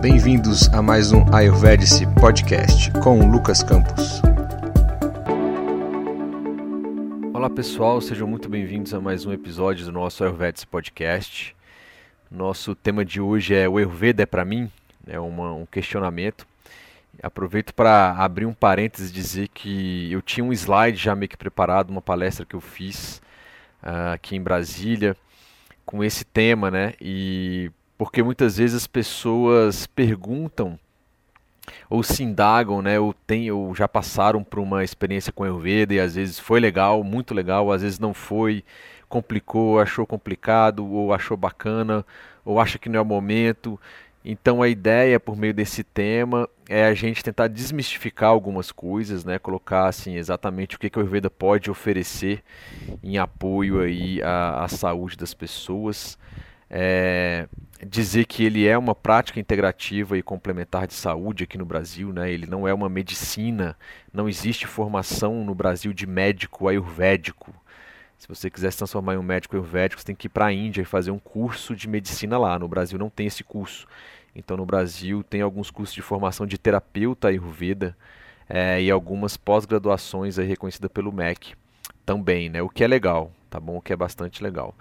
Bem-vindos a mais um Ayurvedic Podcast com Lucas Campos. Olá pessoal, sejam muito bem-vindos a mais um episódio do nosso Ayurvedic Podcast. Nosso tema de hoje é o Ayurveda é para mim? É uma, um questionamento. Aproveito para abrir um parênteses e dizer que eu tinha um slide já meio que preparado, uma palestra que eu fiz uh, aqui em Brasília com esse tema, né? E porque muitas vezes as pessoas perguntam ou se indagam, né, ou, tem, ou já passaram por uma experiência com Ayurveda e às vezes foi legal, muito legal, às vezes não foi, complicou, achou complicado, ou achou bacana, ou acha que não é o momento. Então a ideia por meio desse tema é a gente tentar desmistificar algumas coisas, né, colocar assim exatamente o que, que o Ayurveda pode oferecer em apoio aí à, à saúde das pessoas. É, dizer que ele é uma prática integrativa e complementar de saúde aqui no Brasil, né? Ele não é uma medicina, não existe formação no Brasil de médico ayurvédico. Se você quiser se transformar em um médico ayurvédico, você tem que ir para a Índia e fazer um curso de medicina lá. No Brasil não tem esse curso. Então no Brasil tem alguns cursos de formação de terapeuta ayurveda é, e algumas pós-graduações reconhecidas pelo MEC também, né? O que é legal, tá bom? O que é bastante legal.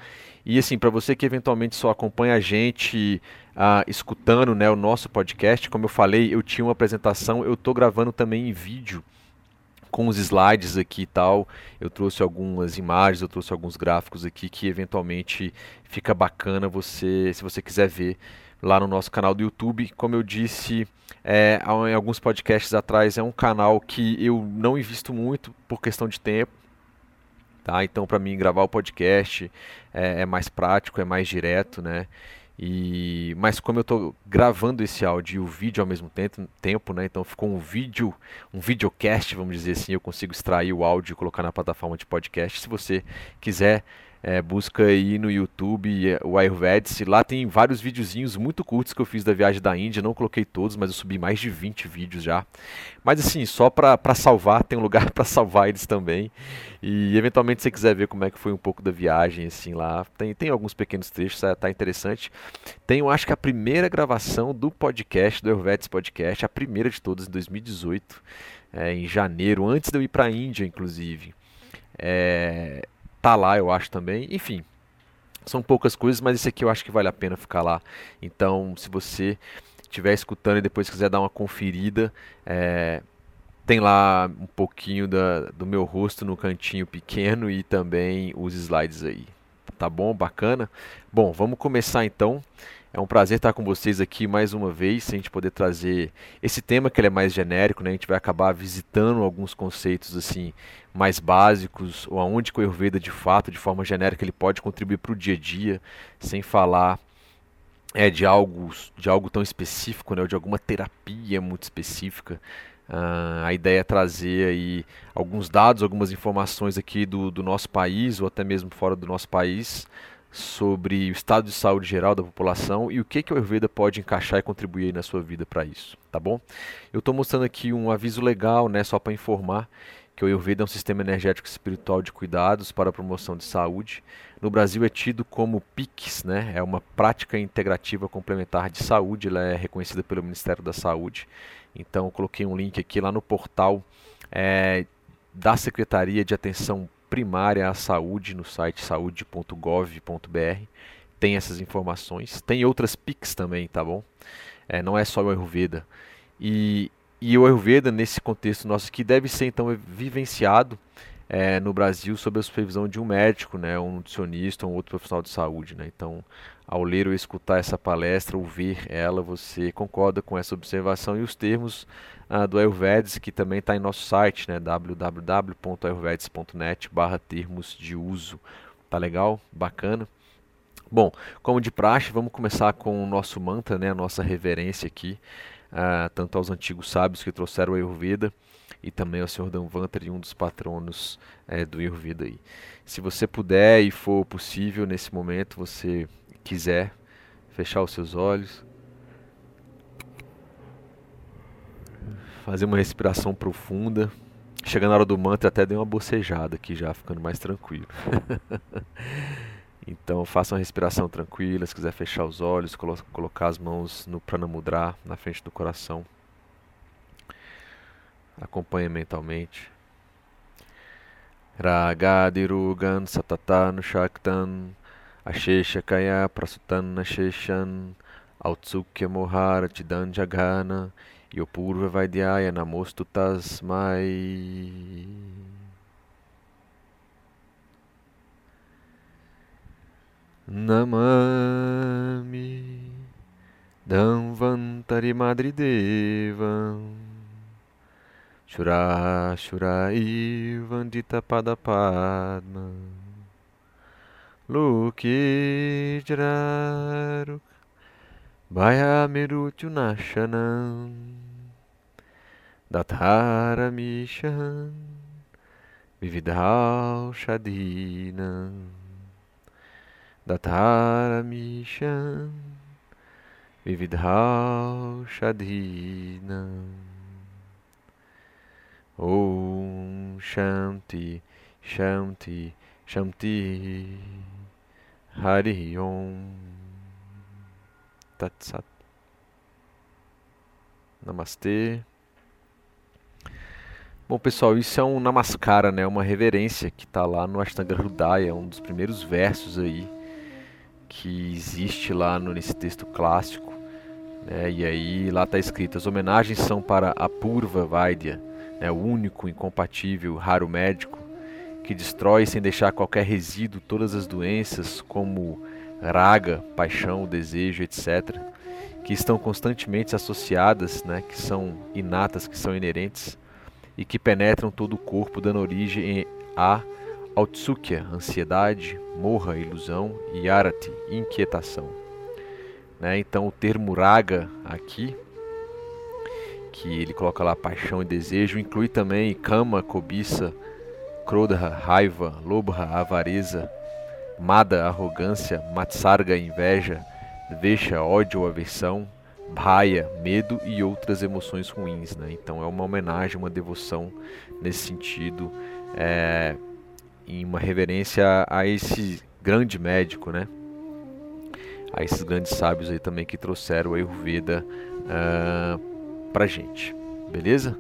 E assim, para você que eventualmente só acompanha a gente uh, escutando né, o nosso podcast, como eu falei, eu tinha uma apresentação, eu estou gravando também em vídeo com os slides aqui e tal. Eu trouxe algumas imagens, eu trouxe alguns gráficos aqui que eventualmente fica bacana você, se você quiser ver lá no nosso canal do YouTube. Como eu disse é, em alguns podcasts atrás, é um canal que eu não invisto muito por questão de tempo. Tá? Então, para mim, gravar o podcast é, é, mais prático, é mais direto, né? E, mas como eu estou gravando esse áudio e o vídeo ao mesmo tempo, tempo, né? Então ficou um vídeo, um videocast, vamos dizer assim, eu consigo extrair o áudio e colocar na plataforma de podcast. Se você quiser é, busca aí no YouTube é, o Ayurvedic. Lá tem vários videozinhos muito curtos que eu fiz da viagem da Índia. Não coloquei todos, mas eu subi mais de 20 vídeos já. Mas assim, só para salvar, tem um lugar para salvar eles também. E eventualmente se você quiser ver como é que foi um pouco da viagem, assim, lá. Tem, tem alguns pequenos trechos, tá, tá interessante. Tem, eu acho que a primeira gravação do podcast, do Ayurvedic Podcast, a primeira de todas, em 2018. É, em janeiro, antes de eu ir para a Índia, inclusive. É, tá lá, eu acho também. Enfim, são poucas coisas, mas esse aqui eu acho que vale a pena ficar lá. Então, se você estiver escutando e depois quiser dar uma conferida, é, tem lá um pouquinho da, do meu rosto no cantinho pequeno e também os slides aí. Tá bom? Bacana? Bom, vamos começar então. É um prazer estar com vocês aqui mais uma vez, a gente poder trazer esse tema que ele é mais genérico, né? A gente vai acabar visitando alguns conceitos assim mais básicos, ou aonde o Ayurveda de fato, de forma genérica, ele pode contribuir para o dia a dia, sem falar é, de algo de algo tão específico, né? Ou de alguma terapia muito específica. Uh, a ideia é trazer aí alguns dados, algumas informações aqui do, do nosso país ou até mesmo fora do nosso país sobre o estado de saúde geral da população e o que, que o Ayurveda pode encaixar e contribuir na sua vida para isso, tá bom? Eu estou mostrando aqui um aviso legal, né, só para informar que o Ayurveda é um sistema energético espiritual de cuidados para a promoção de saúde. No Brasil é tido como PICS, né, é uma prática integrativa complementar de saúde, ela é reconhecida pelo Ministério da Saúde. Então coloquei um link aqui lá no portal é, da Secretaria de Atenção primária à saúde no site saúde.gov.br. Tem essas informações. Tem outras PICs também, tá bom? É, não é só o Ayurveda. E, e o Ayurveda, nesse contexto nosso aqui, deve ser então vivenciado é, no Brasil sob a supervisão de um médico, né, um nutricionista, um outro profissional de saúde. Né? Então, ao ler ou escutar essa palestra ou ver ela, você concorda com essa observação e os termos uh, do Ayurvedic, que também está em nosso site, né, www.ayurvedic.net barra termos de uso. Tá legal? Bacana? Bom, como de praxe, vamos começar com o nosso mantra, né, a nossa reverência aqui, uh, tanto aos antigos sábios que trouxeram o Ayurveda, e também ao Sr. Danvantari, um dos patronos é, do Ayurveda aí. Se você puder e for possível nesse momento, você quiser fechar os seus olhos, fazer uma respiração profunda. Chegando na hora do mantra, até dei uma bocejada aqui já, ficando mais tranquilo. Então faça uma respiração tranquila, se quiser fechar os olhos, colo colocar as mãos no pranamudra, na frente do coração. Acompanhe mentalmente. Ragadirugan satatan shaktan ashesha kaya prasutan asheshan autsukya mohara chidan jagana yopurva vaidhyaya namostu tasmai Namami Danvantari Madridevam. Shura Shurai Vandita Padapadma Loke Jararuk Bhaya Merutyu Nashanam Dathara Mishan Vividhal Shadinam Dataramishan Vividhau Shadhinam Om Shanti Shanti Shanti. Hari Om. Tatsat Namastê Bom, pessoal, isso é um namaskara, né? Uma reverência que está lá no Ashtanga Hridaya, um dos primeiros versos aí que existe lá no, nesse texto clássico. Né? E aí lá está escrito: as homenagens são para a Purva Vaidya, né? o único, incompatível, raro médico que destrói sem deixar qualquer resíduo todas as doenças, como raga, paixão, desejo, etc., que estão constantemente associadas, né? que são inatas, que são inerentes e que penetram todo o corpo, dando origem a Autsukya, ansiedade, morra, ilusão, e Arati, inquietação. Né? Então o termo raga aqui, que ele coloca lá paixão e desejo, inclui também kama, cobiça, krodha, raiva, lobha, avareza, mada, arrogância, matsarga, inveja, vesha, ódio aversão, bhaya, medo e outras emoções ruins. Né? Então é uma homenagem, uma devoção nesse sentido. É, em uma reverência a esse grande médico, né? A esses grandes sábios aí também que trouxeram o Ayurveda uh, pra gente, beleza?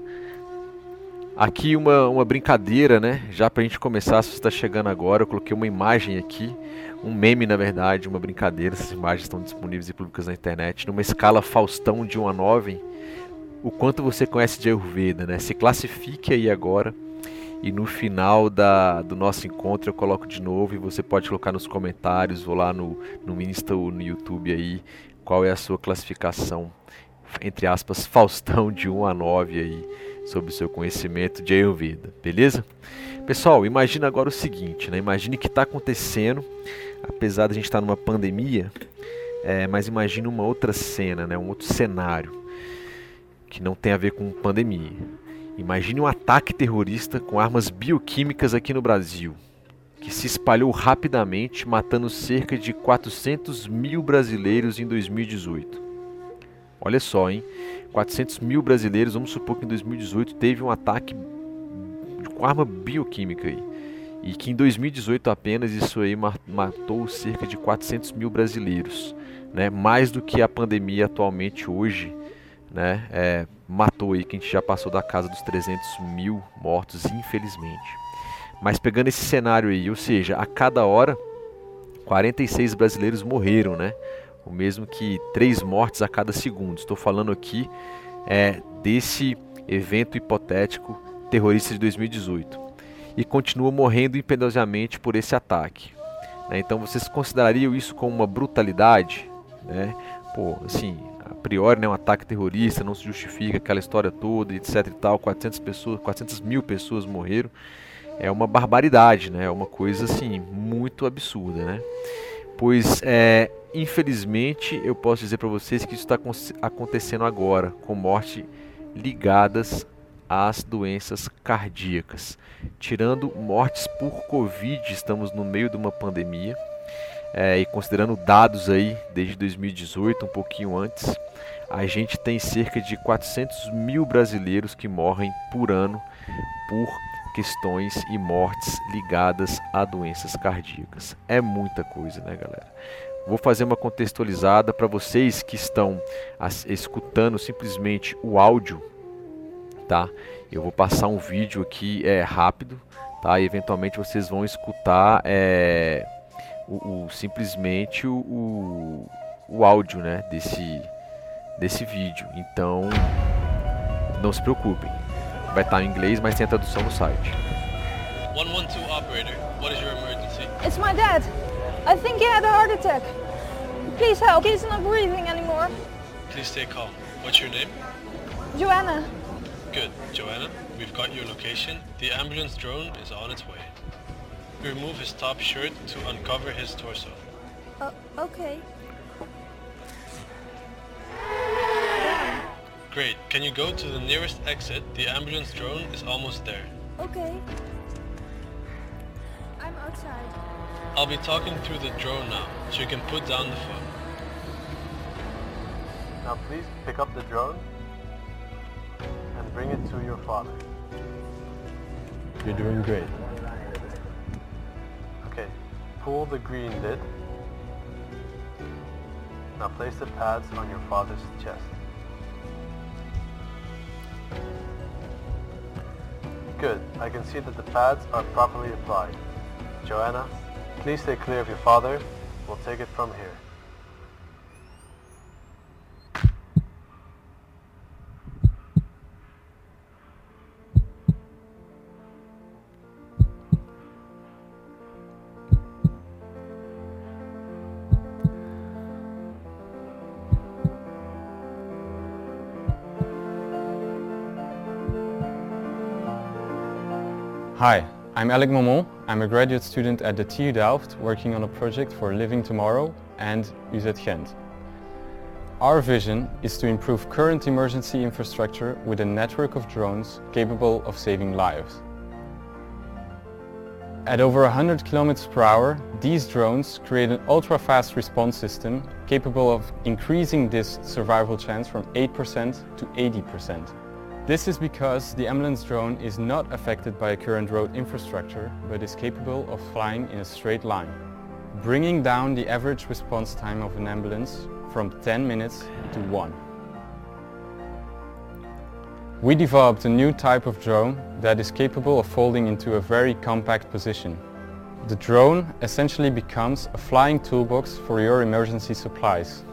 Aqui uma, uma brincadeira, né? Já pra gente começar, se você está chegando agora, eu coloquei uma imagem aqui, um meme na verdade, uma brincadeira, essas imagens estão disponíveis e públicas na internet, numa escala Faustão de 1 a 9, o quanto você conhece de Ayurveda, né? Se classifique aí agora e no final da, do nosso encontro eu coloco de novo e você pode colocar nos comentários ou lá no, no Insta ou no YouTube aí qual é a sua classificação, entre aspas, Faustão de 1 a 9 aí, sobre o seu conhecimento de Ayurveda, beleza? Pessoal, imagina agora o seguinte, né? Imagine que está acontecendo, apesar de a gente estar tá numa pandemia, é, mas imagine uma outra cena, né? Um outro cenário que não tem a ver com pandemia. Imagine um ataque terrorista com armas bioquímicas aqui no Brasil, que se espalhou rapidamente, matando cerca de 400 mil brasileiros em 2018. Olha só, hein? 400 mil brasileiros, vamos supor que em 2018 teve um ataque com arma bioquímica aí. E que em 2018 apenas isso aí matou cerca de 400 mil brasileiros. Né? Mais do que a pandemia atualmente hoje né, é, matou aí, que a gente já passou da casa dos 300 mil mortos, infelizmente. Mas pegando esse cenário aí, ou seja, a cada hora 46 brasileiros morreram, né? O mesmo que três mortes a cada segundo. Estou falando aqui é, desse evento hipotético terrorista de 2018. E continua morrendo impiedosamente por esse ataque. Né? Então vocês considerariam isso como uma brutalidade? Né? Pô, assim, a priori, né, um ataque terrorista, não se justifica aquela história toda, etc e tal, 400 pessoas, 400 mil pessoas morreram, é uma barbaridade, né, é uma coisa assim, muito absurda, né, pois, é, infelizmente, eu posso dizer para vocês que isso está acontecendo agora, com morte ligadas às doenças cardíacas, tirando mortes por Covid, estamos no meio de uma pandemia, é, e considerando dados aí desde 2018, um pouquinho antes, a gente tem cerca de 400 mil brasileiros que morrem por ano por questões e mortes ligadas a doenças cardíacas. É muita coisa, né, galera? Vou fazer uma contextualizada para vocês que estão escutando simplesmente o áudio, tá? Eu vou passar um vídeo aqui é rápido, tá? E eventualmente vocês vão escutar é, o, o simplesmente o, o, o áudio, né? Desse desse vídeo. Então, não se preocupem. Vai estar em inglês, mas tem a tradução no site. 112 operator, what is your emergency? It's my dad. I think he had a heart attack. Please help. He's not breathing anymore. Please stay calm. What's your name? Joanna. Good. Joanna, we've got your location. The ambulance drone is on its way. Remove his top shirt to uncover his torso. Uh, okay. Great. Can you go to the nearest exit? The ambulance drone is almost there. Okay. I'm outside. I'll be talking through the drone now, so you can put down the phone. Now please pick up the drone and bring it to your father. You're doing great. Okay, pull the green lid. Now place the pads on your father's chest. Good. I can see that the pads are properly applied. Joanna, please stay clear of your father. We'll take it from here. Hi, I'm Alec Momon. I'm a graduate student at the TU Delft working on a project for Living Tomorrow and UZ Gent. Our vision is to improve current emergency infrastructure with a network of drones capable of saving lives. At over 100 km per hour, these drones create an ultra-fast response system capable of increasing this survival chance from 8% to 80%. This is because the ambulance drone is not affected by current road infrastructure, but is capable of flying in a straight line, bringing down the average response time of an ambulance from 10 minutes to 1. We developed a new type of drone that is capable of folding into a very compact position. The drone essentially becomes a flying toolbox for your emergency supplies.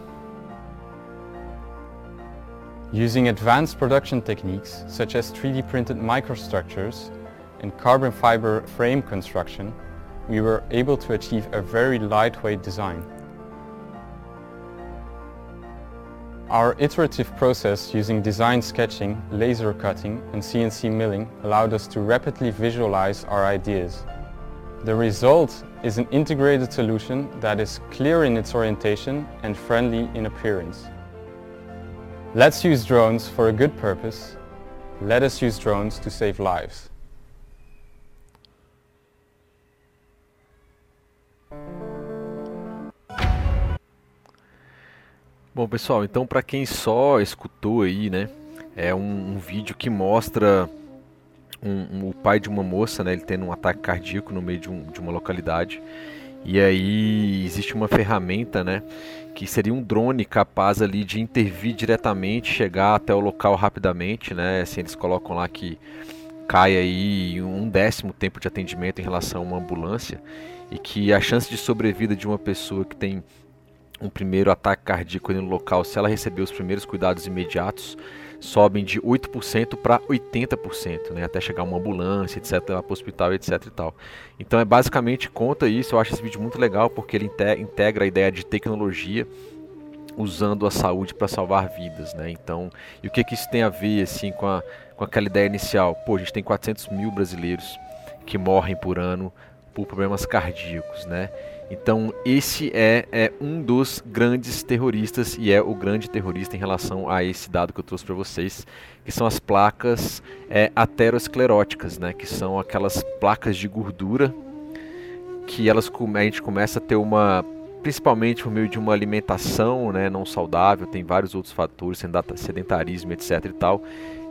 Using advanced production techniques such as 3D printed microstructures and carbon fiber frame construction, we were able to achieve a very lightweight design. Our iterative process using design sketching, laser cutting and CNC milling allowed us to rapidly visualize our ideas. The result is an integrated solution that is clear in its orientation and friendly in appearance. Let's use drones for a good purpose. Let us use drones to save lives. Bom, pessoal, então para quem só escutou aí, né, é um, um vídeo que mostra um, um, o pai de uma moça, né, ele tendo um ataque cardíaco no meio de, de uma localidade. E aí existe uma ferramenta, né, que seria um drone capaz ali de intervir diretamente, chegar até o local rapidamente, né? Assim, eles colocam lá que cai aí um décimo tempo de atendimento em relação a uma ambulância e que a chance de sobrevida de uma pessoa que tem um primeiro ataque cardíaco no local, se ela receber os primeiros cuidados imediatos, sobem de 8% para 80%, né, até chegar uma ambulância, etc, para o hospital, etc e tal. Então é basicamente conta isso, eu acho esse vídeo muito legal porque ele integra a ideia de tecnologia usando a saúde para salvar vidas, né? Então, e o que que isso tem a ver assim com, a, com aquela ideia inicial? Pô, a gente tem 400 mil brasileiros que morrem por ano por problemas cardíacos, né? Então, esse é, é, um dos grandes terroristas e é o grande terrorista em relação a esse dado que eu trouxe para vocês, que são as placas é, ateroscleróticas, né? que são aquelas placas de gordura que elas a gente começa a ter uma principalmente por meio de uma alimentação né, não saudável, tem vários outros fatores, sedentarismo, etc e tal,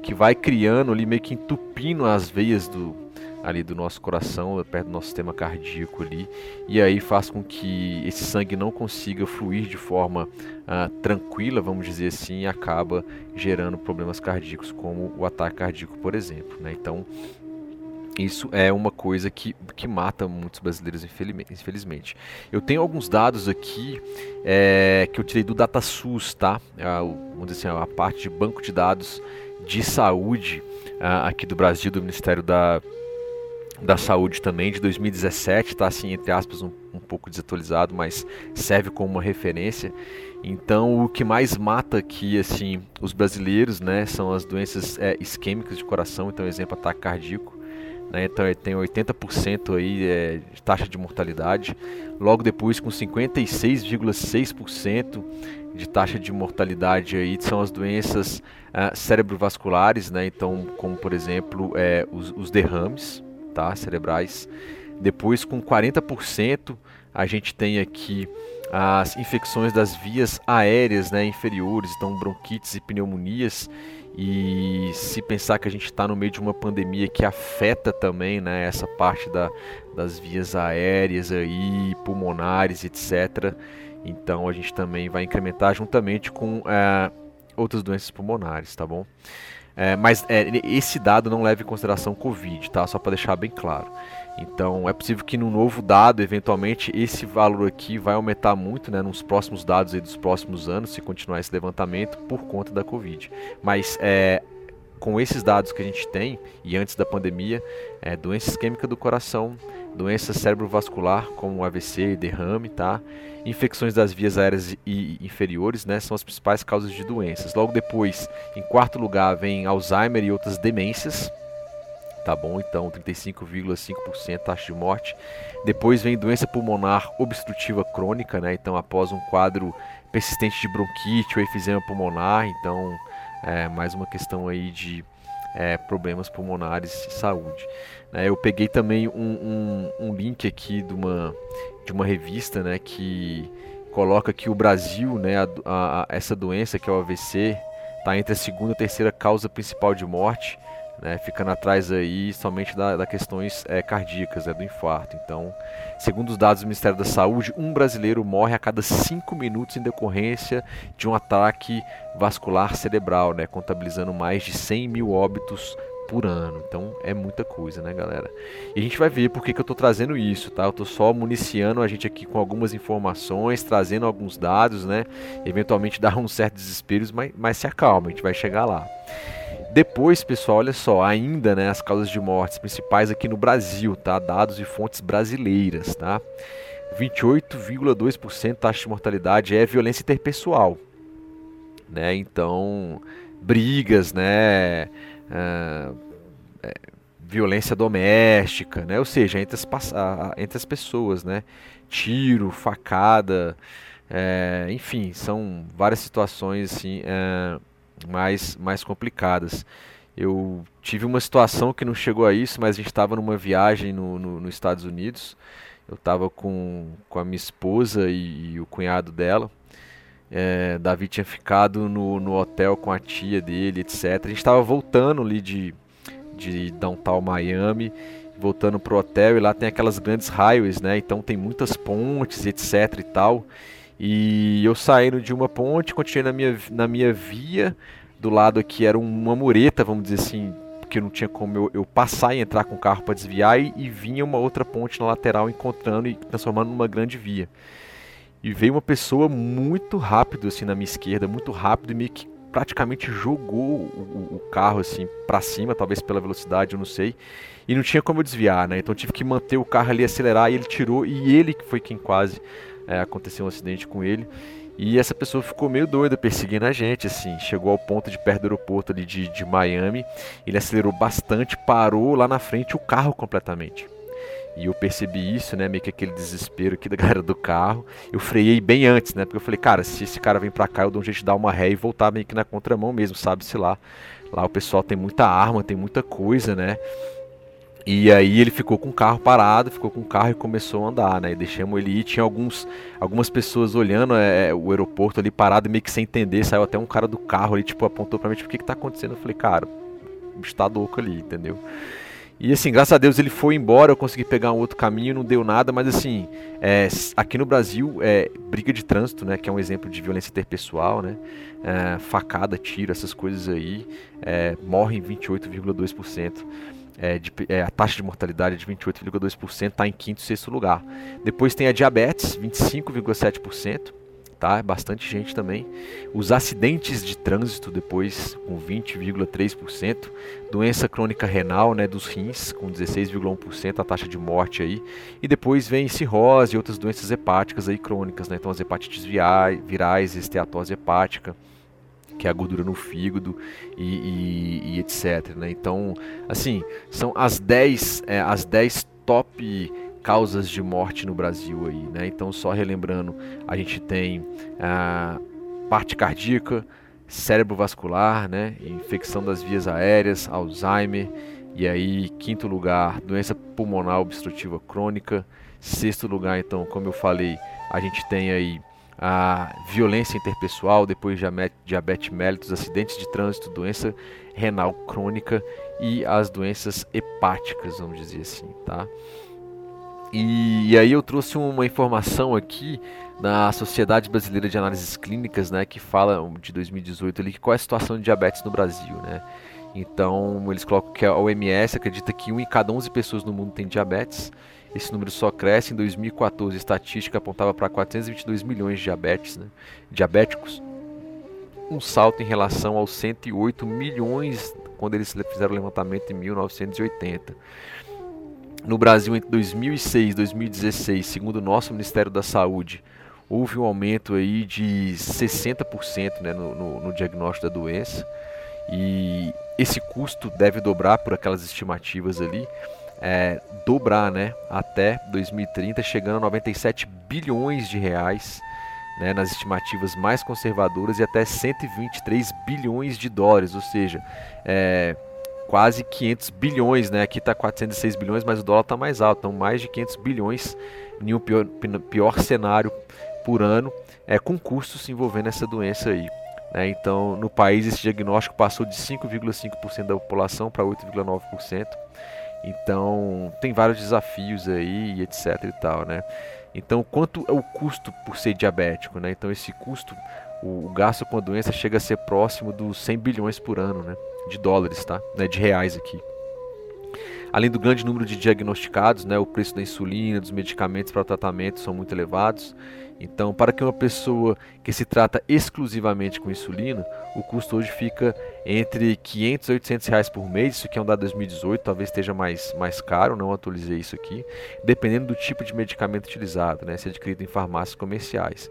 que vai criando ali meio que entupindo as veias do ali do nosso coração, perto do nosso sistema cardíaco ali, e aí faz com que esse sangue não consiga fluir de forma ah, tranquila, vamos dizer assim, e acaba gerando problemas cardíacos, como o ataque cardíaco, por exemplo. Né? Então, isso é uma coisa que, que mata muitos brasileiros, infelizmente. Eu tenho alguns dados aqui é, que eu tirei do DataSUS, tá? A, vamos dizer assim, a parte de banco de dados de saúde a, aqui do Brasil, do Ministério da, da Saúde também, de 2017, tá assim, entre aspas, um, um pouco desatualizado, mas serve como uma referência. Então, o que mais mata aqui, assim, os brasileiros, né, são as doenças é, isquêmicas de coração, então, exemplo, ataque cardíaco né? Então ele tem 80% aí é, de taxa de mortalidade. Logo depois, com 56,6% de taxa de mortalidade aí são as doenças uh, cerebrovasculares, né? Então, como por exemplo, é, os, os derrames, tá? Cerebrais. Depois, com 40%, a gente tem aqui as infecções das vias aéreas né, inferiores, então bronquites e pneumonias. E se pensar que a gente está no meio de uma pandemia que afeta também né, essa parte da, das vias aéreas aí, pulmonares, etc. Então a gente também vai incrementar juntamente com é, outras doenças pulmonares, tá bom? É, mas é, esse dado não leva em consideração Covid, tá? Só para deixar bem claro. Então é possível que no novo dado, eventualmente, esse valor aqui vai aumentar muito né, nos próximos dados aí dos próximos anos, se continuar esse levantamento, por conta da Covid. Mas é, com esses dados que a gente tem, e antes da pandemia, é, doença isquêmica do coração, doença cerebrovascular, como AVC e derrame, tá? infecções das vias aéreas e inferiores, né, são as principais causas de doenças. Logo depois, em quarto lugar, vem Alzheimer e outras demências, tá bom? Então, 35,5% taxa de morte. Depois vem doença pulmonar obstrutiva crônica, né? Então, após um quadro persistente de bronquite ou efizema pulmonar, então é mais uma questão aí de é, problemas pulmonares e saúde. Né? Eu peguei também um, um, um, link aqui de uma, de uma revista, né, que coloca que o Brasil, né, a, a, essa doença que é o AVC, está entre a segunda e a terceira causa principal de morte né, ficando atrás aí somente da, da questões é, cardíacas, né, do infarto. Então, segundo os dados do Ministério da Saúde, um brasileiro morre a cada cinco minutos em decorrência de um ataque vascular cerebral, né, contabilizando mais de 100 mil óbitos por ano. Então é muita coisa, né, galera? E a gente vai ver por que, que eu estou trazendo isso, tá? Eu estou só municiando a gente aqui com algumas informações, trazendo alguns dados, né? Eventualmente dá um certo desespero, mas, mas se acalma, a gente vai chegar lá. Depois, pessoal, olha só, ainda né, as causas de mortes principais aqui no Brasil, tá? Dados de fontes brasileiras, tá? 28,2% taxa de mortalidade é violência interpessoal, né? Então, brigas, né? É, é, violência doméstica, né? Ou seja, entre as, entre as pessoas, né? Tiro, facada, é, enfim, são várias situações assim é, mais, mais complicadas. Eu tive uma situação que não chegou a isso, mas a gente estava numa viagem no, no, nos Estados Unidos. Eu estava com, com a minha esposa e, e o cunhado dela. É, Davi tinha ficado no, no hotel com a tia dele, etc. A gente estava voltando ali de, de downtown Miami, voltando pro hotel e lá tem aquelas grandes highways, né? Então tem muitas pontes, etc e tal. E eu saindo de uma ponte, continuei na minha, na minha via, do lado aqui era uma mureta, vamos dizer assim, porque não tinha como eu, eu passar e entrar com o carro para desviar, e, e, vinha uma outra ponte na lateral encontrando e transformando numa grande via. E veio uma pessoa muito rápido assim na minha esquerda, muito rápido e meio que praticamente jogou o, o carro assim para cima, talvez pela velocidade, eu não sei. E não tinha como eu desviar, né? Então tive que manter o carro ali acelerar e ele tirou e ele que foi quem quase é, aconteceu um acidente com ele. E essa pessoa ficou meio doida perseguindo a gente, assim. Chegou ao ponto de perto do aeroporto ali de, de Miami. Ele acelerou bastante, parou lá na frente o carro completamente. E eu percebi isso, né? Meio que aquele desespero aqui da galera do carro. Eu freiei bem antes, né? Porque eu falei, cara, se esse cara vem pra cá, eu dou um jeito de dar uma ré e voltar meio que na contramão mesmo, sabe-se lá. Lá o pessoal tem muita arma, tem muita coisa, né? E aí ele ficou com o carro parado, ficou com o carro e começou a andar, né? E deixamos ele ir. Tinha alguns, algumas pessoas olhando é, o aeroporto ali parado, meio que sem entender. Saiu até um cara do carro ali, tipo, apontou pra mim, tipo, o que que tá acontecendo? Eu falei, cara, o bicho tá louco ali, entendeu? E assim, graças a Deus ele foi embora, eu consegui pegar um outro caminho, não deu nada, mas assim, é, aqui no Brasil, é, briga de trânsito, né, que é um exemplo de violência interpessoal, né, é, facada, tiro, essas coisas aí, é, morrem 28,2%. É, é, a taxa de mortalidade é de 28,2% está em quinto e sexto lugar. Depois tem a diabetes, 25,7% tá? Bastante gente também. Os acidentes de trânsito depois com 20,3%, doença crônica renal, né, dos rins com 16,1% a taxa de morte aí. E depois vem cirrose e outras doenças hepáticas aí crônicas, né? Então as hepatites virais, esteatose hepática, que é a gordura no fígado e, e, e etc. Né? Então, assim, são as 10 é, as 10 top causas de morte no Brasil aí, né? Então só relembrando, a gente tem a parte cardíaca, cérebro vascular, né? Infecção das vias aéreas, Alzheimer e aí quinto lugar, doença pulmonar obstrutiva crônica, sexto lugar, então, como eu falei, a gente tem aí a violência interpessoal, depois diabetes mellitus, acidentes de trânsito, doença renal crônica e as doenças hepáticas, vamos dizer assim, tá? E, aí eu trouxe uma informação aqui da Sociedade Brasileira de Análises Clínicas, né, que fala de 2018 ali, qual é a situação de diabetes no Brasil, né? Então, eles colocam que a OMS acredita que 1 em cada 11 pessoas no mundo tem diabetes. Esse número só cresce. Em 2014, a estatística apontava para 422 milhões de diabetes, né? diabéticos. Um salto em relação aos 108 milhões quando eles fizeram o levantamento em 1980. No Brasil, entre 2006 e 2016, segundo o nosso Ministério da Saúde, houve um aumento aí de 60% né, no, no, no diagnóstico da doença. E esse custo deve dobrar por aquelas estimativas ali, é, dobrar né, até 2030, chegando a 97 bilhões de reais né, nas estimativas mais conservadoras e até 123 bilhões de dólares, ou seja, é, quase 500 bilhões, né? Aqui está 406 bilhões, mas o dólar está mais alto, então mais de 500 bilhões em um pior, pior cenário por ano, é, com custos envolvendo essa doença aí. Né? Então, no país, esse diagnóstico passou de 5,5% da população para 8,9%. Então, tem vários desafios aí, etc e tal, né? Então, quanto é o custo por ser diabético, né? Então, esse custo, o, gasto com a doença chega a ser próximo dos 100 bilhões por ano, né? De dólares, tá? Né, de reais aqui. Além do grande número de diagnosticados, né, o preço da insulina, dos medicamentos para o tratamento são muito elevados. Então, para que uma pessoa que se trata exclusivamente com insulina, o custo hoje fica entre 500 e 800 reais por mês. Isso aqui é um dado de 2018, talvez esteja mais, mais caro, não atualizei isso aqui, dependendo do tipo de medicamento utilizado, né, se adquirido em farmácias comerciais.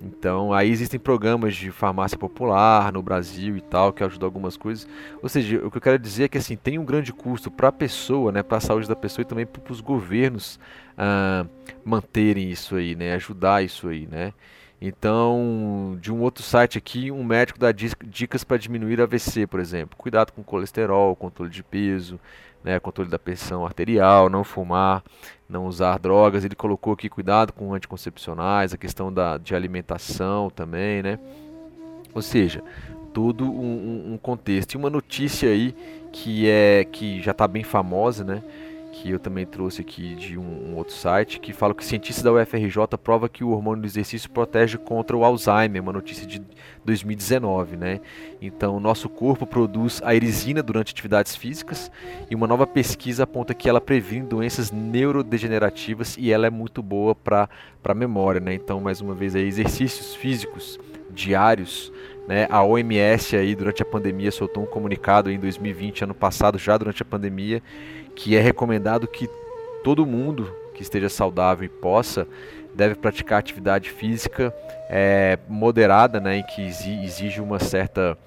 Então, aí existem programas de farmácia popular no Brasil e tal, que ajudam algumas coisas. Ou seja, o que eu quero dizer é que assim, tem um grande custo para a pessoa, né, para a saúde da pessoa e também para os governos ah, manterem isso aí, né, ajudar isso aí, né. Então, de um outro site aqui, um médico dá dicas para diminuir AVC, por exemplo. Cuidado com colesterol, controle de peso, né, controle da pressão arterial, não fumar, não usar drogas. Ele colocou aqui cuidado com anticoncepcionais, a questão da, de alimentação também, né? Ou seja, todo um, um contexto. E uma notícia aí que é que já está bem famosa, né? Que eu também trouxe aqui de um, um, outro site, que fala que cientistas da UFRJ prova que o hormônio do exercício protege contra o Alzheimer, uma notícia de 2019, né? Então, nosso corpo produz a erisina durante atividades físicas e uma nova pesquisa aponta que ela previne doenças neurodegenerativas e ela é muito boa para a memória, né? Então, mais uma vez aí, exercícios físicos diários né, a OMS aí durante a pandemia soltou um comunicado em 2020, ano passado, já durante a pandemia, que é recomendado que todo mundo que esteja saudável e possa deve praticar atividade física é, moderada, né, e que exige uma certa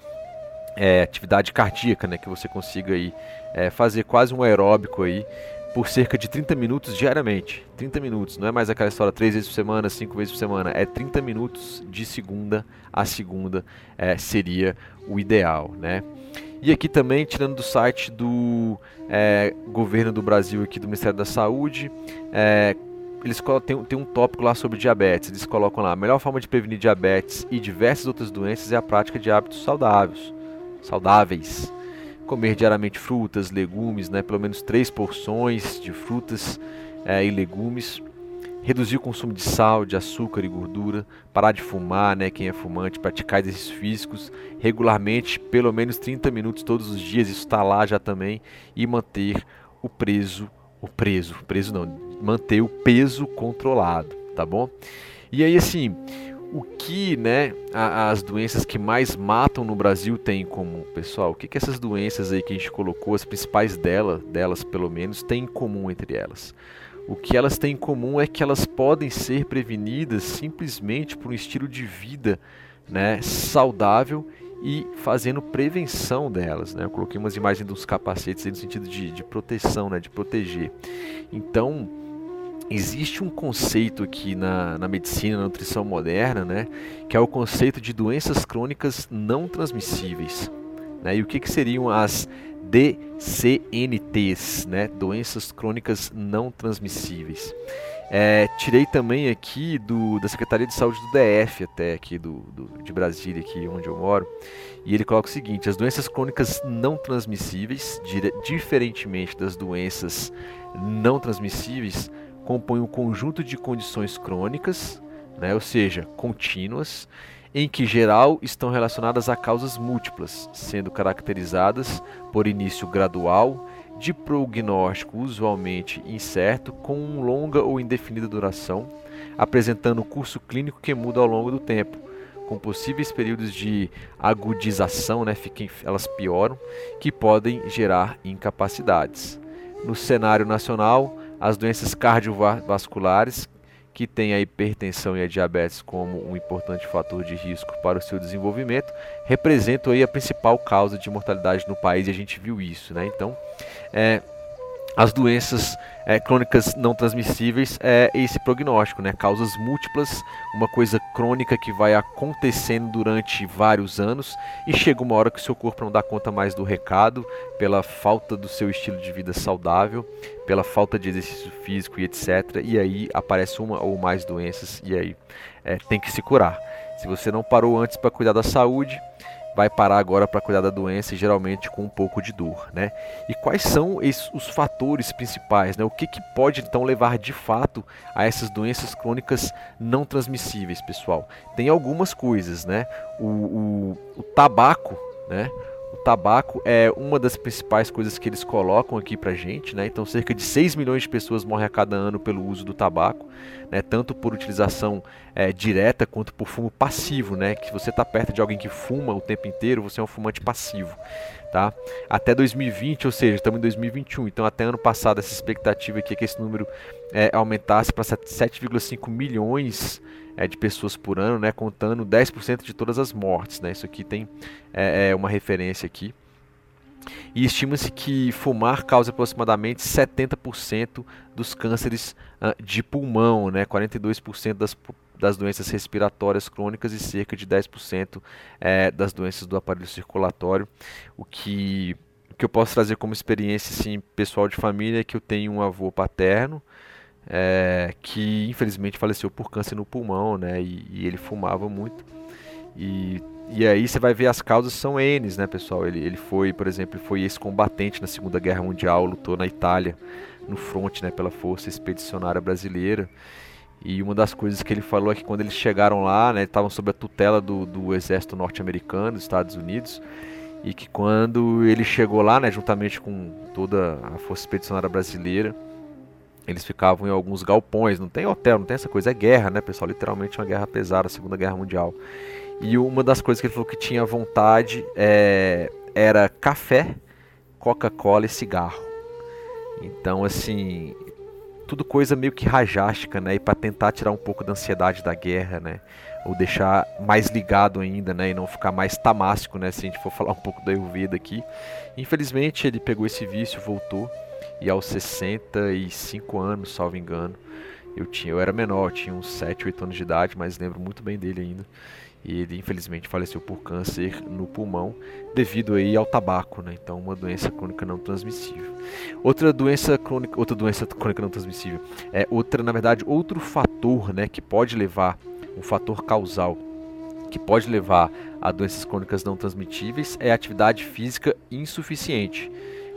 é, atividade cardíaca, né, que você consiga aí é, fazer quase um aeróbico aí por cerca de 30 minutos diariamente. 30 minutos, não é mais aquela história três vezes por semana, cinco vezes por semana. É 30 minutos de segunda a segunda é, seria o ideal, né? E aqui também, tirando do site do é, governo do Brasil, aqui do Ministério da Saúde, é, eles tem um tópico lá sobre diabetes. Eles colocam lá: a melhor forma de prevenir diabetes e diversas outras doenças é a prática de hábitos saudáveis. Saudáveis comer diariamente frutas, legumes, né, pelo menos três porções de frutas é, e legumes, reduzir o consumo de sal, de açúcar e gordura, parar de fumar, né, quem é fumante, praticar exercícios físicos regularmente, pelo menos 30 minutos todos os dias, isso está lá já também, e manter o preso, o preso, preso não, manter o peso controlado, tá bom? E aí assim, o que né, as doenças que mais matam no Brasil têm em comum, pessoal? O que, que essas doenças aí que a gente colocou, as principais dela, delas pelo menos, têm em comum entre elas? O que elas têm em comum é que elas podem ser prevenidas simplesmente por um estilo de vida né, saudável e fazendo prevenção delas. Né? Eu coloquei umas imagens dos capacetes no sentido de, de proteção, né, de proteger. Então, existe um conceito aqui na, na medicina, na nutrição moderna, né, que é o conceito de doenças crônicas não transmissíveis. Né? E o que, que seriam as DCNTs, né? doenças crônicas não transmissíveis? É, tirei também aqui do, da Secretaria de Saúde do DF, até aqui do, do, de Brasília, aqui onde eu moro, e ele coloca o seguinte: as doenças crônicas não transmissíveis, diferentemente das doenças não transmissíveis, compõem um conjunto de condições crônicas, né, ou seja, contínuas, em que geral estão relacionadas a causas múltiplas, sendo caracterizadas por início gradual, de prognóstico usualmente incerto, com longa ou indefinida duração, apresentando curso clínico que muda ao longo do tempo, com possíveis períodos de agudização, né, fiquem, elas pioram, que podem gerar incapacidades. No cenário nacional, as doenças cardiovasculares, que têm a hipertensão e a diabetes como um importante fator de risco para o seu desenvolvimento, representam aí a principal causa de mortalidade no país e a gente viu isso, né? Então, é, as doenças é, crônicas não transmissíveis é esse prognóstico, né? Causas múltiplas, uma coisa crônica que vai acontecendo durante vários anos e chega uma hora que o seu corpo não dá conta mais do recado pela falta do seu estilo de vida saudável, pela falta de exercício físico e etc. E aí aparece uma ou mais doenças e aí é, tem que se curar. Se você não parou antes para cuidar da saúde, vai parar agora para cuidar da doença, geralmente com um pouco de dor, né? E quais são esses, os fatores principais, né? O que, que pode então levar de fato a essas doenças crônicas não transmissíveis, pessoal? Tem algumas coisas, né? O, o, o tabaco, né? O tabaco é uma das principais coisas que eles colocam aqui pra gente, né? Então, cerca de 6 milhões de pessoas morrem a cada ano pelo uso do tabaco, né? Tanto por utilização é, direta quanto por fumo passivo, né? Que você está perto de alguém que fuma o tempo inteiro, você é um fumante passivo, tá? Até 2020, ou seja, estamos em 2021, então até ano passado essa expectativa aqui é que esse número é, aumentasse para 7,5 milhões é, de pessoas por ano, né, contando 10% de todas as mortes. Né? Isso aqui tem é, é uma referência aqui. E estima-se que fumar causa aproximadamente 70% dos cânceres uh, de pulmão, né? 42% das, das doenças respiratórias crônicas e cerca de 10% é, das doenças do aparelho circulatório. O que, o que eu posso trazer como experiência assim, pessoal de família é que eu tenho um avô paterno é, que infelizmente faleceu por câncer no pulmão, né? E, e, ele fumava muito. E, e aí você vai ver as causas são N, né, pessoal? Ele, ele foi, por exemplo, foi ex-combatente na Segunda Guerra Mundial, lutou na Itália, no fronte, né, pela Força Expedicionária Brasileira. E uma das coisas que ele falou é que quando eles chegaram lá, né, estavam sob a tutela do, do exército norte-americano, dos Estados Unidos, e que quando ele chegou lá, né, juntamente com toda a Força Expedicionária Brasileira, eles ficavam em alguns galpões, não tem hotel, não tem essa coisa, é guerra, né, pessoal? Literalmente uma guerra pesada, a Segunda Guerra Mundial. E uma das coisas que ele falou que tinha vontade é, era café, Coca-Cola e cigarro. Então, assim, tudo coisa meio que rajástica, né? E para tentar tirar um pouco da ansiedade da guerra, né? Ou deixar mais ligado ainda, né? E não ficar mais tamásico, né? Se a gente for falar um pouco da Ayurveda aqui. Infelizmente, ele pegou esse vício, voltou e aos 65 anos, salvo engano, eu tinha, eu era menor, eu tinha uns 7, 8 anos de idade, mas lembro muito bem dele ainda. E ele infelizmente faleceu por câncer no pulmão devido aí ao tabaco, né? Então uma doença crônica não transmissível. Outra doença crônica, outra doença crônica não transmissível é outra, na verdade, outro fator, né, que pode levar um fator causal que pode levar a doenças crônicas não transmitíveis é a atividade física insuficiente.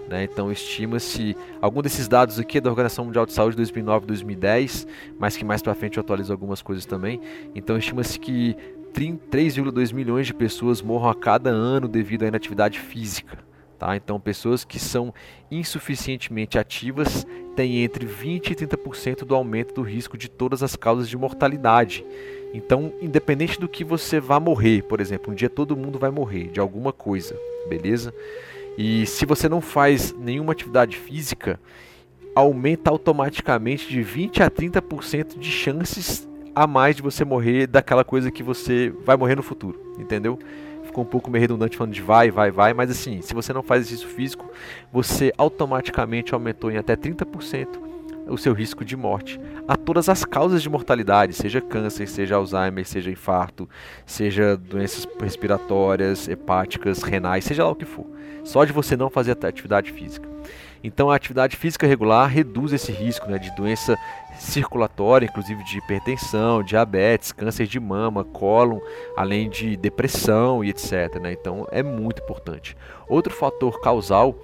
Né? Então estima-se, algum desses dados aqui é da Organização Mundial de Saúde 2009 2010, mas que mais para frente eu atualizo algumas coisas também. Então estima-se que 3,2 milhões de pessoas morram a cada ano devido à inatividade física. Tá? Então, pessoas que são insuficientemente ativas têm entre 20% e 30% do aumento do risco de todas as causas de mortalidade. Então, independente do que você vá morrer, por exemplo, um dia todo mundo vai morrer de alguma coisa, beleza? E se você não faz nenhuma atividade física, aumenta automaticamente de 20 a 30% de chances a mais de você morrer daquela coisa que você vai morrer no futuro, entendeu? ficou um pouco meio redundante falando de vai, vai, vai, mas assim, se você não faz exercício físico, você automaticamente aumentou em até 30% o seu risco de morte a todas as causas de mortalidade, seja câncer, seja Alzheimer, seja infarto, seja doenças respiratórias, hepáticas, renais, seja lá o que for. Só de você não fazer atividade física. Então a atividade física regular reduz esse risco né, de doença circulatória, inclusive de hipertensão, diabetes, câncer de mama, cólon, além de depressão e etc. Né? Então é muito importante. Outro fator causal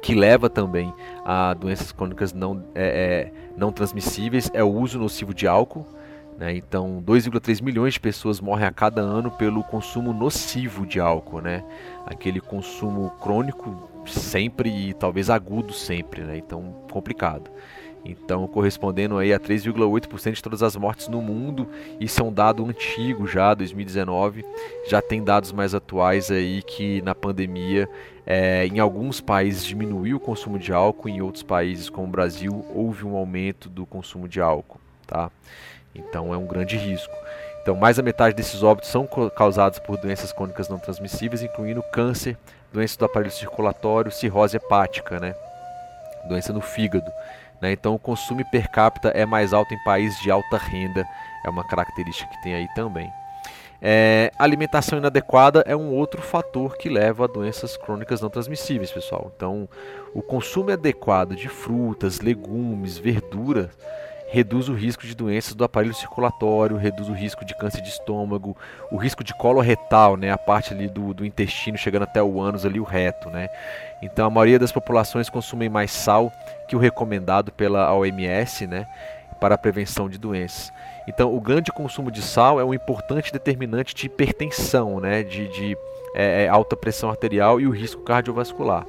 que leva também a doenças crônicas não, é, é, não transmissíveis é o uso nocivo de álcool. Né? Então, 2,3 milhões de pessoas morrem a cada ano pelo consumo nocivo de álcool, né? aquele consumo crônico sempre e talvez agudo sempre, né? então complicado. Então, correspondendo aí a 3,8% de todas as mortes no mundo, isso é um dado antigo já, 2019. Já tem dados mais atuais aí que na pandemia, é, em alguns países diminuiu o consumo de álcool, em outros países como o Brasil houve um aumento do consumo de álcool, tá? Então é um grande risco. Então, mais da metade desses óbitos são causados por doenças crônicas não transmissíveis, incluindo câncer, doença do aparelho circulatório, cirrose hepática, né? Doença no fígado. Né? Então, o consumo per capita é mais alto em países de alta renda, é uma característica que tem aí também. É, alimentação inadequada é um outro fator que leva a doenças crônicas não transmissíveis, pessoal. Então, o consumo adequado de frutas, legumes, verduras reduz o risco de doenças do aparelho circulatório, reduz o risco de câncer de estômago, o risco de colo retal, né, a parte ali do, do intestino chegando até o ânus ali, o reto, né. Então a maioria das populações consumem mais sal que o recomendado pela OMS, né, para a prevenção de doenças. Então o grande consumo de sal é um importante determinante de hipertensão, né, de, de é, é alta pressão arterial e o risco cardiovascular.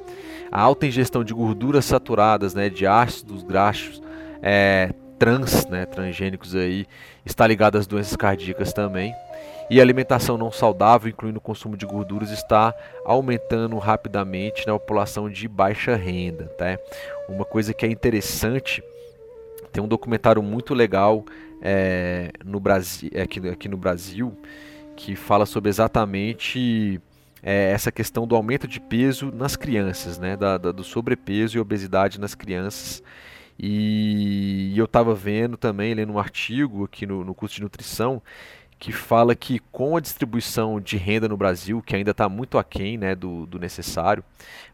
A alta ingestão de gorduras saturadas, né, de ácidos graxos, é, trans, né, transgênicos aí, está ligado às doenças cardíacas também. E a alimentação não saudável, incluindo o consumo de gorduras, está aumentando rapidamente na população de baixa renda. Tá? Uma coisa que é interessante, tem um documentário muito legal é, no Brasil, aqui, aqui no Brasil que fala sobre exatamente é, essa questão do aumento de peso nas crianças, né? Da, da, do sobrepeso e obesidade nas crianças. E, eu estava vendo também, lendo um artigo aqui no, no curso de nutrição, que fala que com a distribuição de renda no Brasil, que ainda está muito aquém né, do, do, necessário,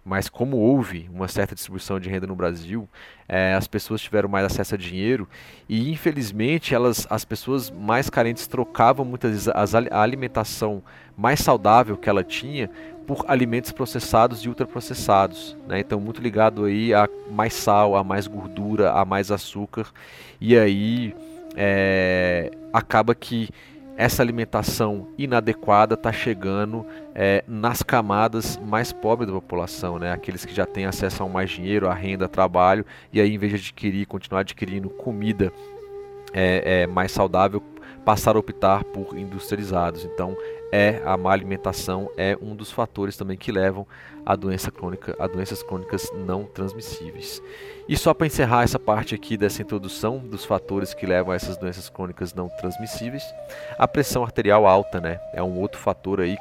mas como houve uma certa distribuição de renda no Brasil, é, as pessoas tiveram mais acesso a dinheiro e infelizmente elas, as pessoas mais carentes trocavam muitas vezes a alimentação mais saudável que ela tinha por alimentos processados e ultraprocessados. Né? Então, muito ligado aí a mais sal, a mais gordura, a mais açúcar. E aí é, acaba que essa alimentação inadequada está chegando é, nas camadas mais pobres da população, né? aqueles que já têm acesso a mais dinheiro, a renda, trabalho, e aí em vez de adquirir, continuar adquirindo comida é, é mais saudável, passar a optar por industrializados. Então é a má alimentação é um dos fatores também que levam a doença crônica, a doenças crônicas não transmissíveis. E só para encerrar essa parte aqui dessa introdução dos fatores que levam a essas doenças crônicas não transmissíveis, a pressão arterial alta, né, é um outro fator aí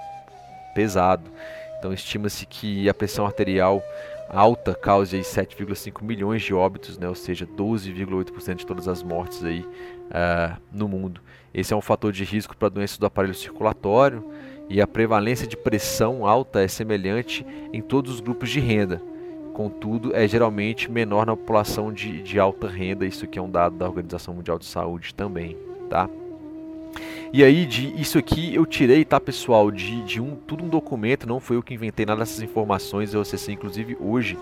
pesado. Então estima-se que a pressão arterial alta cause 7,5 milhões de óbitos, né, ou seja, 12,8% de todas as mortes aí uh, no mundo. Esse é um fator de risco para doenças do aparelho circulatório e a prevalência de pressão alta é semelhante em todos os grupos de renda. Contudo, é geralmente menor na população de, de alta renda, isso que é um dado da Organização Mundial de Saúde também, tá? E aí, de isso aqui eu tirei, tá, pessoal, de, de um tudo um documento, não foi eu que inventei nada dessas informações, eu acessei inclusive hoje.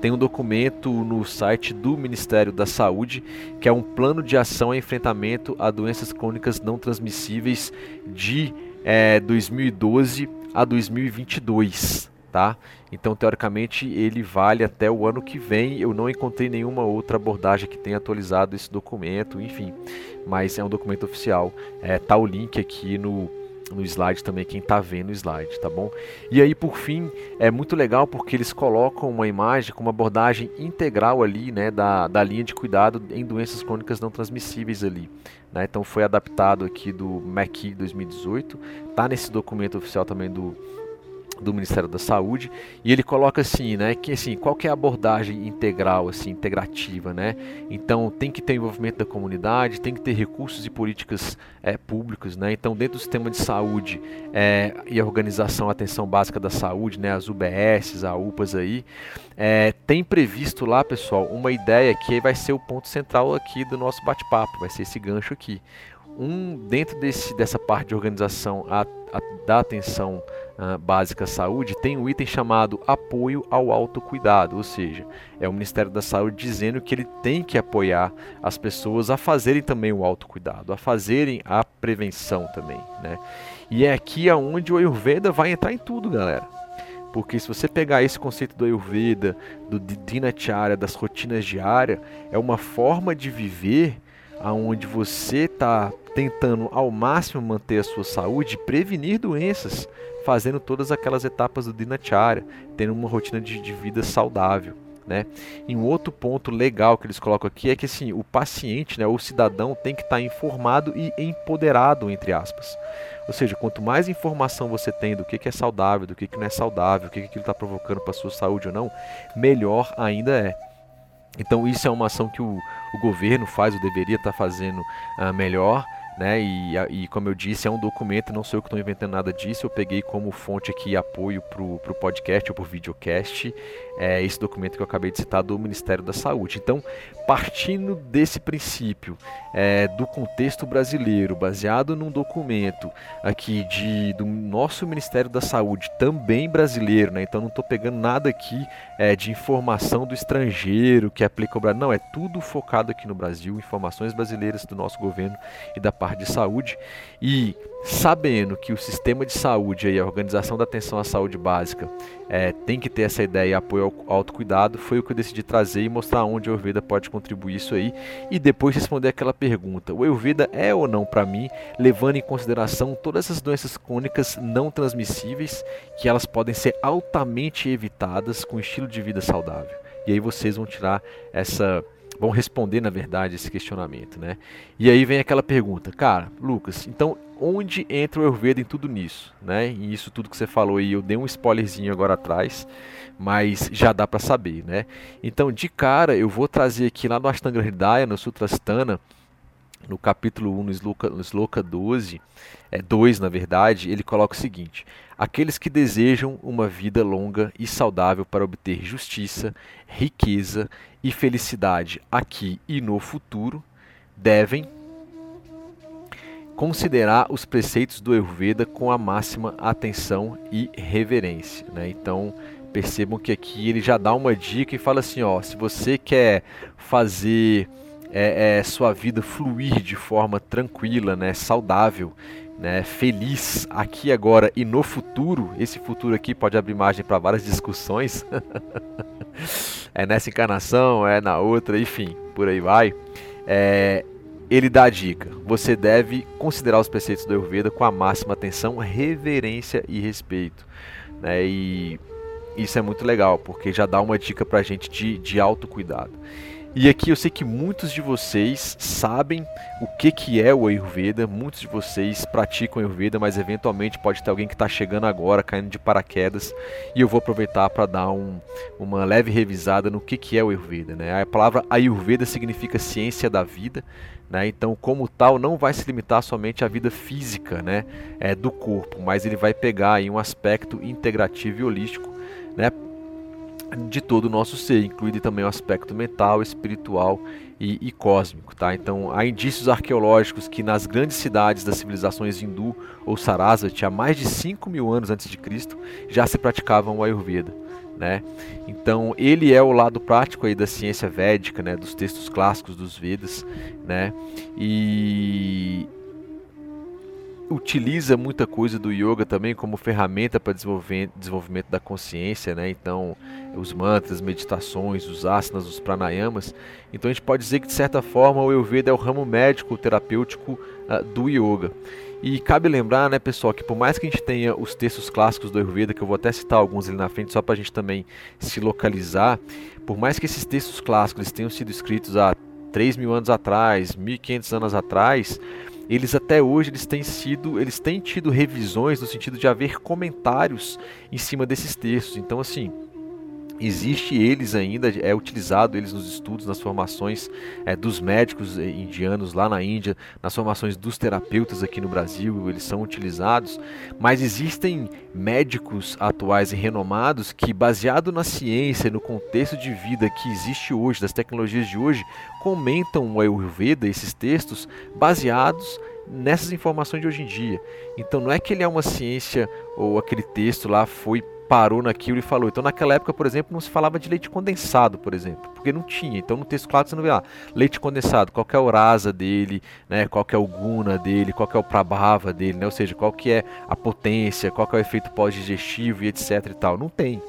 Tem um documento no site do Ministério da Saúde, que é um plano de ação e enfrentamento a doenças crônicas não transmissíveis de é, 2012 a 2022 tá? Então, teoricamente, ele vale até o ano que vem. Eu não encontrei nenhuma outra abordagem que tenha atualizado esse documento, enfim. Mas é um documento oficial. É, tá o link aqui no, no slide também, quem está vendo o slide, tá bom? E aí, por fim, é muito legal porque eles colocam uma imagem com uma abordagem integral ali, né, da, da linha de cuidado em doenças crônicas não transmissíveis ali. Né? Então, foi adaptado aqui do MEC 2018, tá nesse documento oficial também do do Ministério da Saúde e ele coloca assim, né, que assim, qual que é a abordagem integral, assim, integrativa, né? Então tem que ter envolvimento da comunidade, tem que ter recursos e políticas é, públicos, né? Então dentro do sistema de saúde é, e a organização atenção básica da saúde, né, as UBS, as UPAs aí, é, tem previsto lá, pessoal, uma ideia que vai ser o ponto central aqui do nosso bate-papo, vai ser esse gancho aqui. Um dentro desse, dessa parte de organização a, a, da atenção uh, básica saúde, tem um item chamado apoio ao autocuidado, ou seja, é o Ministério da Saúde dizendo que ele tem que apoiar as pessoas a fazerem também o autocuidado, a fazerem a prevenção também, né? E é aqui aonde o Ayurveda vai entrar em tudo, galera. Porque se você pegar esse conceito do Ayurveda, do Dinacharya, das rotinas diárias, é uma forma de viver aonde você está tentando ao máximo manter a sua saúde, prevenir doenças, fazendo todas aquelas etapas do Dinacharya, tendo uma rotina de, de vida saudável. Né? E um outro ponto legal que eles colocam aqui é que assim, o paciente, né, o cidadão, tem que estar tá informado e empoderado, entre aspas. Ou seja, quanto mais informação você tem do que, que é saudável, do que, que não é saudável, o que, que aquilo está provocando para a sua saúde ou não, melhor ainda é. Então isso é uma ação que o, o governo faz, ou deveria estar tá fazendo uh, melhor né? E, e, como eu disse, é um documento, não sou eu que estou inventando nada disso, eu peguei como fonte aqui apoio para o podcast ou para o videocast é, esse documento que eu acabei de citar do Ministério da Saúde. Então, partindo desse princípio, é, do contexto brasileiro, baseado num documento aqui de, do nosso Ministério da Saúde, também brasileiro, né? então não estou pegando nada aqui é, de informação do estrangeiro que aplica o Brasil, não, é tudo focado aqui no Brasil, informações brasileiras do nosso governo e da parte de saúde, e sabendo que o sistema de saúde e a organização da atenção à saúde básica é, tem que ter essa ideia e apoio ao autocuidado, foi o que eu decidi trazer e mostrar onde a Ayurveda pode contribuir isso aí e depois responder aquela pergunta: o Ayurveda é ou não para mim, levando em consideração todas essas doenças crônicas não transmissíveis que elas podem ser altamente evitadas com estilo de vida saudável. E aí vocês vão tirar essa vão responder, na verdade, esse questionamento, né? E aí vem aquela pergunta, cara, Lucas, então onde entra o Ayurveda em tudo nisso, né? E isso tudo que você falou aí, eu dei um spoilerzinho agora atrás, mas já dá para saber, né? Então, de cara, eu vou trazer aqui lá no Ashtanga Hridaya, no Sutrasthana, no capítulo 1, no Sloka, no Sloka 12, é 2 na verdade, ele coloca o seguinte: Aqueles que desejam uma vida longa e saudável para obter justiça, riqueza e felicidade aqui e no futuro, devem considerar os preceitos do Ayurveda com a máxima atenção e reverência. Né? Então, percebam que aqui ele já dá uma dica e fala assim: ó, se você quer fazer é, é, sua vida fluir de forma tranquila, né, saudável, né, feliz aqui agora e no futuro, esse futuro aqui pode abrir margem para várias discussões. é nessa encarnação, é na outra, enfim, por aí vai. É, ele dá a dica: você deve considerar os preceitos do Ayurveda com a máxima atenção, reverência e respeito. Né? E isso é muito legal, porque já dá uma dica para a gente de, de autocuidado. E aqui eu sei que muitos de vocês sabem o que, que é o Ayurveda, muitos de vocês praticam Ayurveda, mas eventualmente pode ter alguém que está chegando agora, caindo de paraquedas, e eu vou aproveitar para dar um, uma leve revisada no que, que é o Ayurveda. Né? A palavra Ayurveda significa ciência da vida, né? Então, como tal, não vai se limitar somente à vida física né? é, do corpo, mas ele vai pegar aí um aspecto integrativo e holístico né? de todo o nosso ser, incluindo também o aspecto mental, espiritual e, e, cósmico. Tá? Então, há indícios arqueológicos que nas grandes cidades das civilizações hindu ou Sarasvati, há mais de 5 mil anos antes de Cristo, já se praticavam o Ayurveda. Né? Então, ele é o lado prático aí da ciência védica, né? dos textos clássicos dos Vedas. Né? E utiliza muita coisa do yoga também como ferramenta para desenvolvimento da consciência, né? Então, os mantras, meditações, os asanas, os pranayamas. Então, a gente pode dizer que de certa forma o Ayurveda é o ramo médico terapêutico uh, do yoga. E cabe lembrar, né, pessoal, que por mais que a gente tenha os textos clássicos do Ayurveda, que eu vou até citar alguns ali na frente só para a gente também se localizar, por mais que esses textos clássicos tenham sido escritos há 3 mil anos atrás, 1.500 anos atrás, eles até hoje eles têm sido, eles têm tido revisões no sentido de haver comentários em cima desses textos. Então assim, existe eles ainda, é utilizado eles nos estudos, nas formações é, dos médicos eh, indianos lá na Índia, nas formações dos terapeutas aqui no Brasil, eles são utilizados, mas existem médicos atuais e renomados que, baseado na ciência, no contexto de vida que existe hoje, das tecnologias de hoje, comentam o Ayurveda, esses textos, baseados nessas informações de hoje em dia. Então não é que ele é uma ciência ou aquele texto lá foi parou naquilo e falou. Então, naquela época, por exemplo, não se falava de leite condensado, por exemplo, porque não tinha. Então, no texto claro você não vê lá leite condensado, qual é o rasa dele, né? Qual é o guna dele, qual é o prabhava dele, né? Ou seja, qual que é a potência, qual é o efeito pós-digestivo e etc e tal. Não tem.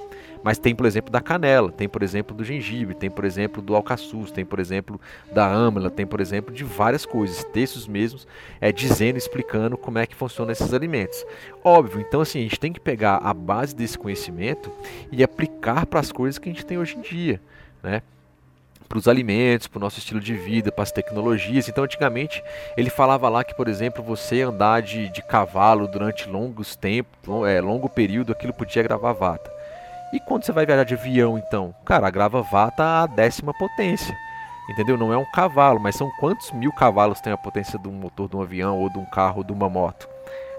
Mas tem, por exemplo, da canela, tem, por exemplo, do gengibre, tem, por exemplo, do alcaçuz, tem, por exemplo, da âmala, tem, por exemplo, de várias coisas, textos mesmos, é, dizendo, explicando como é que funcionam esses alimentos. Óbvio, então assim, a gente tem que pegar a base desse conhecimento e aplicar para as coisas que a gente tem hoje em dia, né? para os alimentos, para o nosso estilo de vida, para as tecnologias. Então, antigamente, ele falava lá que, por exemplo, você andar de, de cavalo durante longos tempos, é, longo período, aquilo podia gravar vata. E quando você vai viajar de avião, então? Cara, a grava vata a décima potência. Entendeu? Não é um cavalo, mas são quantos mil cavalos tem a potência de um motor de um avião, ou de um carro, ou de uma moto?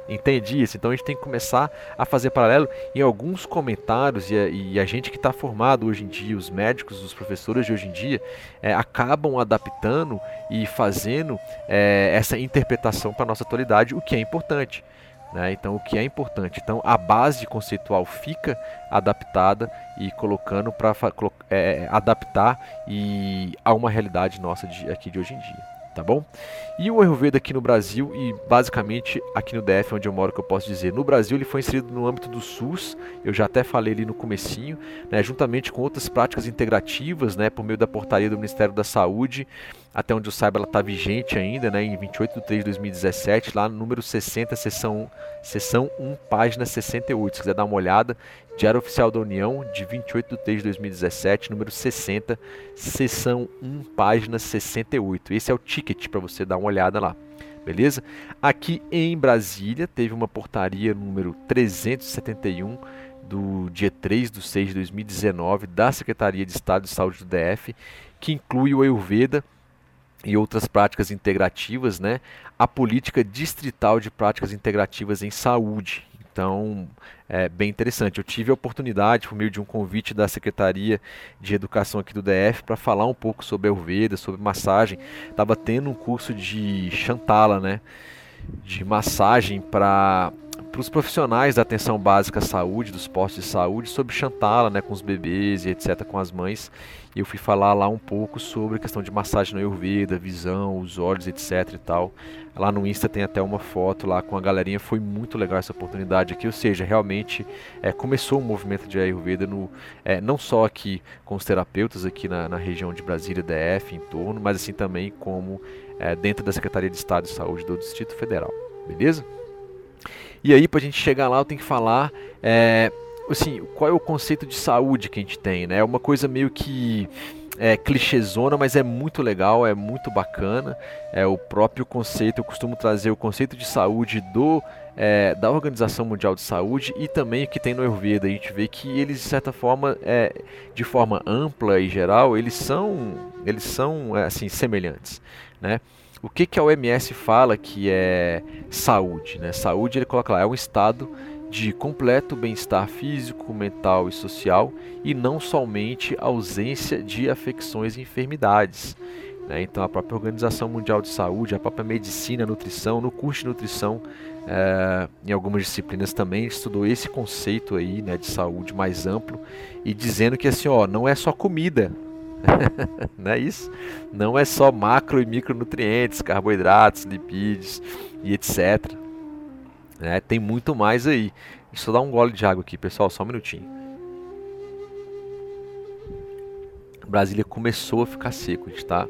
Entende isso? Então a gente tem que começar a fazer paralelo em alguns comentários, e a, e a gente que está formado hoje em dia, os médicos, os professores de hoje em dia, é, acabam adaptando e fazendo é, essa interpretação para nossa atualidade, o que é importante. Né? Então, o que é importante? Então, a base conceitual fica adaptada e colocando para é, adaptar e a uma realidade nossa de, aqui de hoje em dia tá bom? E o Ayurveda aqui no Brasil e basicamente aqui no DF onde eu moro que eu posso dizer, no Brasil ele foi inserido no âmbito do SUS, eu já até falei ali no comecinho, né, juntamente com outras práticas integrativas, né, por meio da portaria do Ministério da Saúde, até onde eu saiba ela está vigente ainda, né, em 28 de 3 de 2017, lá no número 60, sessão, sessão 1, página 68, se quiser dar uma olhada, Diário Oficial da União, de 28 de 3 de 2017, número 60, sessão 1, página 68. Esse é o ticket para você dar uma olhada lá. Beleza? Aqui em Brasília teve uma portaria número 371 do dia 3 de 6 de 2019 da Secretaria de Estado de Saúde do DF, que inclui o Ayurveda e outras práticas integrativas, né? A política distrital de práticas integrativas em saúde. Então, é bem interessante. Eu tive a oportunidade, por meio de um convite da Secretaria de Educação aqui do DF, para falar um pouco sobre Ayurveda, sobre massagem. Estava tendo um curso de Chantala, né? De massagem para para os profissionais da atenção básica à saúde, dos postos de saúde, sobre Chantala, né, com os bebês e etc, com as mães. Eu fui falar lá um pouco sobre a questão de massagem no Ayurveda, visão, os olhos, etc e tal. Lá no Insta tem até uma foto lá com a galerinha, foi muito legal essa oportunidade aqui, ou seja, realmente é, começou um movimento de Ayurveda no, é, não só aqui com os terapeutas aqui na, na, região de Brasília, DF, em torno, mas assim também como é, dentro da Secretaria de Estado de Saúde do Distrito Federal, beleza? E aí, para a gente chegar lá, eu tenho que falar é, assim, qual é o conceito de saúde que a gente tem, né? É uma coisa meio que é clichêzona, mas é muito legal, é muito bacana. É o próprio conceito, eu costumo trazer o conceito de saúde do é, da Organização Mundial de Saúde e também o que tem no Ayurveda. A gente vê que eles, de certa forma, é, de forma ampla e geral, eles são, eles são é, assim, semelhantes. Né? O que, que a OMS fala que é saúde? Né? Saúde, ele coloca lá, é um estado de completo bem-estar físico, mental e social e não somente ausência de afecções e enfermidades. Né? Então, a própria Organização Mundial de Saúde, a própria medicina, nutrição, no curso de nutrição, é, em algumas disciplinas também estudou esse conceito aí né, de saúde mais amplo e dizendo que assim, ó, não é só comida, não é isso? Não é só macro e micronutrientes, carboidratos, lipídios e etc. Né? Tem muito mais aí. Deixa eu dar um gole de água aqui, pessoal, só um minutinho. Brasília começou a ficar seco, a gente está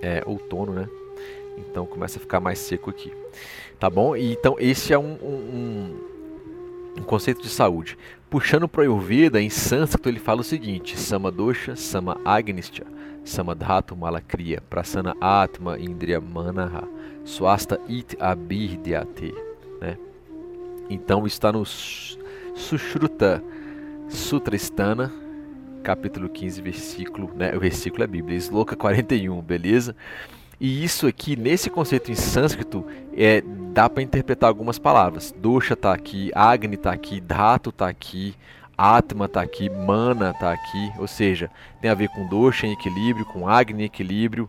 é, outono, né? Então começa a ficar mais seco aqui. Tá bom? E, então esse é um, um, um conceito de saúde. Puxando para o Ayurveda, em sânscrito ele fala o seguinte: Sama dosha, sama agnistya, sama dhatu malakriya, prasana atma indriya manaha, swasta it abhidyate. Né? Então está no Sushruta Sutrastana, capítulo 15, versículo, né? O versículo é Bíblia, Sloka 41, beleza? E isso aqui, nesse conceito em sânscrito, é, dá para interpretar algumas palavras. Dosha está aqui, Agni está aqui, Dhatu está aqui, Atma está aqui, Mana está aqui. Ou seja, tem a ver com Dosha em equilíbrio, com Agni em equilíbrio,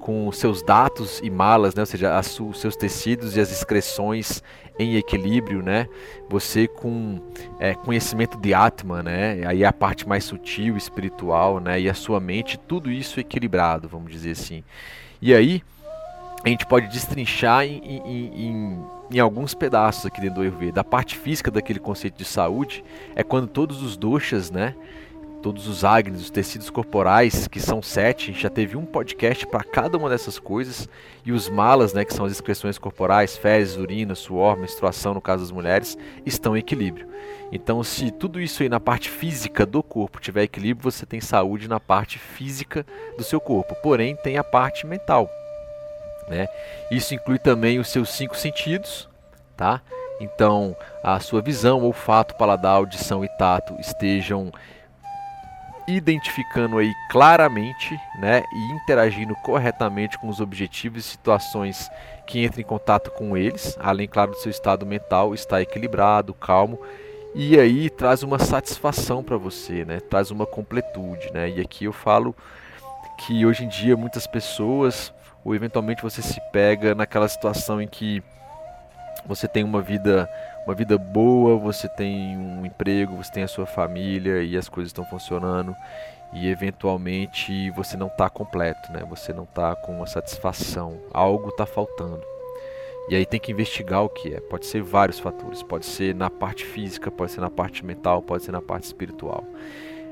com seus datos e malas, né? ou seja, os seus tecidos e as excreções em equilíbrio, né? Você com é, conhecimento de Atma, né? Aí a parte mais sutil, espiritual, né? E a sua mente, tudo isso equilibrado, vamos dizer assim. E aí a gente pode destrinchar em, em, em, em alguns pedaços aqui dentro do Ayurveda. A parte física daquele conceito de saúde é quando todos os doshas, né? Todos os agnes, os tecidos corporais, que são sete, a gente já teve um podcast para cada uma dessas coisas, e os malas, né, que são as excreções corporais, fezes, urina, suor, menstruação, no caso das mulheres, estão em equilíbrio. Então, se tudo isso aí na parte física do corpo tiver equilíbrio, você tem saúde na parte física do seu corpo. Porém, tem a parte mental. Né? Isso inclui também os seus cinco sentidos, tá? Então, a sua visão, olfato, paladar, audição e tato estejam identificando aí claramente, né, e interagindo corretamente com os objetivos e situações que entram em contato com eles, além claro do seu estado mental está equilibrado, calmo, e aí traz uma satisfação para você, né? Traz uma completude, né? E aqui eu falo que hoje em dia muitas pessoas ou eventualmente você se pega naquela situação em que você tem uma vida uma vida boa, você tem um emprego, você tem a sua família e as coisas estão funcionando e eventualmente você não está completo, né? Você não está com uma satisfação, algo está faltando. E aí tem que investigar o que é. Pode ser vários fatores, pode ser na parte física, pode ser na parte mental, pode ser na parte espiritual.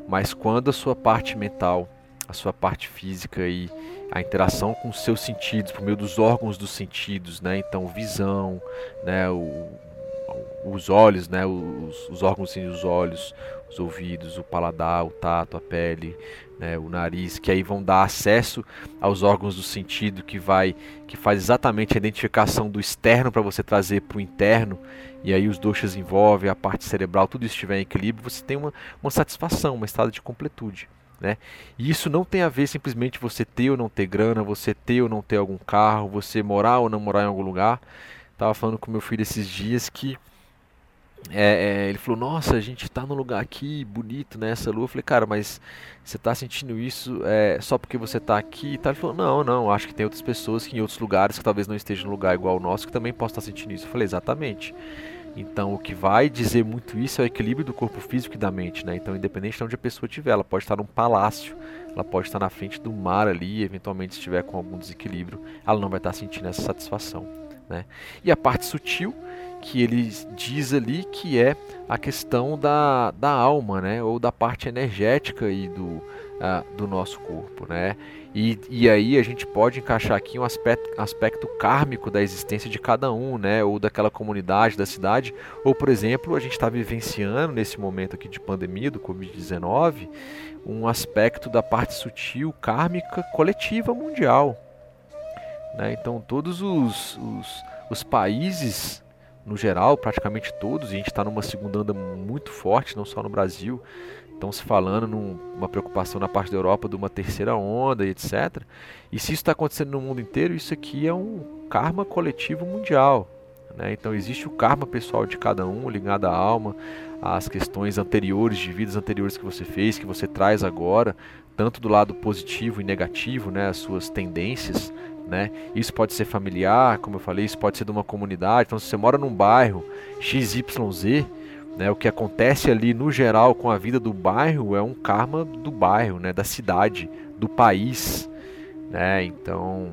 Mas quando a sua parte mental, a sua parte física e a interação com os seus sentidos, por meio dos órgãos dos sentidos, né? Então, visão, né? O, os olhos, né, os, os órgãos assim, os olhos, os ouvidos, o paladar, o tato, a pele, né, o nariz, que aí vão dar acesso aos órgãos do sentido que vai que faz exatamente a identificação do externo para você trazer para o interno e aí os doxas envolvem a parte cerebral, tudo isso estiver em equilíbrio, você tem uma, uma satisfação, uma estado de completude. Né? E isso não tem a ver simplesmente você ter ou não ter grana, você ter ou não ter algum carro, você morar ou não morar em algum lugar. Tava falando com meu filho esses dias que é, é, ele falou, nossa, a gente está num lugar aqui bonito, né? Essa lua. Eu falei, cara, mas você está sentindo isso é, só porque você está aqui? Ele falou, não, não, acho que tem outras pessoas que em outros lugares que talvez não estejam num lugar igual ao nosso que também possam estar sentindo isso. Eu falei, exatamente. Então, o que vai dizer muito isso é o equilíbrio do corpo físico e da mente, né? Então, independente de onde a pessoa estiver, ela pode estar num palácio, ela pode estar na frente do mar ali, eventualmente, se estiver com algum desequilíbrio, ela não vai estar sentindo essa satisfação, né? E a parte sutil, que ele diz ali que é a questão da, da alma, né? Ou da parte energética aí do, uh, do nosso corpo, né? E, e aí a gente pode encaixar aqui um aspecto, aspecto kármico da existência de cada um, né? Ou daquela comunidade, da cidade. Ou, por exemplo, a gente está vivenciando nesse momento aqui de pandemia do Covid-19 um aspecto da parte sutil, kármica, coletiva mundial. Né? Então todos os, os, os países no geral, praticamente todos, e a gente está numa segunda onda muito forte, não só no Brasil. Estão se falando numa preocupação na parte da Europa de uma terceira onda e etc. E se isso está acontecendo no mundo inteiro, isso aqui é um karma coletivo mundial. Né? Então existe o karma pessoal de cada um, ligado à alma, às questões anteriores, de vidas anteriores que você fez, que você traz agora, tanto do lado positivo e negativo, né? as suas tendências. Né? Isso pode ser familiar, como eu falei, isso pode ser de uma comunidade. Então, se você mora num bairro XYZ, né, o que acontece ali no geral com a vida do bairro é um karma do bairro, né, da cidade, do país. Né? Então,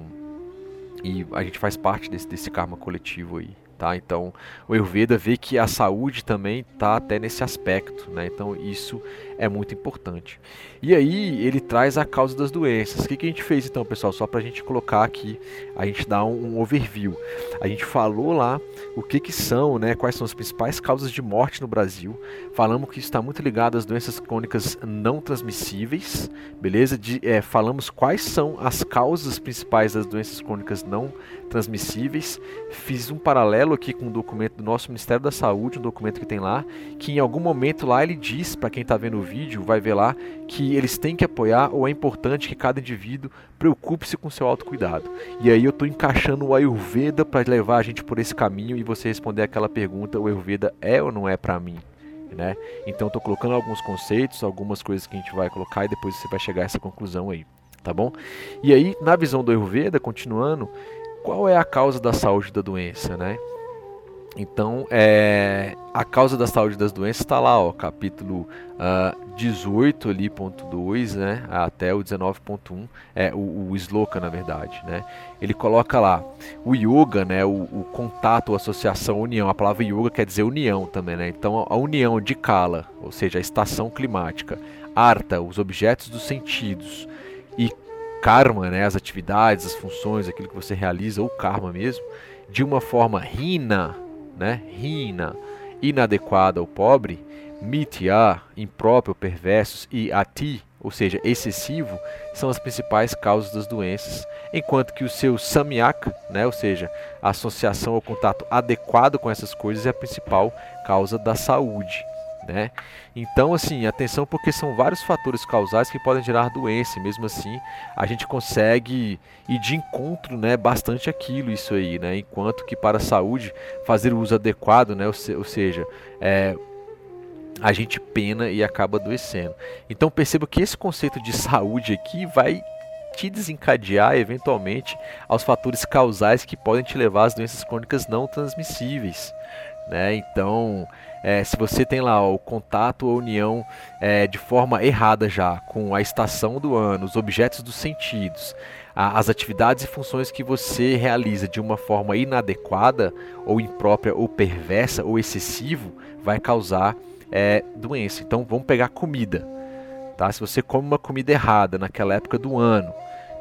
e a gente faz parte desse, desse karma coletivo aí. Tá? Então, o Ayurveda vê que a saúde também está até nesse aspecto, né? Então, isso é muito importante. E aí, ele traz a causa das doenças. O que, que a gente fez então, pessoal? Só para a gente colocar aqui, a gente dá um, um, overview. A gente falou lá o que, que são, né? Quais são as principais causas de morte no Brasil. Falamos que isso está muito ligado às doenças crônicas não transmissíveis, beleza? De, é, falamos quais são as causas principais das doenças crônicas não transmissíveis. Fiz um paralelo aqui com um documento do nosso Ministério da Saúde, um documento que tem lá, que em algum momento lá ele diz, para quem está vendo o vídeo, vai ver lá, que eles têm que apoiar ou é importante que cada indivíduo preocupe-se com seu autocuidado. E aí eu estou encaixando o Ayurveda para levar a gente por esse caminho e você responder aquela pergunta, o Ayurveda é ou não é para mim? Né? Então estou colocando alguns conceitos, algumas coisas que a gente vai colocar e depois você vai chegar a essa conclusão aí, tá bom? E aí, na visão do Ayurveda, continuando, qual é a causa da saúde da doença, né? Então, é, a causa da saúde das doenças está lá, ó, capítulo uh, 18 ali, ponto 2, né, até o 19.1, é o, o sloka, na verdade, né. Ele coloca lá o yoga, né, o, o contato, a associação, a união. A palavra yoga quer dizer união também, né. Então, a união de kala, ou seja, a estação climática, arta, os objetos dos sentidos karma, né, as atividades, as funções, aquilo que você realiza, ou karma mesmo, de uma forma rina, né, rina, inadequada ou pobre, mitya, impróprio, perversos e ati, ou seja, excessivo, são as principais causas das doenças, enquanto que o seu samyak, né, ou seja, a associação ou contato adequado com essas coisas é a principal causa da saúde né? Então, assim, atenção porque são vários fatores causais que podem gerar doença, e mesmo assim a gente consegue ir de encontro, né, bastante aquilo, isso aí, né? Enquanto que para a saúde, fazer o uso adequado, né, ou, se, ou seja, é, a gente pena e acaba adoecendo. Então perceba que esse conceito de saúde aqui vai te desencadear eventualmente aos fatores causais que podem te levar às doenças crônicas não transmissíveis. Né? Então, é, se você tem lá o contato ou união é, de forma errada já com a estação do ano, os objetos dos sentidos, a, as atividades e funções que você realiza de uma forma inadequada ou imprópria ou perversa ou excessivo, vai causar é, doença. Então vamos pegar comida. Tá? Se você come uma comida errada naquela época do ano,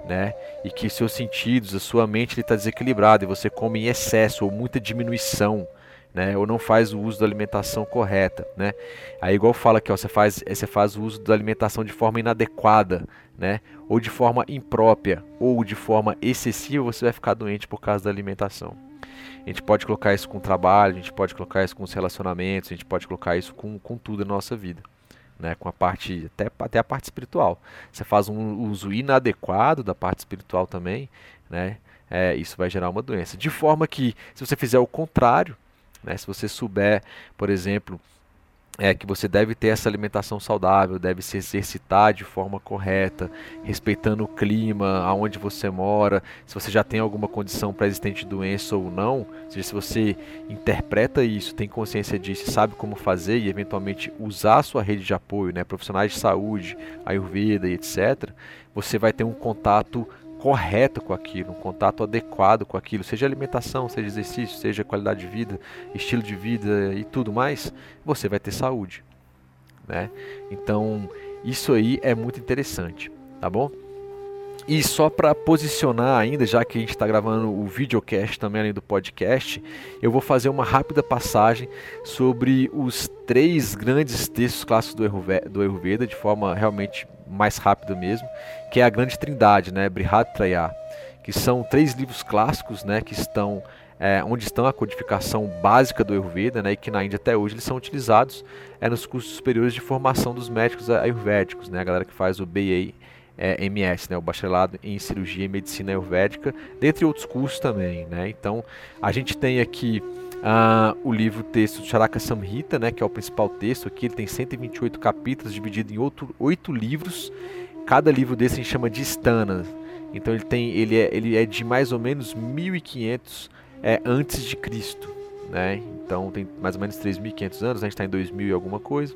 né? E que seus sentidos, a sua mente está desequilibrada e você come em excesso ou muita diminuição né? Ou não faz o uso da alimentação correta, né? Aí igual fala que você faz, você faz o uso da alimentação de forma inadequada, né? Ou de forma imprópria, ou de forma excessiva, você vai ficar doente por causa da alimentação. A gente pode colocar isso com o trabalho, a gente pode colocar isso com os relacionamentos, a gente pode colocar isso com, com tudo na nossa vida. Né, com a parte até, até a parte espiritual. Você faz um uso inadequado da parte espiritual também, né, é, isso vai gerar uma doença. De forma que, se você fizer o contrário, né? Se você souber, por exemplo, é que você deve ter essa alimentação saudável, deve se exercitar de forma correta, respeitando o clima, aonde você mora, se você já tem alguma condição pré-existente de doença ou não, ou seja, se você interpreta isso, tem consciência disso, sabe como fazer e eventualmente usar a sua rede de apoio, né, profissionais de saúde, ayurveda e etc, você vai ter um contato correto com aquilo, um contato adequado com aquilo, seja alimentação, seja exercício, seja qualidade de vida, estilo de vida e tudo mais, você vai ter saúde, né? Então, isso aí é muito interessante, tá bom? E só para posicionar ainda, já que a gente está gravando o videocast também além do podcast, eu vou fazer uma rápida passagem sobre os três grandes textos clássicos do Ayurveda, de forma realmente mais rápida mesmo, que é a grande trindade, né, Brihatraya, que são três livros clássicos, né, que estão é, onde estão a codificação básica do Ayurveda, né, e que na Índia até hoje eles são utilizados é, nos cursos superiores de formação dos médicos ayurvédicos, né, a galera que faz o BA é, MS, né, o bacharelado em cirurgia e medicina ayurvédica, dentre outros cursos também. Né? Então, a gente tem aqui ah, o livro texto Charaka Samhita, né, que é o principal texto aqui, ele tem 128 capítulos dividido em outro, oito livros. Cada livro desse a gente chama de stana. Então ele tem ele é, ele é de mais ou menos 1500 é, antes de Cristo, né? Então tem mais ou menos 3.500 anos, a gente está em 2000 e alguma coisa.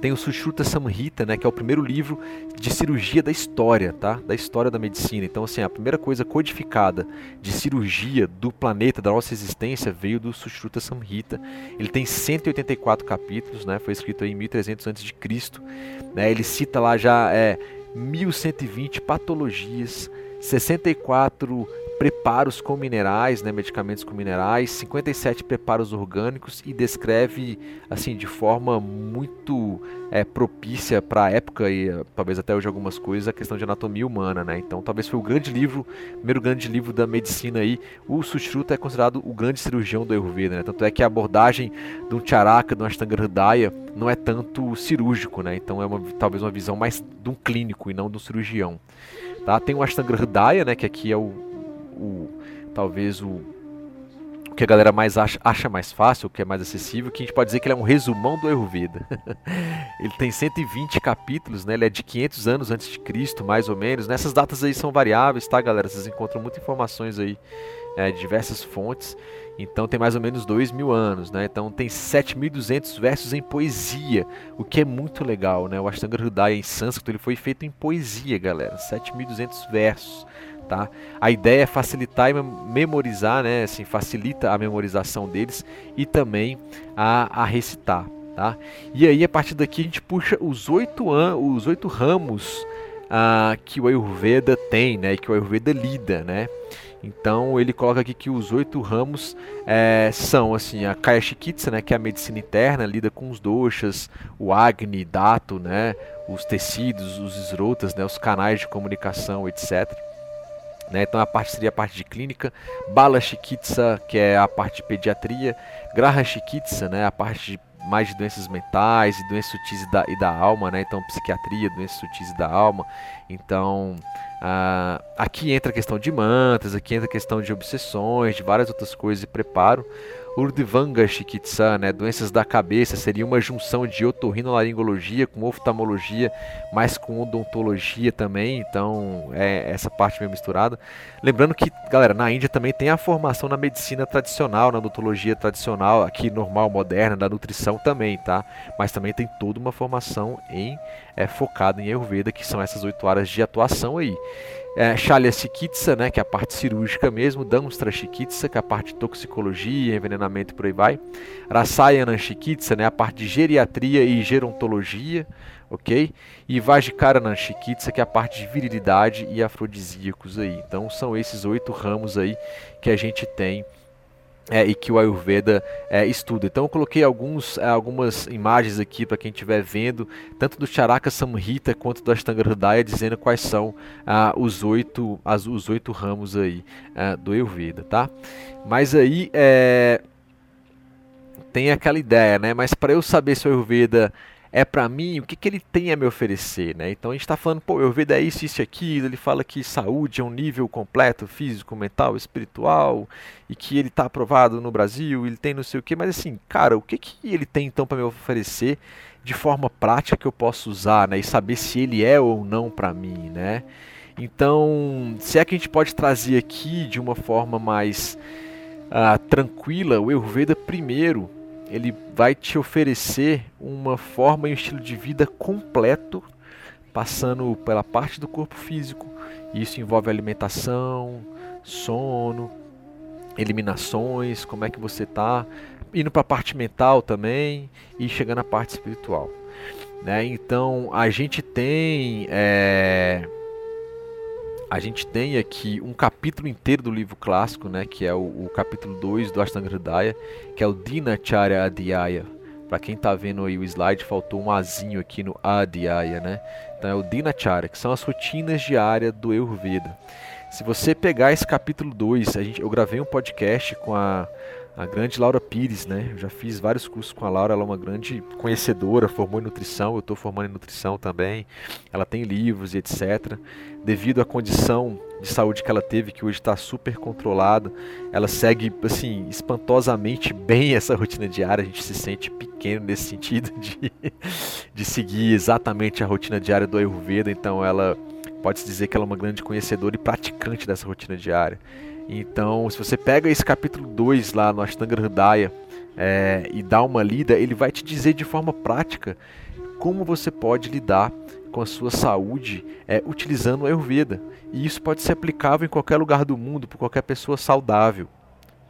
Tem o Sushruta Samhita, né, que é o primeiro livro de cirurgia da história, tá? Da história da medicina. Então, assim, a primeira coisa codificada de cirurgia do planeta, da nossa existência, veio do Sushruta Samhita. Ele tem 184 capítulos, né? Foi escrito em 1300 a.C. Né? Ele cita lá já é, 1120 patologias, 64 preparos com minerais, né, medicamentos com minerais, 57 preparos orgânicos e descreve assim de forma muito é, propícia para a época e talvez até hoje algumas coisas a questão de anatomia humana, né? Então talvez foi o grande livro, primeiro grande livro da medicina aí. O Sushruta é considerado o grande cirurgião do Ayurveda, né? Tanto é que a abordagem de um Charaka, de um Ashtanga Hridaya, não é tanto cirúrgico, né? Então é uma, talvez uma visão mais de um clínico e não de um cirurgião. Tá? Tem o Ashtanga Hridaya, né? Que aqui é o o talvez o, o que a galera mais acha, acha mais fácil, o que é mais acessível, que a gente pode dizer que ele é um resumão do Ayurveda. ele tem 120 capítulos, né? Ele é de 500 anos antes de Cristo, mais ou menos. Nessas datas aí são variáveis, tá, galera? Vocês encontram muitas informações aí é, de diversas fontes. Então tem mais ou menos 2 mil anos, né? Então tem 7.200 versos em poesia, o que é muito legal, né? O Ashtanga Hridaya em sânscrito ele foi feito em poesia, galera. 7.200 versos. Tá? A ideia é facilitar e memorizar, né? Assim, facilita a memorização deles e também a, a recitar. Tá? E aí, a partir daqui, a gente puxa os oito, os oito ramos ah, que o Ayurveda tem, né? que o Ayurveda lida. Né? Então ele coloca aqui que os oito ramos é, são assim a Kaya né, que é a medicina interna, lida com os doshas, o Agni, Dato, né, os tecidos, os esrotas, né, os canais de comunicação, etc. Né? Então a parte seria a parte de clínica, Bala Chikitsa, que é a parte de pediatria, Graha Chikitsa, né? a parte de mais de doenças mentais e doenças sutis e da, e da alma, né? Então, psiquiatria, doenças sutis e da alma. Então, aqui entra a questão de mantras, aqui entra a questão de obsessões, de várias outras coisas e preparo. Urdhvanga Chikitsa, né, doenças da cabeça, seria uma junção de otorrinolaringologia com oftalmologia, mas com odontologia também, então é essa parte meio misturada. Lembrando que, galera, na Índia também tem a formação na medicina tradicional, na odontologia tradicional, aqui normal, moderna, da nutrição também, tá? Mas também tem toda uma formação em é, focada em Ayurveda, que são essas oito áreas de atuação aí é, Shalya Chikitsa, né, que é a parte cirúrgica mesmo, Damstra Chikitsa, que é a parte de toxicologia, envenenamento por aí vai, Rasayana Chikitsa, né, a parte de geriatria e gerontologia, ok? E Vajikarana Chikitsa, que é a parte de virilidade e afrodisíacos aí. Então são esses oito ramos aí que a gente tem é, e que o Ayurveda é, estuda. Então eu coloquei alguns, é, algumas imagens aqui para quem estiver vendo, tanto do Charaka Samhita quanto do Ashtanga Hridaya, dizendo quais são ah, os, oito, as, os oito ramos aí ah, do Ayurveda, tá? Mas aí é, tem aquela ideia, né? Mas para eu saber se o Ayurveda é para mim, o que, que ele tem a me oferecer, né? Então a gente está falando, pô, eu vejo é isso, isso e aquilo, ele fala que saúde é um nível completo, físico, mental, espiritual, e que ele está aprovado no Brasil, ele tem não sei o que, mas assim, cara, o que, que ele tem então para me oferecer de forma prática que eu posso usar, né? E saber se ele é ou não para mim, né? Então, se é que a gente pode trazer aqui de uma forma mais uh, tranquila, o Ayurveda primeiro ele vai te oferecer uma forma e um estilo de vida completo, passando pela parte do corpo físico. Isso envolve alimentação, sono, eliminações, como é que você está, indo para a parte mental também e chegando à parte espiritual. Né? Então a gente tem é, a gente tem aqui um capítulo inteiro do livro clássico, né, que é o, o capítulo 2 do Ashtanga Hridaya, que é o Dinacharya Adhyaya. Para quem está vendo aí o slide, faltou um azinho aqui no Adhyaya, né? Então é o Dinacharya, que são as rotinas diárias do Ayurveda. Se você pegar esse capítulo 2, a gente, eu gravei um podcast com a a grande Laura Pires, né? Eu já fiz vários cursos com a Laura, ela é uma grande conhecedora, formou em nutrição, eu estou formando em nutrição também. Ela tem livros e etc. Devido à condição de saúde que ela teve, que hoje está super controlada, ela segue assim espantosamente bem essa rotina diária. A gente se sente pequeno nesse sentido de, de seguir exatamente a rotina diária do Ayurveda. Então ela pode-se dizer que ela é uma grande conhecedora e praticante dessa rotina diária. Então, se você pega esse capítulo 2 lá no Ashtanga Hridaya é, e dá uma lida, ele vai te dizer de forma prática como você pode lidar com a sua saúde é, utilizando o Ayurveda. E isso pode ser aplicável em qualquer lugar do mundo, por qualquer pessoa saudável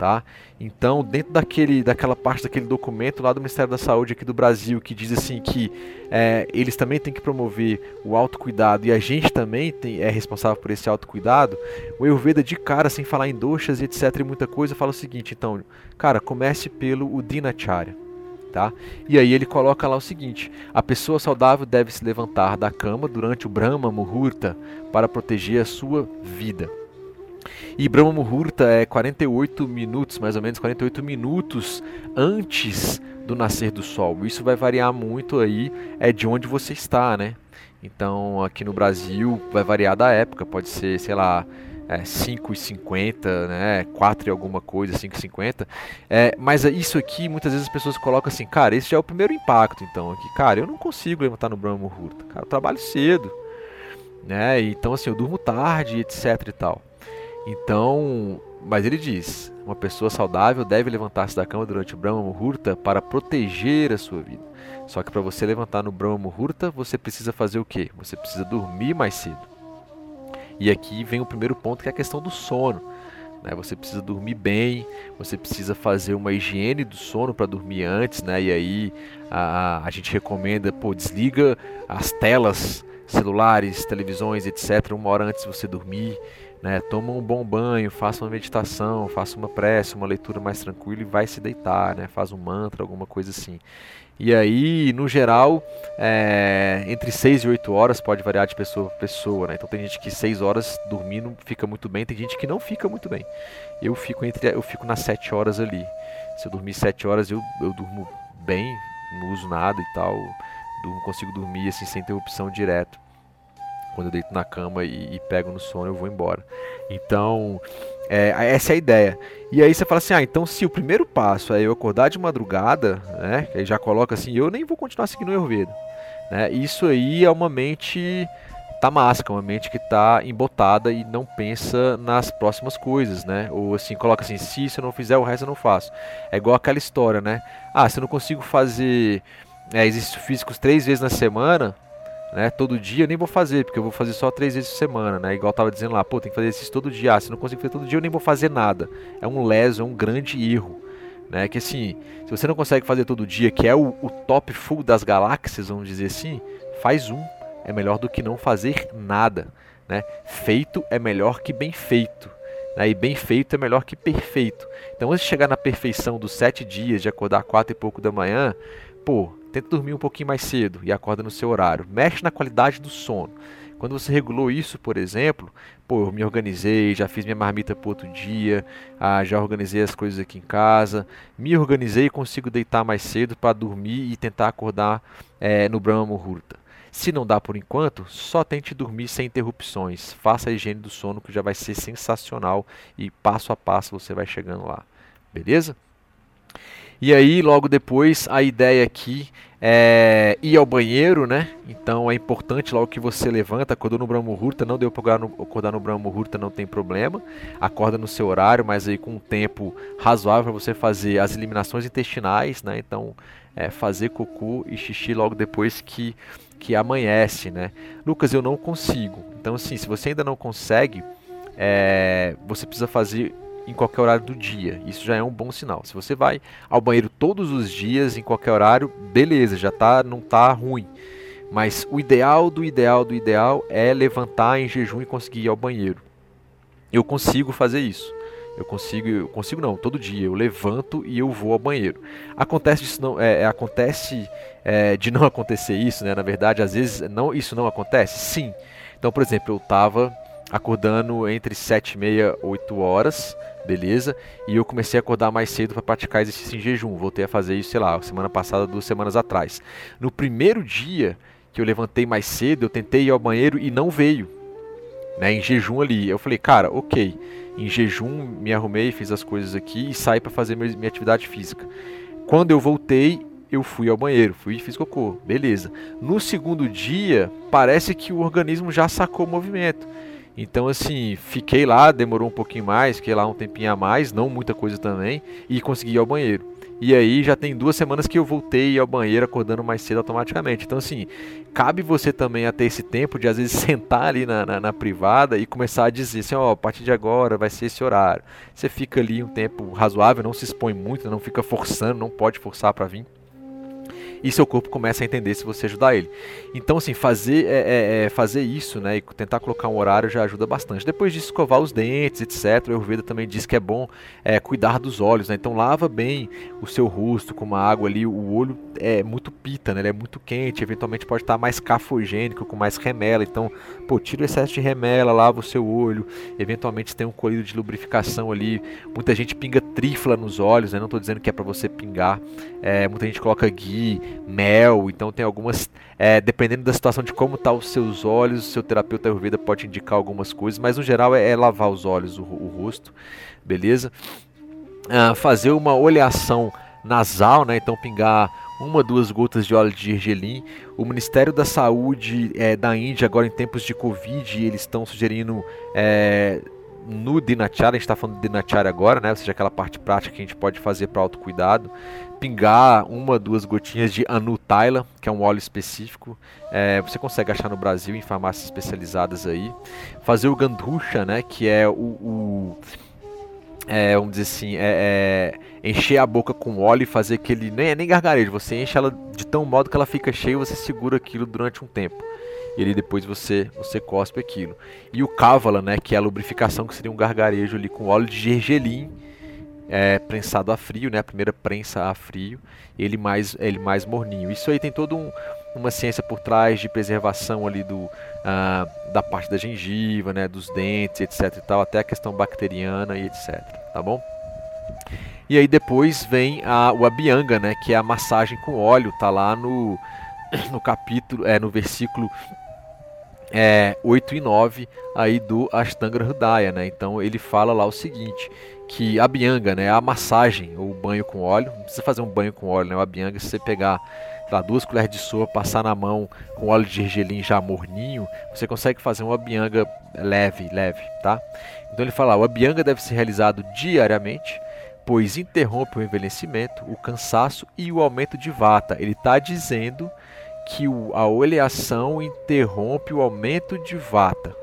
tá? Então, dentro daquele, daquela parte daquele documento lá do Ministério da Saúde aqui do Brasil, que diz assim que é, eles também têm que promover o autocuidado e a gente também tem, é responsável por esse autocuidado, o Ayurveda de cara, sem falar em doxas e etc e muita coisa, fala o seguinte, então, cara, comece pelo Udinacharya. Tá? E aí ele coloca lá o seguinte: a pessoa saudável deve se levantar da cama durante o Brahma Muhurta para proteger a sua vida. E Brahma Muhurta é 48 minutos, mais ou menos 48 minutos antes do nascer do sol. Isso vai variar muito aí é de onde você está, né? Então, aqui no Brasil vai variar da época, pode ser, sei lá, é, 5,50, né, 4 e alguma coisa, 5,50. É, mas isso aqui, muitas vezes as pessoas colocam assim, cara, esse já é o primeiro impacto, então, aqui, cara, eu não consigo levantar no Brahma Muhurta, cara, eu trabalho cedo, né, então assim, eu durmo tarde, etc e tal. Então, mas ele diz: uma pessoa saudável deve levantar-se da cama durante o Brahma Muhurta para proteger a sua vida. Só que para você levantar no Brahma Muhurta, você precisa fazer o quê? Você precisa dormir mais cedo. E aqui vem o primeiro ponto que é a questão do sono. Né? Você precisa dormir bem, você precisa fazer uma higiene do sono para dormir antes, né? E aí a, a gente recomenda, pô, desliga as telas celulares, televisões, etc. Uma hora antes de você dormir né? Toma um bom banho, faça uma meditação, faça uma prece, uma leitura mais tranquila e vai se deitar, né? Faz um mantra, alguma coisa assim. E aí, no geral, é, entre 6 e 8 horas pode variar de pessoa para pessoa, né? Então tem gente que 6 horas dormindo fica muito bem, tem gente que não fica muito bem. Eu fico entre eu fico nas 7 horas ali. Se eu dormir 7 horas, eu, eu durmo bem, não uso nada e tal. Consigo dormir assim sem interrupção direto quando eu deito na cama e, e pego no sono, eu vou embora. Então, é, essa é a ideia. E aí você fala assim, ah, então se o primeiro passo é eu acordar de madrugada, né, aí já coloca assim, eu nem vou continuar seguindo o Ayurveda. Né, isso aí é uma mente tamasca, uma mente que está embotada e não pensa nas próximas coisas, né? Ou assim, coloca assim, se isso eu não fizer, o resto eu não faço. É igual aquela história, né? Ah, se eu não consigo fazer é, exercícios físicos três vezes na semana, né? Todo dia eu nem vou fazer, porque eu vou fazer só três vezes por semana, né? Igual eu tava dizendo lá, pô, tem que fazer isso todo dia. Ah, se não consigo fazer todo dia, eu nem vou fazer nada. É um leso, é um grande erro. Né? Que assim, se você não consegue fazer todo dia, que é o, o top full das galáxias, vamos dizer assim, faz um. É melhor do que não fazer nada. Né? Feito é melhor que bem feito. Né? E bem feito é melhor que perfeito. Então, antes de chegar na perfeição dos sete dias, de acordar quatro e pouco da manhã, pô, Tenta dormir um pouquinho mais cedo e acorda no seu horário. Mexe na qualidade do sono. Quando você regulou isso, por exemplo, pô, eu me organizei, já fiz minha marmita para outro dia, ah, já organizei as coisas aqui em casa, me organizei e consigo deitar mais cedo para dormir e tentar acordar é, no Brahma Muhurta. Se não dá por enquanto, só tente dormir sem interrupções. Faça a higiene do sono que já vai ser sensacional e passo a passo você vai chegando lá. Beleza? E aí, logo depois, a ideia aqui é ir ao banheiro, né? Então é importante logo que você levanta, acordou no Brahma não deu para acordar no Brahma Muhurta, não tem problema. Acorda no seu horário, mas aí com um tempo razoável para você fazer as eliminações intestinais, né? Então, é fazer cocô e xixi logo depois que que amanhece, né? Lucas, eu não consigo. Então, assim, se você ainda não consegue, é, você precisa fazer em qualquer horário do dia. Isso já é um bom sinal. Se você vai ao banheiro todos os dias, em qualquer horário, beleza, já tá, não tá ruim. Mas o ideal do ideal do ideal é levantar em jejum e conseguir ir ao banheiro. Eu consigo fazer isso. Eu consigo, eu consigo não, todo dia eu levanto e eu vou ao banheiro. Acontece isso não, é, é acontece é, de não acontecer isso, né? Na verdade, às vezes não, isso não acontece. Sim. Então, por exemplo, eu estava acordando entre 7 e meia, 8 horas, beleza? E eu comecei a acordar mais cedo para praticar exercício em jejum. Voltei a fazer isso, sei lá, semana passada, duas semanas atrás. No primeiro dia que eu levantei mais cedo, eu tentei ir ao banheiro e não veio, né? Em jejum ali. Eu falei, cara, ok. Em jejum, me arrumei, fiz as coisas aqui e saí para fazer minha atividade física. Quando eu voltei, eu fui ao banheiro, fui e fiz cocô, beleza. No segundo dia, parece que o organismo já sacou o movimento. Então, assim, fiquei lá, demorou um pouquinho mais, fiquei lá um tempinho a mais, não muita coisa também, e consegui ir ao banheiro. E aí já tem duas semanas que eu voltei ao banheiro acordando mais cedo automaticamente. Então, assim, cabe você também a ter esse tempo de às vezes sentar ali na, na, na privada e começar a dizer assim, ó, oh, a partir de agora vai ser esse horário. Você fica ali um tempo razoável, não se expõe muito, não fica forçando, não pode forçar para vir e seu corpo começa a entender se você ajudar ele. Então, assim, fazer, é, é, é, fazer isso, né, e tentar colocar um horário já ajuda bastante. Depois de escovar os dentes, etc., o Ayurveda também diz que é bom é, cuidar dos olhos, né, então lava bem o seu rosto com uma água ali, o olho é muito pita, né, ele é muito quente, eventualmente pode estar mais cafogênico, com mais remela, então, pô, tira o excesso de remela, lava o seu olho, eventualmente tem um colírio de lubrificação ali, muita gente pinga trifla nos olhos, né, não estou dizendo que é para você pingar, é, muita gente coloca ghee, mel, então tem algumas, é, dependendo da situação de como tá os seus olhos, o seu terapeuta Ayurveda pode indicar algumas coisas, mas no geral é, é lavar os olhos, o, o rosto, beleza? Ah, fazer uma oleação nasal, né? Então pingar uma, duas gotas de óleo de gergelim. O Ministério da Saúde é, da Índia, agora em tempos de Covid, eles estão sugerindo é, no Dinacharya, a gente está falando de Dinacharya agora, né? ou seja, aquela parte prática que a gente pode fazer para autocuidado, pingar uma, duas gotinhas de Anutaila, que é um óleo específico, é, você consegue achar no Brasil em farmácias especializadas aí, fazer o Gandhusha, né? que é o, o é, vamos dizer assim, é, é, encher a boca com óleo e fazer aquele, nem é nem gargarejo, você enche ela de tão modo que ela fica cheia e você segura aquilo durante um tempo e depois você você cospe aquilo. E o cávala, né, que é a lubrificação, que seria um gargarejo ali com óleo de gergelim é, prensado a frio, né, a primeira prensa a frio, ele mais ele mais morninho. Isso aí tem todo um, uma ciência por trás de preservação ali do ah, da parte da gengiva, né, dos dentes, etc e tal, até a questão bacteriana e etc, tá bom? E aí depois vem a, o abhyanga, né, que é a massagem com óleo, tá lá no no capítulo, é no versículo é, 8 e 9 aí do Ashtanga Hridaya, né? Então ele fala lá o seguinte, que a bianga, né, a massagem ou banho com óleo, não precisa fazer um banho com óleo, né? O bianga se você pegar lá, duas colheres de sopa, passar na mão com óleo de gergelim já morninho, você consegue fazer uma bianga leve, leve, tá? Então ele fala, o bianga deve ser realizado diariamente, pois interrompe o envelhecimento, o cansaço e o aumento de vata. Ele está dizendo que a oleação interrompe o aumento de vata.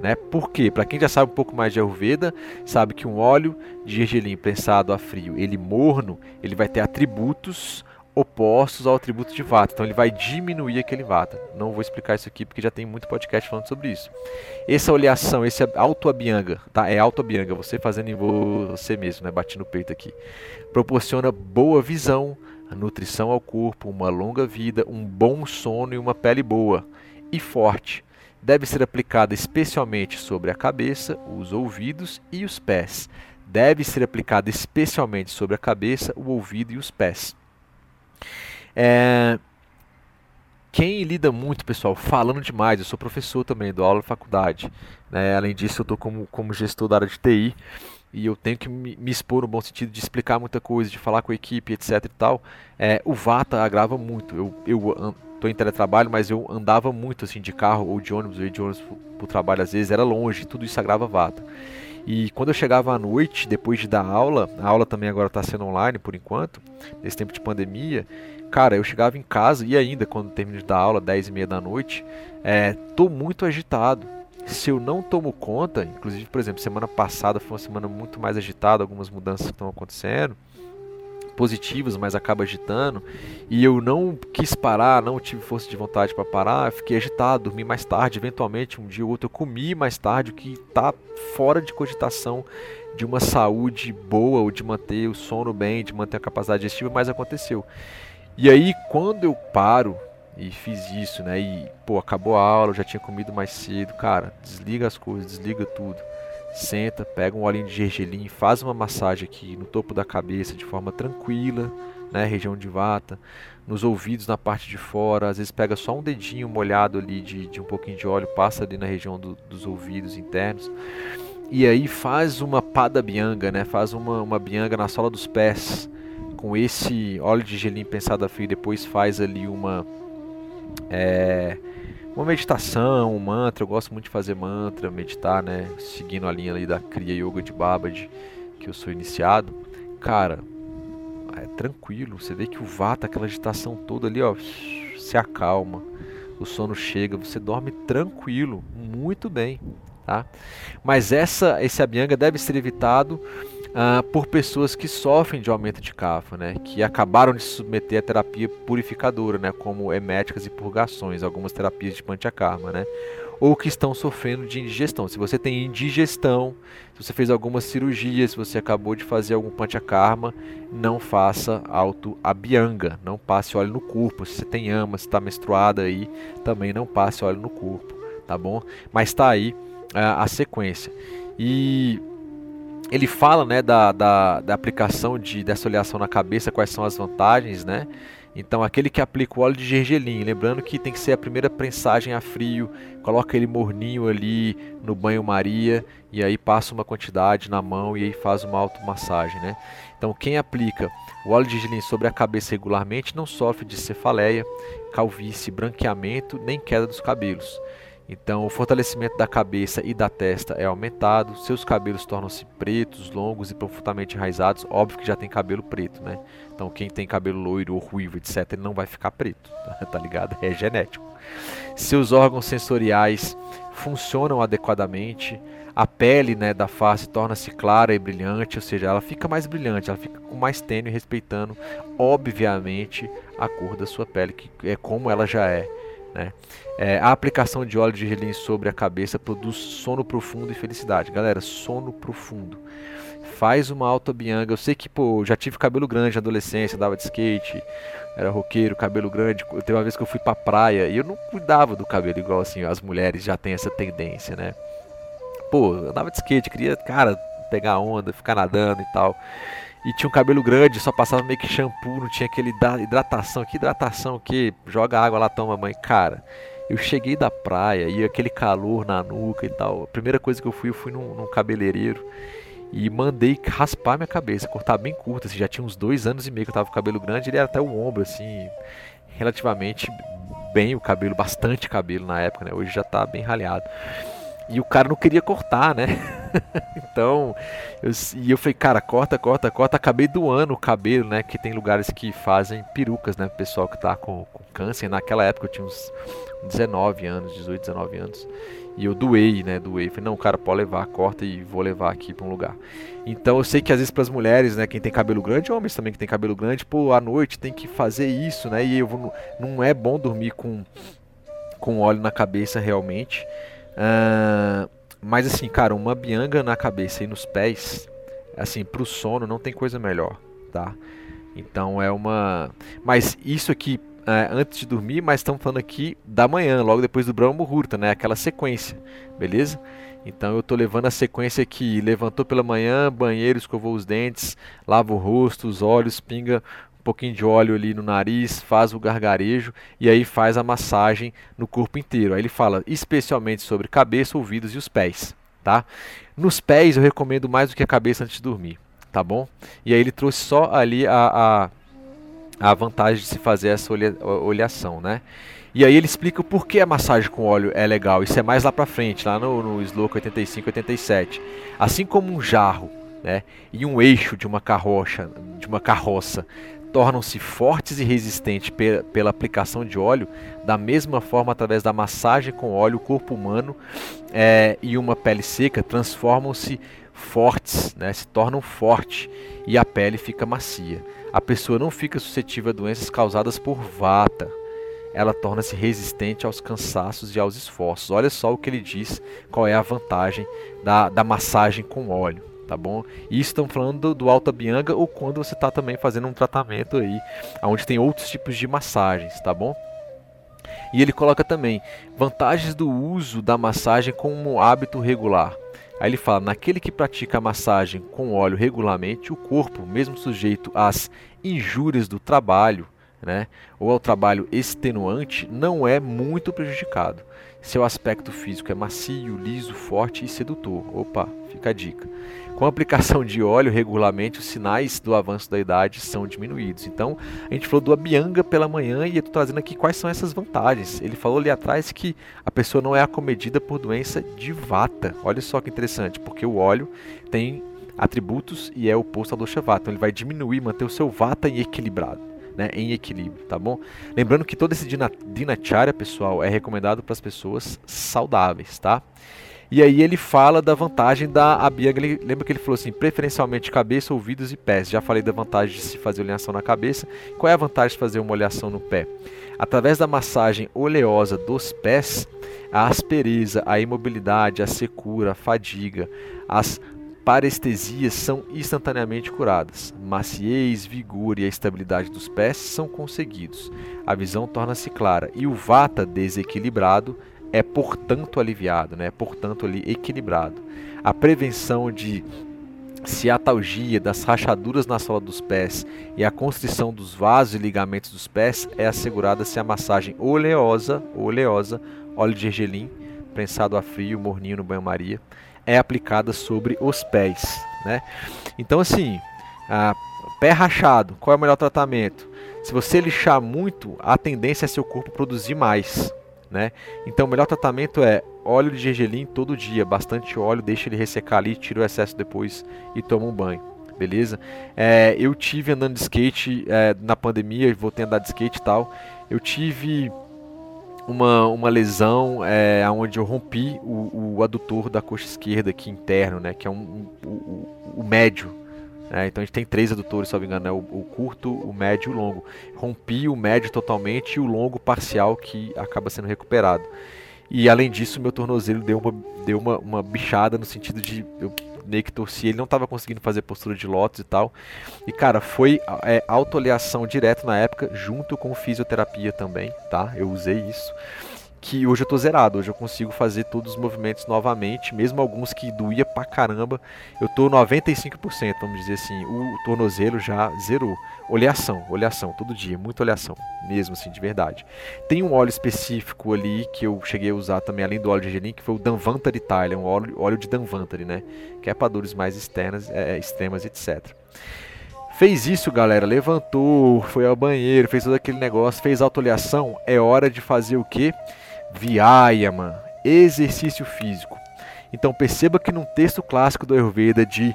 Né? Por quê? Para quem já sabe um pouco mais de Ayurveda, sabe que um óleo de gergelim prensado a frio, ele morno, ele vai ter atributos opostos ao atributo de vata. Então ele vai diminuir aquele vata. Não vou explicar isso aqui porque já tem muito podcast falando sobre isso. Essa oleação, esse auto-abhyanga, tá? É auto-abhyanga, você fazendo em você mesmo, né? Bati no peito aqui. Proporciona boa visão, nutrição ao corpo, uma longa vida, um bom sono e uma pele boa e forte. Deve ser aplicada especialmente sobre a cabeça, os ouvidos e os pés. Deve ser aplicada especialmente sobre a cabeça, o ouvido e os pés. É... Quem lida muito, pessoal, falando demais, eu sou professor também, dou aula na faculdade. Né? Além disso, eu estou como, como gestor da área de TI e eu tenho que me, expor no bom sentido de explicar muita coisa, de falar com a equipe, etc e tal, é, o Vata agrava muito. Eu, eu tô em teletrabalho, mas eu andava muito assim de carro ou de ônibus, eu ia de ônibus para o trabalho às vezes, era longe, tudo isso agrava Vata. E quando eu chegava à noite, depois de dar aula, a aula também agora está sendo online por enquanto, nesse tempo de pandemia, cara, eu chegava em casa e ainda quando termino de dar aula, 10 e meia da noite, é, tô muito agitado se eu não tomo conta, inclusive, por exemplo, semana passada foi uma semana muito mais agitada, algumas mudanças estão acontecendo, positivas, mas acaba agitando, e eu não quis parar, não tive força de vontade para parar, fiquei agitado, dormi mais tarde, eventualmente um dia ou outro eu comi mais tarde, o que está fora de cogitação de uma saúde boa, ou de manter o sono bem, de manter a capacidade digestiva, mas aconteceu. E aí, quando eu paro e fiz isso, né? E, pô, acabou a aula, eu já tinha comido mais cedo. Cara, desliga as coisas, desliga tudo. Senta, pega um olhinho de gergelim, faz uma massagem aqui no topo da cabeça de forma tranquila, né? Região de vata, nos ouvidos na parte de fora. Às vezes pega só um dedinho molhado ali de, de um pouquinho de óleo, passa ali na região do, dos ouvidos internos. E aí faz uma pada bianga, né? Faz uma, uma bianga na sola dos pés com esse óleo de gelim pensado a frio. Depois faz ali uma é, uma meditação, um mantra. Eu gosto muito de fazer mantra, meditar, né? Seguindo a linha ali da Kriya Yoga de Babaji, que eu sou iniciado. Cara, é tranquilo. Você vê que o Vata, aquela agitação toda ali, ó, se acalma. O sono chega, você dorme tranquilo, muito bem, tá? Mas essa, esse abhyanga deve ser evitado uh, por pessoas que sofrem de aumento de cafa, né, que acabaram de se submeter à terapia purificadora, né, como eméticas e purgações, algumas terapias de panchakarma, né, ou que estão sofrendo de indigestão. Se você tem indigestão, se você fez alguma cirurgia, se você acabou de fazer algum panchakarma, não faça auto-abhyanga, não passe óleo no corpo. Se você tem ama, se está menstruada aí, também não passe óleo no corpo, tá bom? Mas está aí uh, a sequência. E ele fala né, da, da, da, aplicação de, dessa oleação na cabeça, quais são as vantagens, né? Então, aquele que aplica o óleo de gergelim, lembrando que tem que ser a primeira prensagem a frio, coloca ele morninho ali no banho-maria e aí passa uma quantidade na mão e aí faz uma automassagem, né? Então, quem aplica o óleo de gergelim sobre a cabeça regularmente não sofre de cefaleia, calvície, branqueamento nem queda dos cabelos. Então, o fortalecimento da cabeça e da testa é aumentado, seus cabelos tornam-se pretos, longos e profundamente enraizados. Óbvio que já tem cabelo preto, né? Então, quem tem cabelo loiro ou ruivo, etc., ele não vai ficar preto, tá ligado? É genético. Seus órgãos sensoriais funcionam adequadamente, a pele né, da face torna-se clara e brilhante, ou seja, ela fica mais brilhante, ela fica com mais tênue, respeitando, obviamente, a cor da sua pele, que é como ela já é. Né? É, a aplicação de óleo de gelim sobre a cabeça produz sono profundo e felicidade. Galera, sono profundo. Faz uma auto-bianga. Eu sei que, pô, já tive cabelo grande na adolescência, andava de skate, era roqueiro, cabelo grande. Teve uma vez que eu fui pra praia e eu não cuidava do cabelo igual assim, as mulheres já têm essa tendência, né? Pô, andava de skate, queria, cara, pegar onda, ficar nadando e tal e tinha um cabelo grande, só passava meio que shampoo, não tinha aquele hidratação. Que hidratação que joga água lá, toma mãe. Cara, eu cheguei da praia e aquele calor na nuca e tal. A primeira coisa que eu fui, eu fui num, num cabeleireiro e mandei raspar minha cabeça, cortar bem curta. Assim, já tinha uns dois anos e meio que eu tava com cabelo grande, ele era até o ombro, assim, relativamente bem o cabelo, bastante cabelo na época, né? Hoje já tá bem raleado. E o cara não queria cortar, né? então, eu, e eu falei, cara, corta, corta, corta. Acabei doando o cabelo, né? Que tem lugares que fazem perucas, né? Pessoal que tá com, com câncer. Naquela época eu tinha uns 19 anos, 18, 19 anos. E eu doei, né? Doei. Falei, não, cara, pode levar, corta e vou levar aqui para um lugar. Então eu sei que às vezes para as mulheres, né? Quem tem cabelo grande, homens também que tem cabelo grande, pô, à noite tem que fazer isso, né? E eu vou, não é bom dormir com, com óleo na cabeça realmente. Uh, mas assim, cara, uma bianga na cabeça e nos pés, assim, pro sono não tem coisa melhor, tá? Então é uma. Mas isso aqui é, antes de dormir, mas estamos falando aqui da manhã, logo depois do Brahma Muhurta, né? Aquela sequência, beleza? Então eu estou levando a sequência aqui, levantou pela manhã, banheiro, escovou os dentes, lava o rosto, os olhos, pinga pouquinho de óleo ali no nariz, faz o gargarejo e aí faz a massagem no corpo inteiro. Aí ele fala especialmente sobre cabeça, ouvidos e os pés, tá? Nos pés eu recomendo mais do que a cabeça antes de dormir, tá bom? E aí ele trouxe só ali a, a, a vantagem de se fazer essa olha, olhação, né? E aí ele explica o porquê a massagem com óleo é legal. Isso é mais lá pra frente, lá no, no Sloka 85 87. Assim como um jarro né, e um eixo de uma carroça, de uma carroça tornam-se fortes e resistentes pe pela aplicação de óleo, da mesma forma, através da massagem com óleo, o corpo humano é, e uma pele seca transformam-se fortes, né, se tornam fortes e a pele fica macia. A pessoa não fica suscetível a doenças causadas por vata. Ela torna-se resistente aos cansaços e aos esforços. Olha só o que ele diz, qual é a vantagem da, da massagem com óleo tá bom? E estão falando do, do Alta Bianga ou quando você está também fazendo um tratamento aí, onde tem outros tipos de massagens, tá bom? E ele coloca também vantagens do uso da massagem como hábito regular. Aí ele fala: naquele que pratica a massagem com óleo regularmente, o corpo, mesmo sujeito às injúrias do trabalho, né, ou ao trabalho extenuante, não é muito prejudicado. Seu aspecto físico é macio, liso, forte e sedutor. Opa, fica a dica. Com a aplicação de óleo regularmente, os sinais do avanço da idade são diminuídos. Então, a gente falou do Abianga pela manhã e eu estou trazendo aqui quais são essas vantagens. Ele falou ali atrás que a pessoa não é acomedida por doença de vata. Olha só que interessante, porque o óleo tem atributos e é oposto ao dosha vata. Então, ele vai diminuir, manter o seu vata equilibrado né, em equilíbrio, tá bom? Lembrando que todo esse dinacharya, pessoal, é recomendado para as pessoas saudáveis, tá? E aí ele fala da vantagem da Abhyanga, lembra que ele falou assim, preferencialmente cabeça, ouvidos e pés. Já falei da vantagem de se fazer oleação na cabeça. Qual é a vantagem de fazer uma oleação no pé? Através da massagem oleosa dos pés, a aspereza, a imobilidade, a secura, a fadiga, as parestesias são instantaneamente curadas. Maciez, vigor e a estabilidade dos pés são conseguidos. A visão torna-se clara e o vata desequilibrado é portanto aliviado, né? é portanto ali equilibrado. A prevenção de ciatalgia, das rachaduras na sola dos pés e a constrição dos vasos e ligamentos dos pés é assegurada se a massagem oleosa, oleosa, óleo de gergelim, prensado a frio, morninho no banho-maria, é aplicada sobre os pés, né? Então assim, pé rachado, qual é o melhor tratamento? Se você lixar muito, a tendência é seu corpo produzir mais, né? Então o melhor tratamento é óleo de gergelim todo dia, bastante óleo, deixa ele ressecar ali, tira o excesso depois e toma um banho. Beleza? É, eu tive andando de skate é, na pandemia, voltei a andar de skate e tal. Eu tive uma, uma lesão é, onde eu rompi o, o, adutor da coxa esquerda aqui interno, né, que é um, um o, o, médio. Né, então a gente tem três adutores, se não me engano, né, o, o, curto, o médio e o longo. Rompi o médio totalmente e o longo parcial que acaba sendo recuperado. E além disso, meu tornozelo deu uma, deu uma, uma bichada no sentido de eu meio que torcia, ele não estava conseguindo fazer postura de lótus e tal. E cara, foi é, autoleação direto na época, junto com fisioterapia também, tá? Eu usei isso que hoje eu tô zerado, hoje eu consigo fazer todos os movimentos novamente, mesmo alguns que doía pra caramba, eu tô 95%, vamos dizer assim, o tornozelo já zerou. Oleação, oleação, todo dia, muita oleação, mesmo assim, de verdade. Tem um óleo específico ali que eu cheguei a usar também, além do óleo de gergelim, que foi o Danvantari Tile, um óleo, óleo de Danvantari, né, que é para dores mais externas, é, extremas, etc. Fez isso, galera, levantou, foi ao banheiro, fez todo aquele negócio, fez autoleação, é hora de fazer o quê? Vyayama, exercício físico. Então perceba que num texto clássico do Ayurveda de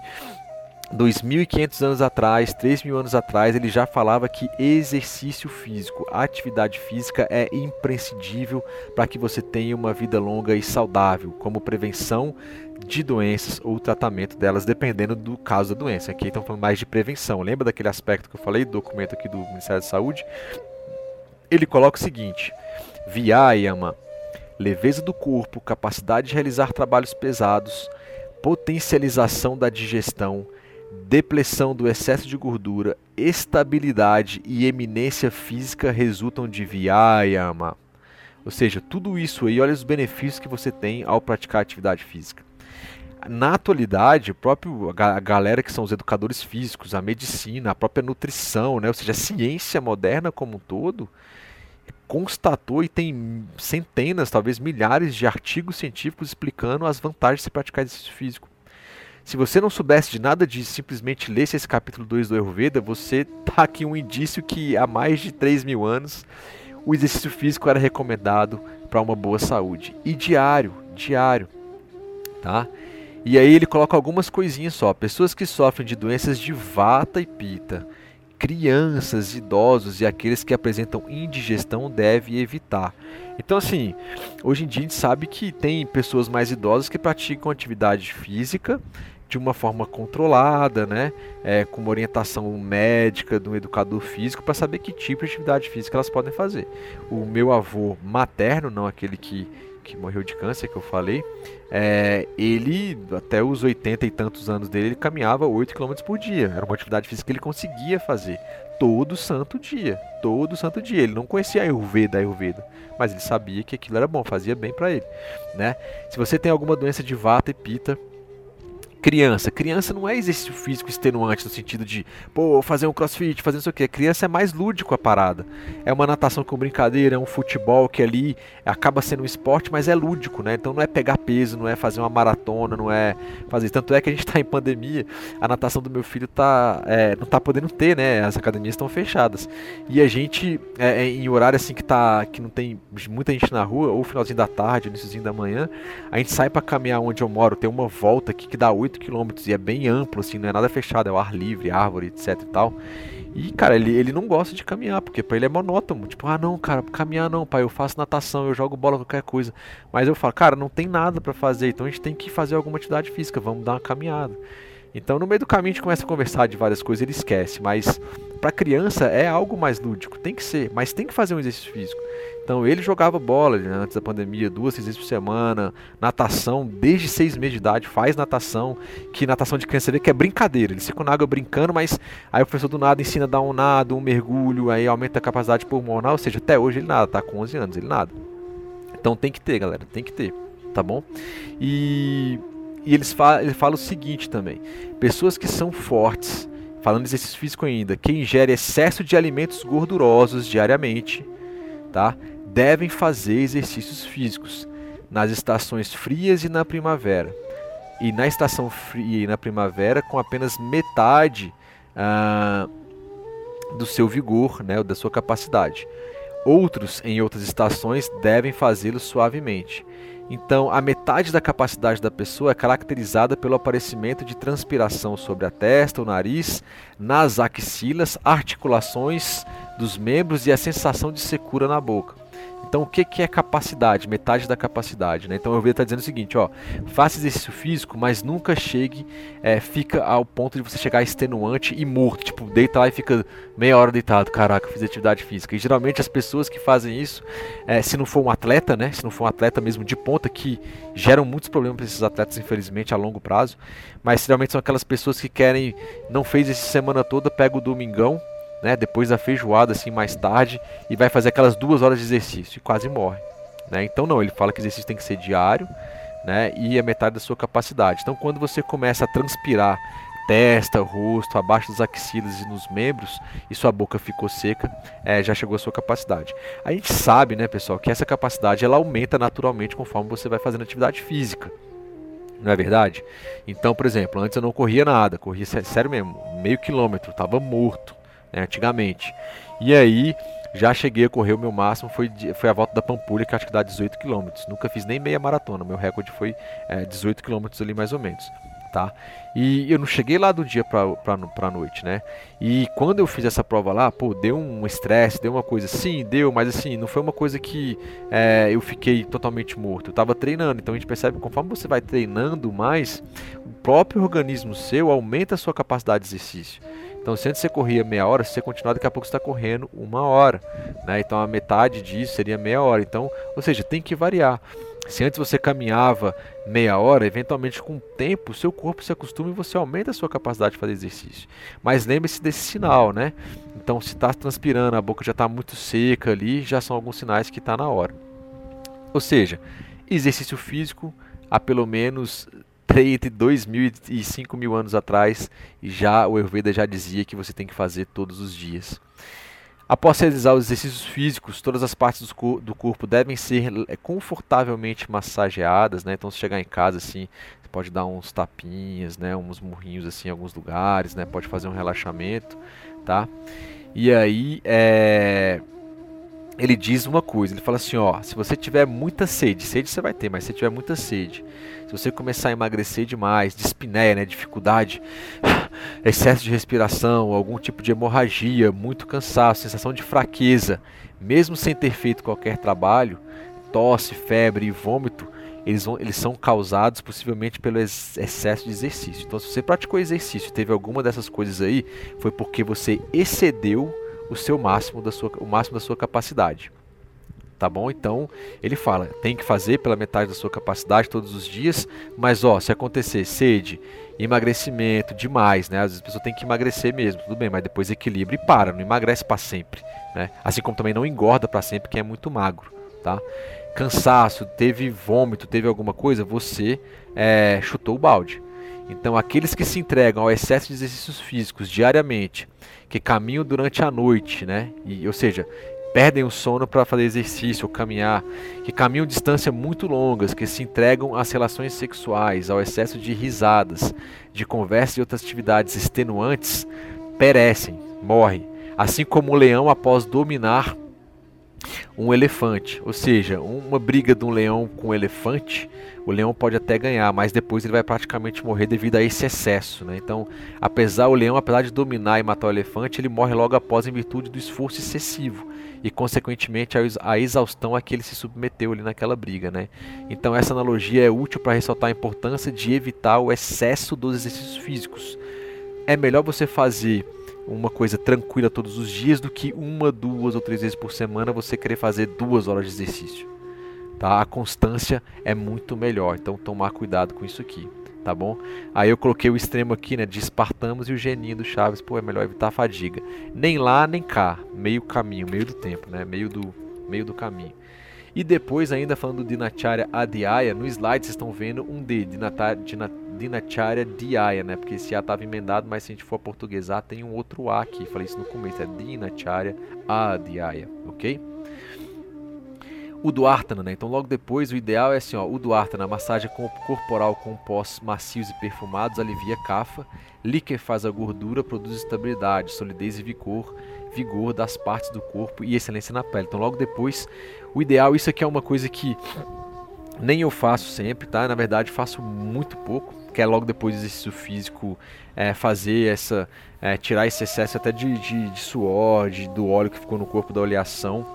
2.500 anos atrás, 3.000 anos atrás, ele já falava que exercício físico, atividade física é imprescindível para que você tenha uma vida longa e saudável, como prevenção de doenças ou tratamento delas, dependendo do caso da doença. Aqui estão falando mais de prevenção. Lembra daquele aspecto que eu falei, do documento aqui do Ministério da Saúde? Ele coloca o seguinte: Vyayama leveza do corpo, capacidade de realizar trabalhos pesados, potencialização da digestão, depressão do excesso de gordura, estabilidade e eminência física resultam de Vyayama. Ou seja, tudo isso aí, olha os benefícios que você tem ao praticar atividade física. Na atualidade, próprio a galera que são os educadores físicos, a medicina, a própria nutrição, né? ou seja, a ciência moderna como um todo, constatou e tem centenas, talvez milhares de artigos científicos explicando as vantagens de se praticar exercício físico. Se você não soubesse de nada disso, simplesmente lesse esse capítulo 2 do Ayurveda, você tá aqui um indício que há mais de 3 mil anos o exercício físico era recomendado para uma boa saúde. E diário, diário, tá? E aí ele coloca algumas coisinhas só. Pessoas que sofrem de doenças de vata e pita, crianças, idosos e aqueles que apresentam indigestão deve evitar. Então, assim, hoje em dia a gente sabe que tem pessoas mais idosas que praticam atividade física de uma forma controlada, né, é, com uma orientação médica de um educador físico para saber que tipo de atividade física elas podem fazer. O meu avô materno, não aquele que que morreu de câncer, que eu falei, é, ele, até os 80 e tantos anos dele, ele caminhava 8 km por dia. Era uma atividade física que ele conseguia fazer todo santo dia. Todo santo dia. Ele não conhecia a Ayurveda, a Ayurveda, mas ele sabia que aquilo era bom, fazia bem para ele. Né? Se você tem alguma doença de vata e pita, criança. Criança não é exercício físico extenuante no sentido de, pô, fazer um crossfit, fazer isso aqui. A criança é mais lúdico a parada. É uma natação com brincadeira, é um futebol que ali acaba sendo um esporte, mas é lúdico, né? Então não é pegar peso, não é fazer uma maratona, não é fazer. Tanto é que a gente está em pandemia, a natação do meu filho tá, é, não tá podendo ter, né? As academias estão fechadas. E a gente, é, é, em horário assim que, tá, que não tem muita gente na rua, ou finalzinho da tarde, iníciozinho da manhã, a gente sai para caminhar onde eu moro, tem uma volta aqui que dá 8 8 km e é bem amplo, assim, não é nada fechado, é o ar livre, árvore, etc e tal. E, cara, ele, ele não gosta de caminhar, porque pra ele é monótono. Tipo, ah, não, cara, caminhar não, pai, eu faço natação, eu jogo bola, qualquer coisa. Mas eu falo, cara, não tem nada para fazer, então a gente tem que fazer alguma atividade física, vamos dar uma caminhada. Então, no meio do caminho, a gente começa a conversar de várias coisas, ele esquece. Mas, para criança, é algo mais lúdico, tem que ser, mas tem que fazer um exercício físico. Então ele jogava bola né, antes da pandemia, duas, três vezes por semana, natação, desde seis meses de idade, faz natação, que natação de criança vê que é brincadeira, eles ficam na água brincando, mas aí o professor do nada ensina a dar um nado, um mergulho, aí aumenta a capacidade pulmonar, ou seja, até hoje ele nada, tá com 11 anos, ele nada. Então tem que ter, galera, tem que ter, tá bom? E, e eles falam, ele fala o seguinte também, pessoas que são fortes, falando de exercício físico ainda, que ingere excesso de alimentos gordurosos diariamente, tá? devem fazer exercícios físicos nas estações frias e na primavera. E na estação fria e na primavera com apenas metade ah, do seu vigor, né, da sua capacidade. Outros, em outras estações, devem fazê-lo suavemente. Então, a metade da capacidade da pessoa é caracterizada pelo aparecimento de transpiração sobre a testa, o nariz, nas axilas, articulações dos membros e a sensação de secura na boca. Então, o que, que é capacidade? Metade da capacidade. Né? Então, eu vejo estar dizendo o seguinte: ó, faça exercício físico, mas nunca chegue, é, fica ao ponto de você chegar extenuante e morto. Tipo, deita lá e fica meia hora deitado. Caraca, fiz atividade física. E geralmente as pessoas que fazem isso, é, se não for um atleta, né? Se não for um atleta mesmo de ponta, que geram muitos problemas para esses atletas, infelizmente, a longo prazo. Mas geralmente são aquelas pessoas que querem, não fez essa semana toda, pega o domingão né, depois da feijoada assim mais tarde e vai fazer aquelas duas horas de exercício e quase morre. Né? Então não, ele fala que exercício tem que ser diário né, e é metade da sua capacidade. Então quando você começa a transpirar testa, rosto, abaixo das axilas e nos membros e sua boca ficou seca, é, já chegou a sua capacidade. A gente sabe, né, pessoal, que essa capacidade ela aumenta naturalmente conforme você vai fazendo atividade física. Não é verdade? Então, por exemplo, antes eu não corria nada, corria sério mesmo, meio quilômetro, estava morto né, antigamente. E aí já cheguei a correr o meu máximo, foi, foi a volta da Pampulha, que acho que dá 18 km. Nunca fiz nem meia maratona, meu recorde foi é, 18 km ali mais ou menos. Tá? E eu não cheguei lá do dia pra, pra, noite, né? E quando eu fiz essa prova lá, pô, deu um estresse, deu uma coisa. Sim, deu, mas assim, não foi uma coisa que é, eu fiquei totalmente morto. Eu tava treinando, então a gente percebe que conforme você vai treinando mais, o próprio organismo seu aumenta a sua capacidade de exercício. Então, se antes você corria meia hora, se você continuar, daqui a pouco você está correndo uma hora. Né? Então, a metade disso seria meia hora. Então, ou seja, tem que variar. Se antes você caminhava meia hora, eventualmente com o tempo, seu corpo se acostuma e você aumenta a sua capacidade de fazer exercício. Mas lembre-se desse sinal, né? Então, se está transpirando, a boca já está muito seca ali, já são alguns sinais que está na hora. Ou seja, exercício físico há pelo menos entre 2 mil e 5 mil anos atrás, já o Ayurveda já dizia que você tem que fazer todos os dias. Após realizar os exercícios físicos, todas as partes do, do corpo devem ser é, confortavelmente massageadas, né? Então, se chegar em casa assim, você pode dar uns tapinhas, né? Uns murrinhos assim em alguns lugares, né? Pode fazer um relaxamento, tá? E aí, é ele diz uma coisa, ele fala assim, ó, se você tiver muita sede, sede você vai ter, mas se tiver muita sede, se você começar a emagrecer demais, dispneia, né, dificuldade, excesso de respiração, algum tipo de hemorragia, muito cansaço, sensação de fraqueza, mesmo sem ter feito qualquer trabalho, tosse, febre e vômito, eles, vão, eles são causados possivelmente pelo excesso de exercício. Então, se você praticou exercício e teve alguma dessas coisas aí, foi porque você excedeu o seu máximo da sua, o máximo da sua capacidade. tá bom? Então ele fala, tem que fazer pela metade da sua capacidade todos os dias, mas ó, se acontecer sede, emagrecimento demais, né? Às vezes a pessoa tem que emagrecer mesmo, tudo bem, mas depois equilibra e para, não emagrece para sempre, né? Assim como também não engorda para sempre, que é muito magro, tá? Cansaço, teve vômito, teve alguma coisa, você é, chutou o balde. Então, aqueles que se entregam ao excesso de exercícios físicos diariamente, que caminham durante a noite, né? E, ou seja, perdem o sono para fazer exercício ou caminhar, que caminham distâncias muito longas, que se entregam às relações sexuais, ao excesso de risadas, de conversas e outras atividades extenuantes, perecem, morrem. Assim como o leão após dominar um elefante. Ou seja, uma briga de um leão com um elefante, o leão pode até ganhar, mas depois ele vai praticamente morrer devido a esse excesso. Né? Então, apesar o leão, apesar de dominar e matar o elefante, ele morre logo após em virtude do esforço excessivo e, consequentemente, a exaustão a que ele se submeteu ali naquela briga. Né? Então, essa analogia é útil para ressaltar a importância de evitar o excesso dos exercícios físicos. É melhor você fazer uma coisa tranquila todos os dias do que uma, duas ou três vezes por semana você querer fazer duas horas de exercício. Tá? A constância é muito melhor, então tomar cuidado com isso aqui, tá bom? Aí eu coloquei o extremo aqui, né, de espartamos e o geninho do Chaves, pô, é melhor evitar a fadiga. Nem lá, nem cá, meio caminho, meio do tempo, né, meio do, meio do caminho. E depois, ainda falando de Dinacharya Adhyaya, no slide vocês estão vendo um D, Dinacharya Dhyaya, né? Porque esse A estava emendado, mas se a gente for portuguesar, tem um outro A aqui. Falei isso no começo, é Dinacharya Adhyaya, ok? O Duartana, né? Então logo depois o ideal é assim, ó, o Duartana, massagem corporal com pós macios e perfumados, alivia cafa, liquefaz a gordura, produz estabilidade, solidez e vigor, vigor das partes do corpo e excelência na pele. Então logo depois, o ideal, isso aqui é uma coisa que nem eu faço sempre, tá? Na verdade faço muito pouco, que é logo depois do exercício físico é, fazer essa, é, tirar esse excesso até de, de, de suor, de, do óleo que ficou no corpo da oleação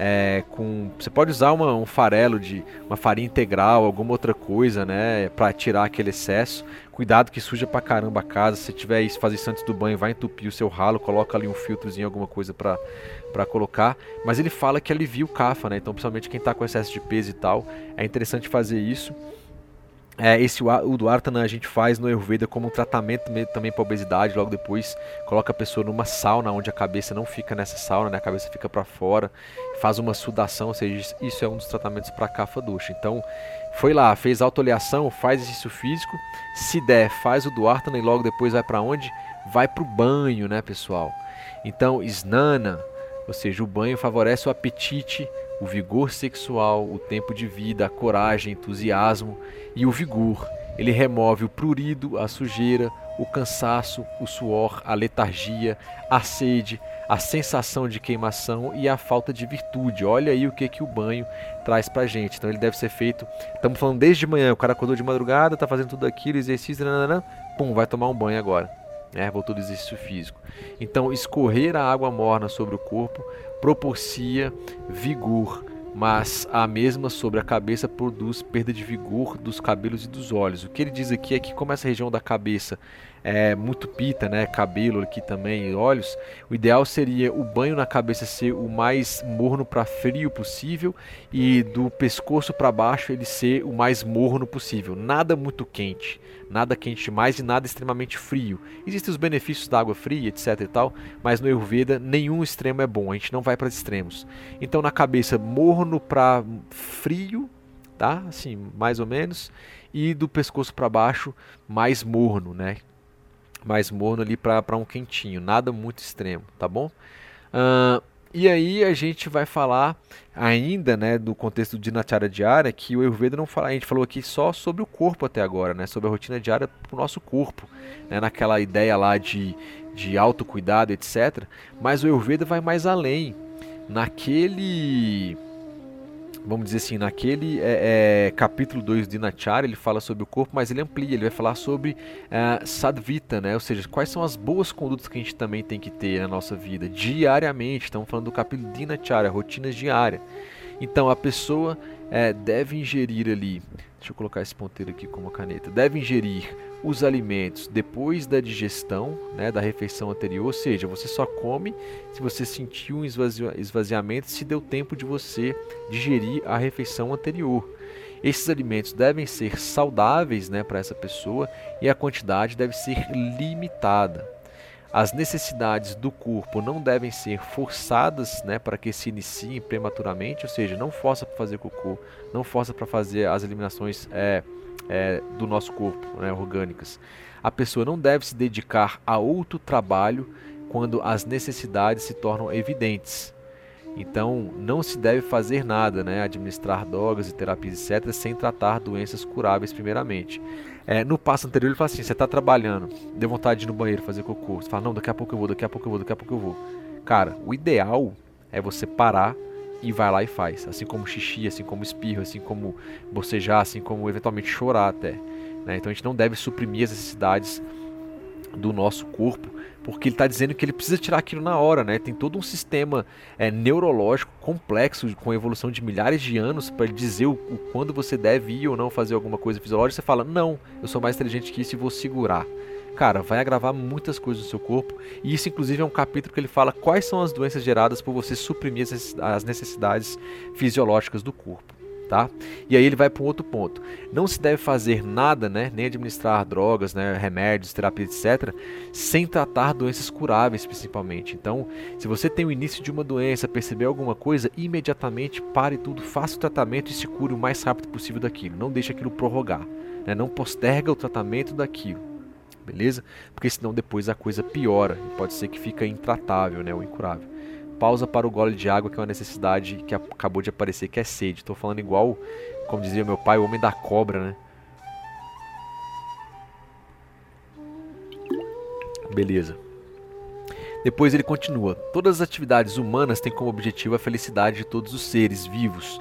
é, com você pode usar uma, um farelo de uma farinha integral, alguma outra coisa, né, para tirar aquele excesso. Cuidado que suja pra caramba a casa. Se tiver isso, fazer isso antes do banho, vai entupir o seu ralo, coloca ali um filtrozinho, alguma coisa para para colocar, mas ele fala que alivia o cafa, né? Então, principalmente quem está com excesso de peso e tal, é interessante fazer isso. É, esse o Duartana a gente faz no Ayurveda como um tratamento também para obesidade. Logo depois coloca a pessoa numa sauna onde a cabeça não fica nessa sauna, né? a cabeça fica para fora, faz uma sudação, ou seja, isso é um dos tratamentos para cafa dosha. Então foi lá, fez autoleação, faz exercício físico, se der, faz o Duartana e logo depois vai para onde? Vai para o banho, né, pessoal? Então, snana, ou seja, o banho favorece o apetite, o vigor sexual, o tempo de vida, a coragem, entusiasmo e o vigor. Ele remove o prurido, a sujeira, o cansaço, o suor, a letargia, a sede, a sensação de queimação e a falta de virtude. Olha aí o que, que o banho traz pra gente. Então ele deve ser feito. Estamos falando desde manhã, o cara acordou de madrugada, tá fazendo tudo aquilo, exercício, nanana, pum, vai tomar um banho agora. Né? Voltou do exercício físico. Então, escorrer a água morna sobre o corpo proporcia vigor, mas a mesma sobre a cabeça produz perda de vigor dos cabelos e dos olhos. O que ele diz aqui é que como essa região da cabeça é muito pita, né, cabelo aqui também, olhos, o ideal seria o banho na cabeça ser o mais morno para frio possível e do pescoço para baixo ele ser o mais morno possível. Nada muito quente, nada quente demais e nada extremamente frio. Existem os benefícios da água fria, etc e tal, mas no Ayurveda nenhum extremo é bom, a gente não vai para extremos. Então na cabeça morno para frio, tá? Assim, mais ou menos, e do pescoço para baixo mais morno, né? Mais morno ali para um quentinho, nada muito extremo, tá bom? Uh, e aí a gente vai falar ainda, né, do contexto de Dinacharya diária, que o Ayurveda não fala, a gente falou aqui só sobre o corpo até agora, né, sobre a rotina diária para o nosso corpo, né, naquela ideia lá de, de autocuidado, etc. Mas o Ayurveda vai mais além, naquele vamos dizer assim, naquele é, é, capítulo 2 de Nacharya, ele fala sobre o corpo, mas ele amplia, ele vai falar sobre é, Sadvita, né? ou seja, quais são as boas condutas que a gente também tem que ter na nossa vida, diariamente, estamos falando do capítulo de rotinas diárias. Então, a pessoa é, deve ingerir ali, deixa eu colocar esse ponteiro aqui com uma caneta, deve ingerir os alimentos depois da digestão, né, da refeição anterior, ou seja, você só come se você sentiu um esvaziamento, se deu tempo de você digerir a refeição anterior. Esses alimentos devem ser saudáveis né, para essa pessoa e a quantidade deve ser limitada. As necessidades do corpo não devem ser forçadas né, para que se iniciem prematuramente, ou seja, não força para fazer cocô, não força para fazer as eliminações é, é, do nosso corpo, né, orgânicas. A pessoa não deve se dedicar a outro trabalho quando as necessidades se tornam evidentes. Então, não se deve fazer nada, né, administrar drogas e terapias, etc., sem tratar doenças curáveis primeiramente. É, no passo anterior, ele fala assim: você está trabalhando, deu vontade de ir no banheiro fazer cocô. Você fala: não, daqui a pouco eu vou, daqui a pouco eu vou, daqui a pouco eu vou. Cara, o ideal é você parar e vai lá e faz. Assim como xixi, assim como espirro, assim como bocejar, assim como eventualmente chorar até. Né? Então a gente não deve suprimir as necessidades do nosso corpo, porque ele está dizendo que ele precisa tirar aquilo na hora, né? Tem todo um sistema é, neurológico complexo, com evolução de milhares de anos, para dizer o, o, quando você deve ir ou não fazer alguma coisa fisiológica. Você fala, não, eu sou mais inteligente que isso e vou segurar cara, vai agravar muitas coisas no seu corpo. E isso, inclusive, é um capítulo que ele fala quais são as doenças geradas por você suprimir as necessidades fisiológicas do corpo. Tá? E aí ele vai para um outro ponto. Não se deve fazer nada, né, nem administrar drogas, né, remédios, terapia, etc, sem tratar doenças curáveis, principalmente. Então, se você tem o início de uma doença, perceber alguma coisa, imediatamente pare tudo, faça o tratamento e se cure o mais rápido possível daquilo. Não deixe aquilo prorrogar, né? Não posterga o tratamento daquilo beleza? Porque senão depois a coisa piora e pode ser que fica intratável, né, ou incurável. Pausa para o gole de água, que é uma necessidade que acabou de aparecer, que é sede. Estou falando igual, como dizia meu pai, o homem da cobra, né? Beleza. Depois ele continua: Todas as atividades humanas têm como objetivo a felicidade de todos os seres vivos.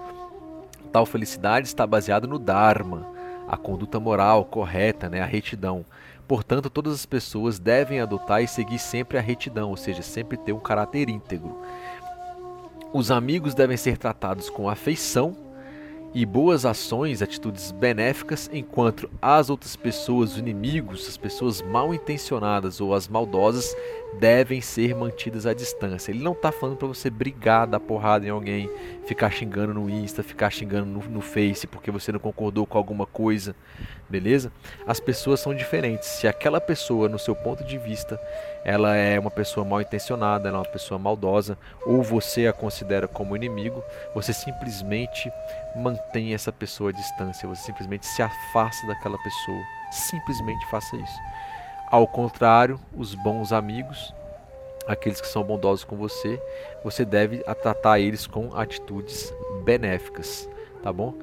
Tal felicidade está baseada no Dharma, a conduta moral correta, né, a retidão. Portanto, todas as pessoas devem adotar e seguir sempre a retidão, ou seja, sempre ter um caráter íntegro. Os amigos devem ser tratados com afeição e boas ações, atitudes benéficas, enquanto as outras pessoas, os inimigos, as pessoas mal intencionadas ou as maldosas devem ser mantidas à distância. Ele não está falando para você brigar, dar porrada em alguém, ficar xingando no Insta, ficar xingando no, no Face porque você não concordou com alguma coisa, beleza? As pessoas são diferentes. Se aquela pessoa, no seu ponto de vista, ela é uma pessoa mal intencionada, ela é uma pessoa maldosa, ou você a considera como inimigo, você simplesmente mantém essa pessoa à distância, você simplesmente se afasta daquela pessoa. Simplesmente faça isso. Ao contrário, os bons amigos, aqueles que são bondosos com você, você deve tratar eles com atitudes benéficas, tá bom?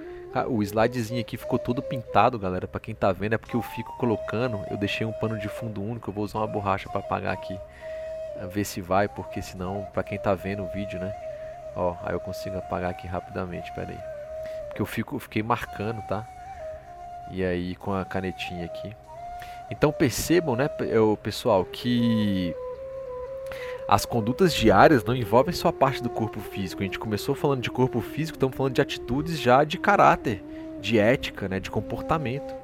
O slidezinho aqui ficou todo pintado, galera. Para quem tá vendo é porque eu fico colocando, eu deixei um pano de fundo único, eu vou usar uma borracha para apagar aqui. Ver se vai, porque senão, para quem tá vendo o vídeo, né? Ó, aí eu consigo apagar aqui rapidamente, pera aí. Porque eu fico, eu fiquei marcando, tá? E aí com a canetinha aqui. Então percebam, né, pessoal, que as condutas diárias não envolvem só a parte do corpo físico. A gente começou falando de corpo físico, estamos falando de atitudes já de caráter, de ética, né, de comportamento.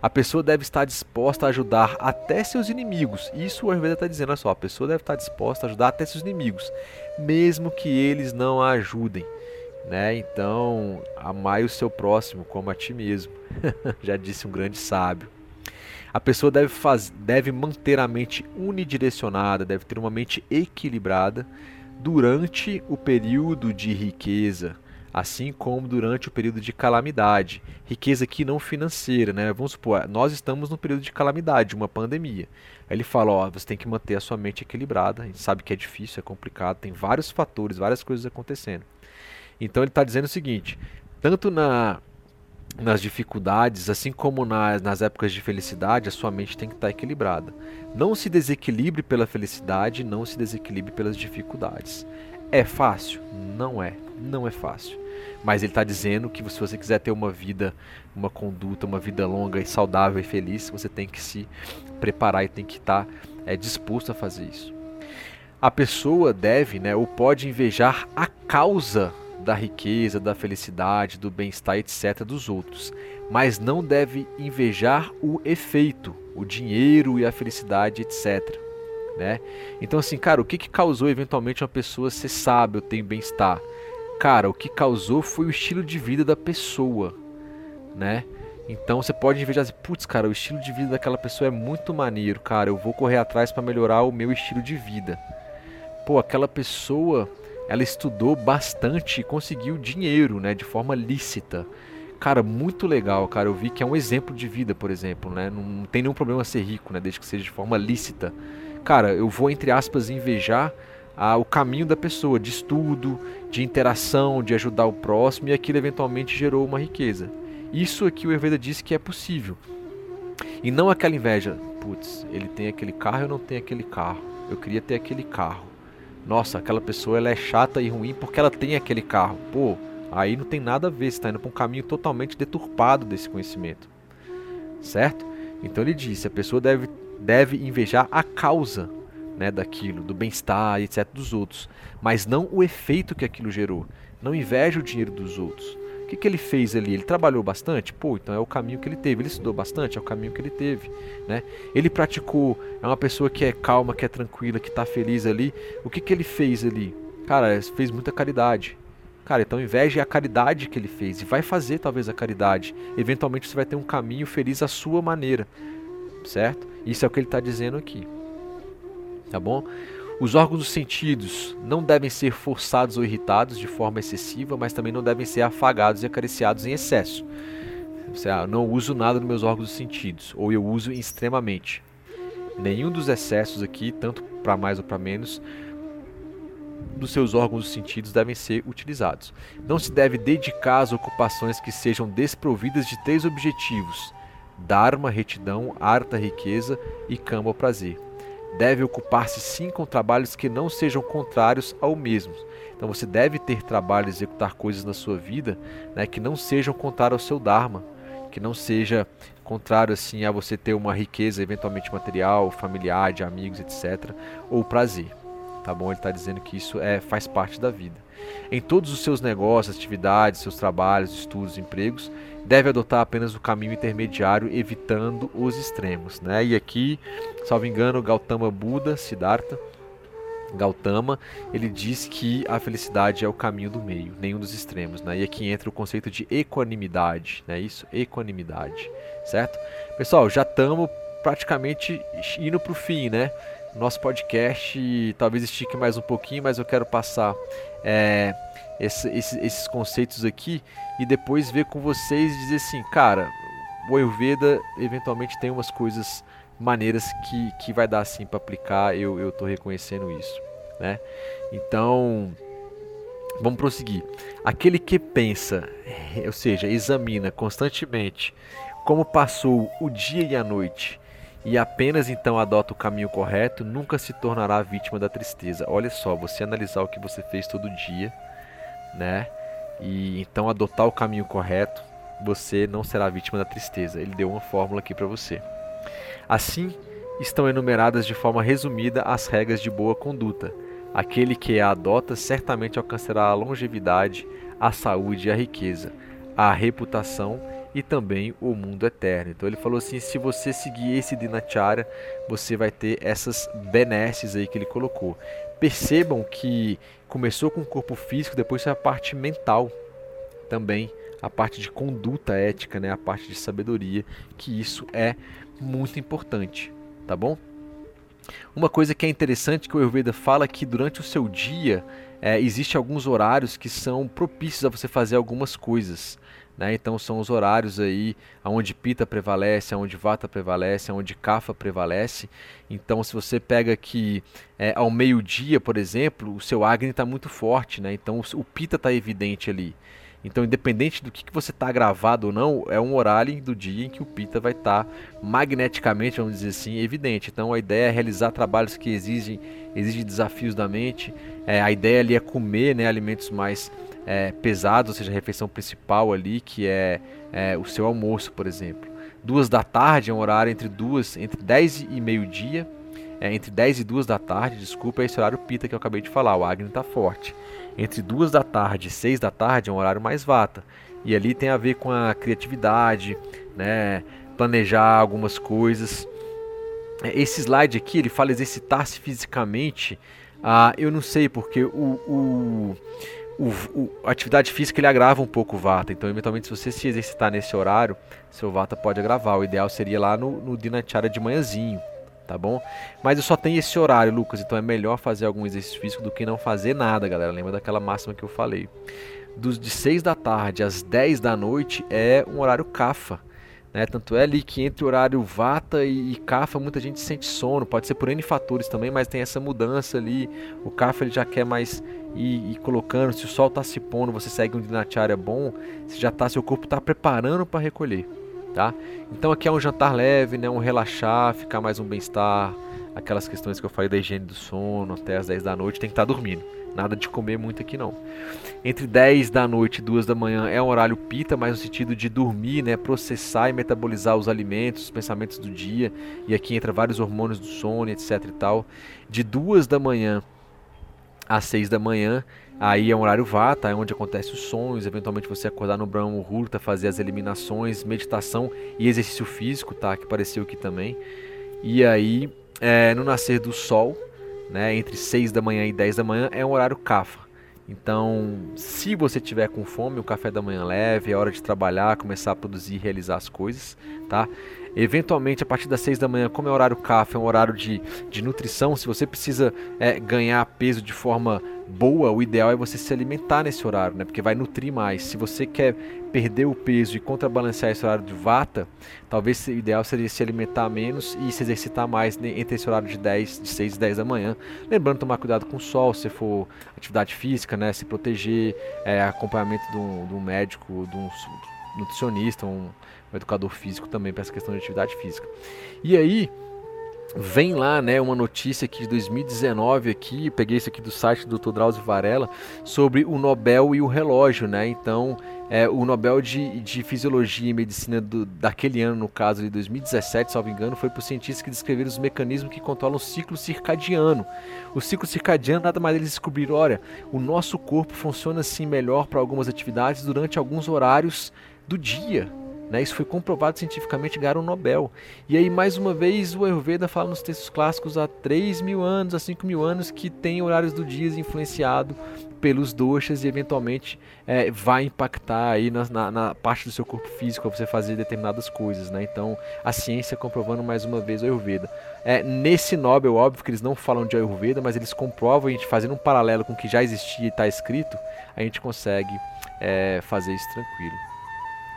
A pessoa deve estar disposta a ajudar até seus inimigos. Isso o Ayurveda está dizendo, olha só, a pessoa deve estar disposta a ajudar até seus inimigos, mesmo que eles não a ajudem. Né? Então, amai o seu próximo como a ti mesmo. Já disse um grande sábio. A pessoa deve, faz, deve manter a mente unidirecionada, deve ter uma mente equilibrada durante o período de riqueza, assim como durante o período de calamidade. Riqueza aqui não financeira, né? Vamos supor, nós estamos no período de calamidade, uma pandemia. Aí ele fala, ó, você tem que manter a sua mente equilibrada. A gente sabe que é difícil, é complicado, tem vários fatores, várias coisas acontecendo. Então ele está dizendo o seguinte: tanto na nas dificuldades, assim como nas, nas épocas de felicidade, a sua mente tem que estar equilibrada. Não se desequilibre pela felicidade, não se desequilibre pelas dificuldades. É fácil? Não é. Não é fácil. Mas ele está dizendo que se você quiser ter uma vida, uma conduta, uma vida longa e saudável e feliz, você tem que se preparar e tem que estar é, disposto a fazer isso. A pessoa deve, né, ou pode invejar a causa da riqueza, da felicidade, do bem-estar, etc., dos outros, mas não deve invejar o efeito, o dinheiro e a felicidade, etc. Né? Então, assim, cara, o que, que causou eventualmente uma pessoa ser sábia, ter bem-estar? Cara, o que causou foi o estilo de vida da pessoa, né? Então você pode invejar assim, putz, cara, o estilo de vida daquela pessoa é muito maneiro, cara, eu vou correr atrás para melhorar o meu estilo de vida. Pô, aquela pessoa, ela estudou bastante e conseguiu dinheiro, né, de forma lícita. Cara, muito legal, cara. Eu vi que é um exemplo de vida, por exemplo, né? Não tem nenhum problema ser rico, né, desde que seja de forma lícita. Cara, eu vou entre aspas invejar ah, o caminho da pessoa de estudo, de interação, de ajudar o próximo e aquilo eventualmente gerou uma riqueza. Isso aqui o Ayurveda diz que é possível. E não aquela inveja, putz, ele tem aquele carro, eu não tenho aquele carro. Eu queria ter aquele carro. Nossa, aquela pessoa ela é chata e ruim porque ela tem aquele carro. Pô, aí não tem nada a ver, você está indo para um caminho totalmente deturpado desse conhecimento. Certo? Então ele disse, a pessoa deve, deve invejar a causa né, daquilo, do bem-estar, etc., dos outros, mas não o efeito que aquilo gerou. Não inveja o dinheiro dos outros. Que, que ele fez ali? Ele trabalhou bastante? Pô, então é o caminho que ele teve. Ele estudou bastante? É o caminho que ele teve. Né? Ele praticou, é uma pessoa que é calma, que é tranquila, que está feliz ali. O que, que ele fez ali? Cara, fez muita caridade. Cara, então inveja é a caridade que ele fez. E vai fazer talvez a caridade. Eventualmente você vai ter um caminho feliz à sua maneira. Certo? Isso é o que ele está dizendo aqui. Tá bom? Os órgãos dos sentidos não devem ser forçados ou irritados de forma excessiva, mas também não devem ser afagados e acariciados em excesso. Seja, não uso nada nos meus órgãos dos sentidos, ou eu uso extremamente. Nenhum dos excessos aqui, tanto para mais ou para menos, dos seus órgãos dos sentidos devem ser utilizados. Não se deve dedicar às ocupações que sejam desprovidas de três objetivos: Dharma, retidão, arta, riqueza e Kama, prazer deve ocupar-se sim com trabalhos que não sejam contrários ao mesmo. Então você deve ter trabalho, executar coisas na sua vida né, que não sejam contrários ao seu Dharma, que não seja contrário assim a você ter uma riqueza eventualmente material, familiar, de amigos, etc. ou prazer. Tá bom? Ele está dizendo que isso é, faz parte da vida. Em todos os seus negócios, atividades, seus trabalhos, estudos, empregos, deve adotar apenas o caminho intermediário, evitando os extremos. Né? E aqui, salvo engano, Gautama Buda, Siddhartha, Gautama, ele diz que a felicidade é o caminho do meio, nenhum dos extremos. Né? E aqui entra o conceito de equanimidade, né? isso, equanimidade, certo? Pessoal, já estamos praticamente indo para o fim, né? Nosso podcast talvez estique mais um pouquinho, mas eu quero passar é, esse, esses, esses conceitos aqui e depois ver com vocês e dizer assim, cara, o Ayurveda eventualmente tem umas coisas maneiras que, que vai dar assim para aplicar, eu, eu tô reconhecendo isso, né? Então, vamos prosseguir. Aquele que pensa, ou seja, examina constantemente como passou o dia e a noite e apenas então adota o caminho correto, nunca se tornará vítima da tristeza. Olha só, você analisar o que você fez todo dia, né? E então adotar o caminho correto, você não será vítima da tristeza. Ele deu uma fórmula aqui para você. Assim, estão enumeradas de forma resumida as regras de boa conduta. Aquele que a adota certamente alcançará a longevidade, a saúde e a riqueza, a reputação e também o mundo eterno. Então ele falou assim: se você seguir esse Dinacharya, você vai ter essas benesses aí que ele colocou. Percebam que começou com o corpo físico, depois foi a parte mental também, a parte de conduta ética, né, a parte de sabedoria, que isso é muito importante, tá bom? Uma coisa que é interessante que o Ayurveda fala que durante o seu dia é, existe alguns horários que são propícios a você fazer algumas coisas. Né? Então são os horários aí onde Pita prevalece, onde Vata prevalece, onde Kapha prevalece. Então se você pega aqui é, ao meio-dia, por exemplo, o seu Agni está muito forte, né? então o Pita está evidente ali. Então, independente do que, que você está gravado ou não, é um horário do dia em que o Pita vai estar tá magneticamente, vamos dizer assim, evidente. Então, a ideia é realizar trabalhos que exigem, exigem desafios da mente. É, a ideia ali é comer né, alimentos mais é, ou seja, a refeição principal ali, que é, é, o seu almoço, por exemplo. Duas da tarde é um horário entre duas, entre 10 e meio-dia, é, entre 10 e 2 da tarde, desculpa, é esse horário pita que eu acabei de falar, o Agni está forte. Entre duas da tarde e seis da tarde é um horário mais vata. E ali tem a ver com a criatividade, né? planejar algumas coisas. Esse slide aqui, ele fala exercitar-se fisicamente. Ah, eu não sei, porque o, o, o, o, a atividade física ele agrava um pouco o Vata. Então, eventualmente, se você se exercitar nesse horário, seu Vata pode agravar. O ideal seria lá no, no Dinacharya de manhãzinho, tá bom? Mas eu só tenho esse horário, Lucas, então é melhor fazer algum exercício físico do que não fazer nada, galera. Lembra daquela máxima que eu falei. Dos de 6 da tarde às 10 da noite é um horário CAFA. Né? Tanto é ali que entre o horário Vata e, Kapha muita gente sente sono, pode ser por N fatores também, mas tem essa mudança ali. O Kapha ele já quer mais ir, ir colocando, se o sol está se pondo, você segue um dinacharya bom, você já tá, seu corpo está preparando para recolher. Tá? Então aqui é um jantar leve, né? um relaxar, ficar mais um bem-estar, aquelas questões que eu falei da higiene do sono até as 10 da noite, tem que estar tá dormindo. Nada de comer muito aqui não. Entre 10 da noite e 2 da manhã é um horário pita, mas no sentido de dormir, né, processar e metabolizar os alimentos, os pensamentos do dia. E aqui entra vários hormônios do sono, etc e tal. De 2 da manhã às 6 da manhã, aí é um horário vata, é onde acontece os sonhos, eventualmente você acordar no Brahma Muhurta, fazer as eliminações, meditação e exercício físico, tá, que apareceu aqui também. E aí, é, no nascer do sol, né, entre 6 da manhã e 10 da manhã, é um horário CAFA. Então, se você tiver com fome, o café da manhã leve, é hora de trabalhar, começar a produzir e realizar as coisas, tá? Eventualmente, a partir das 6 da manhã, como é horário café, é um horário de, de nutrição, se você precisa é, ganhar peso de forma boa, o ideal é você se alimentar nesse horário, né? Porque vai nutrir mais. Se você quer perder o peso e contrabalancear esse horário de vata, talvez o ideal seria se alimentar menos e se exercitar mais entre esse horário de 10, de 6 e 10 da manhã. Lembrando tomar cuidado com o sol, se for atividade física, né? Se proteger, é, acompanhamento de um, de um médico, de um nutricionista, um, um educador físico também para essa questão de atividade física. E aí, vem lá, né, uma notícia aqui de 2019 aqui, peguei isso aqui do site do Dr. Drauzio Varela, sobre o Nobel e o relógio, né? Então, é, o Nobel de, de Fisiologia e Medicina do, daquele ano, no caso de 2017, salvo engano, foi por cientistas que descreveram os mecanismos que controlam o ciclo circadiano. O ciclo circadiano nada mais eles descobriram, olha, o nosso corpo funciona assim melhor para algumas atividades durante alguns horários do dia. Né? Isso foi comprovado cientificamente, ganharam um Nobel. E aí, mais uma vez, o Ayurveda fala nos textos clássicos há 3 mil anos, há 5 mil anos, que tem horários do dia influenciado pelos doshas e eventualmente é, vai impactar aí na, na, na, parte do seu corpo físico você fazer determinadas coisas, né? Então a ciência comprovando mais uma vez o Ayurveda. É, nesse Nobel, óbvio que eles não falam de Ayurveda, mas eles comprovam, a gente fazendo um paralelo com o que já existia e está escrito, a gente consegue é, fazer isso tranquilo.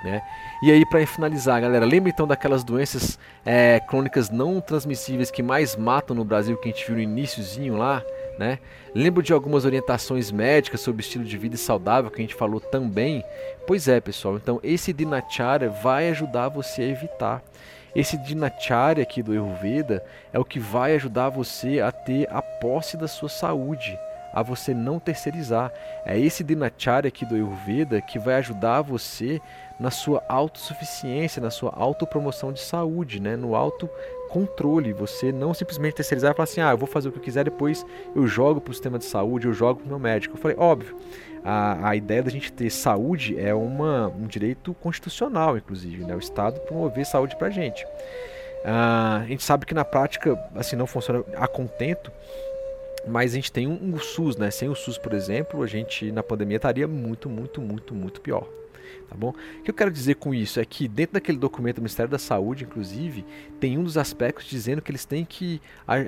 Né? E aí, para finalizar, galera, lembra então daquelas doenças é, crônicas não transmissíveis que mais matam no Brasil que a gente viu no iníciozinho lá? Né? Lembro de algumas orientações médicas sobre estilo de vida saudável que a gente falou também? Pois é, pessoal, então esse Dinacharya vai ajudar você a evitar. Esse Dinacharya aqui do Ayurveda é o que vai ajudar você a ter a posse da sua saúde a você não terceirizar. É esse Dinacharya aqui do Ayurveda que vai ajudar você na sua autossuficiência, na sua autopromoção de saúde, né? no autocontrole. Você não simplesmente terceirizar e falar assim: ah, eu vou fazer o que eu quiser, depois eu jogo para o sistema de saúde, eu jogo para o meu médico. Eu falei: óbvio, a, a ideia da gente ter saúde é uma, um direito constitucional, inclusive, né? o Estado promover saúde para a gente. Uh, a gente sabe que na prática assim não funciona a contento, mas a gente tem um, um SUS, né? Sem o SUS, por exemplo, a gente na pandemia estaria muito, muito, muito, muito pior. Tá bom? O que eu quero dizer com isso é que dentro daquele documento do Ministério da Saúde, inclusive, tem um dos aspectos dizendo que eles têm que é, é,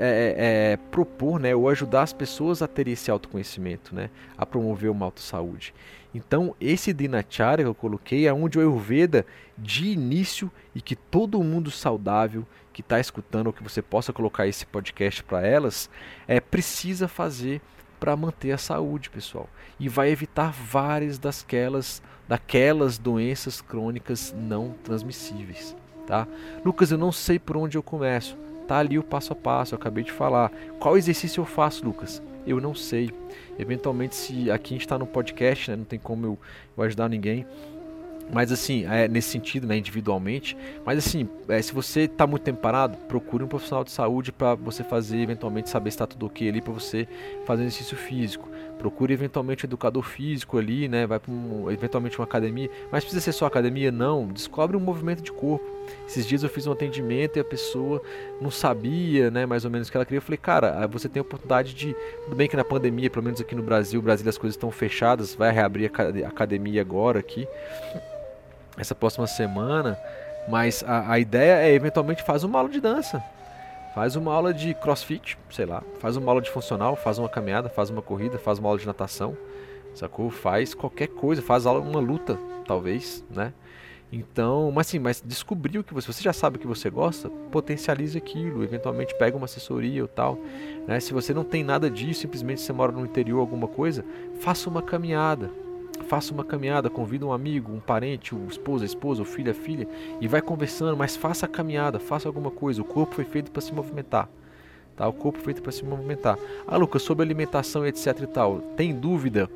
é, propor, né, ou ajudar as pessoas a terem esse autoconhecimento, né, a promover uma autossaúde. Então, esse Dinacharya que eu coloquei é onde o Ayurveda, de início, e que todo mundo saudável que está escutando, ou que você possa colocar esse podcast para elas, é, precisa fazer para manter a saúde, pessoal. E vai evitar várias daquelas, daquelas doenças crônicas não transmissíveis. Tá? Lucas, eu não sei por onde eu começo. Tá ali o passo a passo, eu acabei de falar. Qual exercício eu faço, Lucas? Eu não sei. Eventualmente, se aqui a gente está no podcast, né, não tem como eu, eu ajudar ninguém. Mas assim, é, nesse sentido, né, individualmente. Mas assim, é, se você está muito tempo parado, procure um profissional de saúde para você fazer, eventualmente, saber se está tudo ok ali para você fazer exercício físico. Procure eventualmente um educador físico ali, né? Vai para um, eventualmente uma academia. Mas precisa ser só academia? Não. Descobre um movimento de corpo. Esses dias eu fiz um atendimento e a pessoa não sabia, né, mais ou menos o que ela queria. Eu falei, cara, você tem a oportunidade de. Tudo bem que na pandemia, pelo menos aqui no Brasil, Brasil as coisas estão fechadas, vai reabrir a academia agora aqui, essa próxima semana. Mas a, a ideia é eventualmente fazer uma aula de dança. Faz uma aula de crossfit, sei lá. Faz uma aula de funcional, faz uma caminhada, faz uma corrida, faz uma aula de natação. Sacou? Faz qualquer coisa, faz aula, uma luta, talvez, né? Então, mas assim, mas descobriu que você, você já sabe o que você gosta, potencialize aquilo, eventualmente pega uma assessoria ou tal, né? Se você não tem nada disso, simplesmente você mora no interior alguma coisa, faça uma caminhada, faça uma caminhada, convida um amigo, um parente, o esposa, a esposa, o filho, a filha e vai conversando, mas faça a caminhada, faça alguma coisa. O corpo foi feito para se movimentar. Tá? O corpo foi feito para se movimentar. Ah, Lucas, sobre alimentação, etc e tal. Tem dúvida?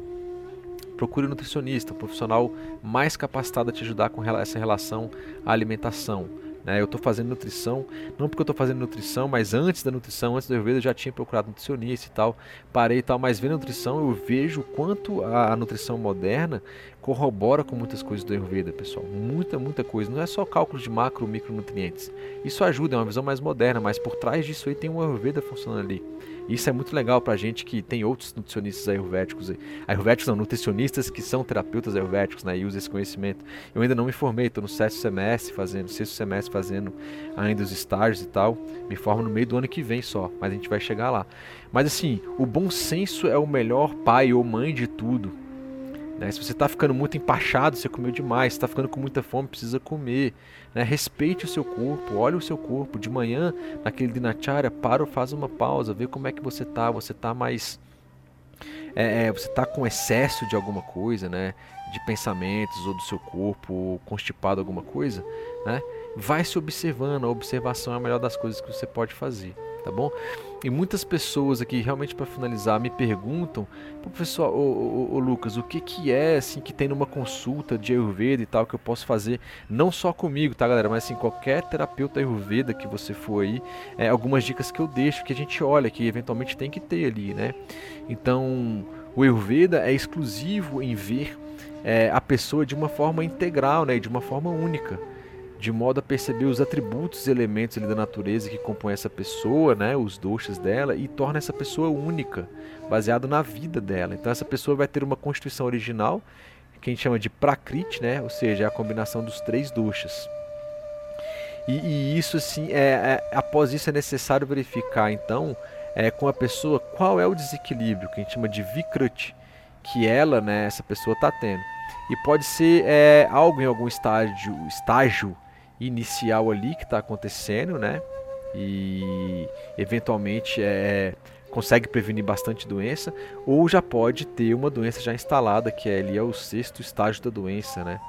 Procure um nutricionista, um profissional mais capacitado a te ajudar com essa relação à alimentação. Né? Eu estou fazendo nutrição, não porque eu estou fazendo nutrição, mas antes da nutrição, antes do Ayurveda, eu já tinha procurado nutricionista e tal, parei e tal, mas vendo a nutrição eu vejo quanto a, a nutrição moderna corrobora com muitas coisas do Ayurveda, pessoal. Muita, muita coisa. Não é só cálculo de macro, micronutrientes. Isso ajuda, é uma visão mais moderna, mas por trás disso aí tem um Ayurveda funcionando ali. Isso é muito legal pra gente que tem outros nutricionistas ayurvédicos, ayurvédicos não, nutricionistas que são terapeutas ayurvédicos, né, e usam esse conhecimento. Eu ainda não me formei, estou no sexto semestre fazendo, sexto semestre fazendo ainda os estágios e tal. Me formo no meio do ano que vem só, mas a gente vai chegar lá. Mas assim, o bom senso é o melhor pai ou mãe de tudo. Né? Se você está ficando muito empachado, você comeu demais, está ficando com muita fome, precisa comer. Né? Respeite o seu corpo, olhe o seu corpo. De manhã, naquele dinacharya, para ou faz uma pausa, vê como é que você está. Você está mais. É, é você está com excesso de alguma coisa, né? De pensamentos ou do seu corpo, constipado alguma coisa, né? Vai se observando. A observação é a melhor das coisas que você pode fazer tá bom? E muitas pessoas aqui, realmente para finalizar, me perguntam, professor, ô, ô, ô, Lucas, o que que é assim que tem numa consulta de Ayurveda e tal que eu posso fazer, não só comigo, tá, galera, mas assim qualquer terapeuta Ayurveda que você for aí, é, algumas dicas que eu deixo que a gente olha que eventualmente tem que ter ali, né? Então, o Ayurveda é exclusivo em ver é, a pessoa de uma forma integral, né, de uma forma única de modo a perceber os atributos e elementos da natureza que compõem essa pessoa, né, os doshas dela, e torna essa pessoa única, baseado na vida dela. Então essa pessoa vai ter uma constituição original, que a gente chama de prakriti, né, ou seja, é a combinação dos três doshas. E, e isso assim, é, é, após isso é necessário verificar então é, com a pessoa qual é o desequilíbrio, que a gente chama de vikruti, que ela, né, essa pessoa está tendo. E pode ser é, algo em algum estágio, estágio inicial ali que está acontecendo, né? E eventualmente é, consegue prevenir bastante doença, ou já pode ter uma doença já instalada, que é, ali é o sexto estágio da doença, né?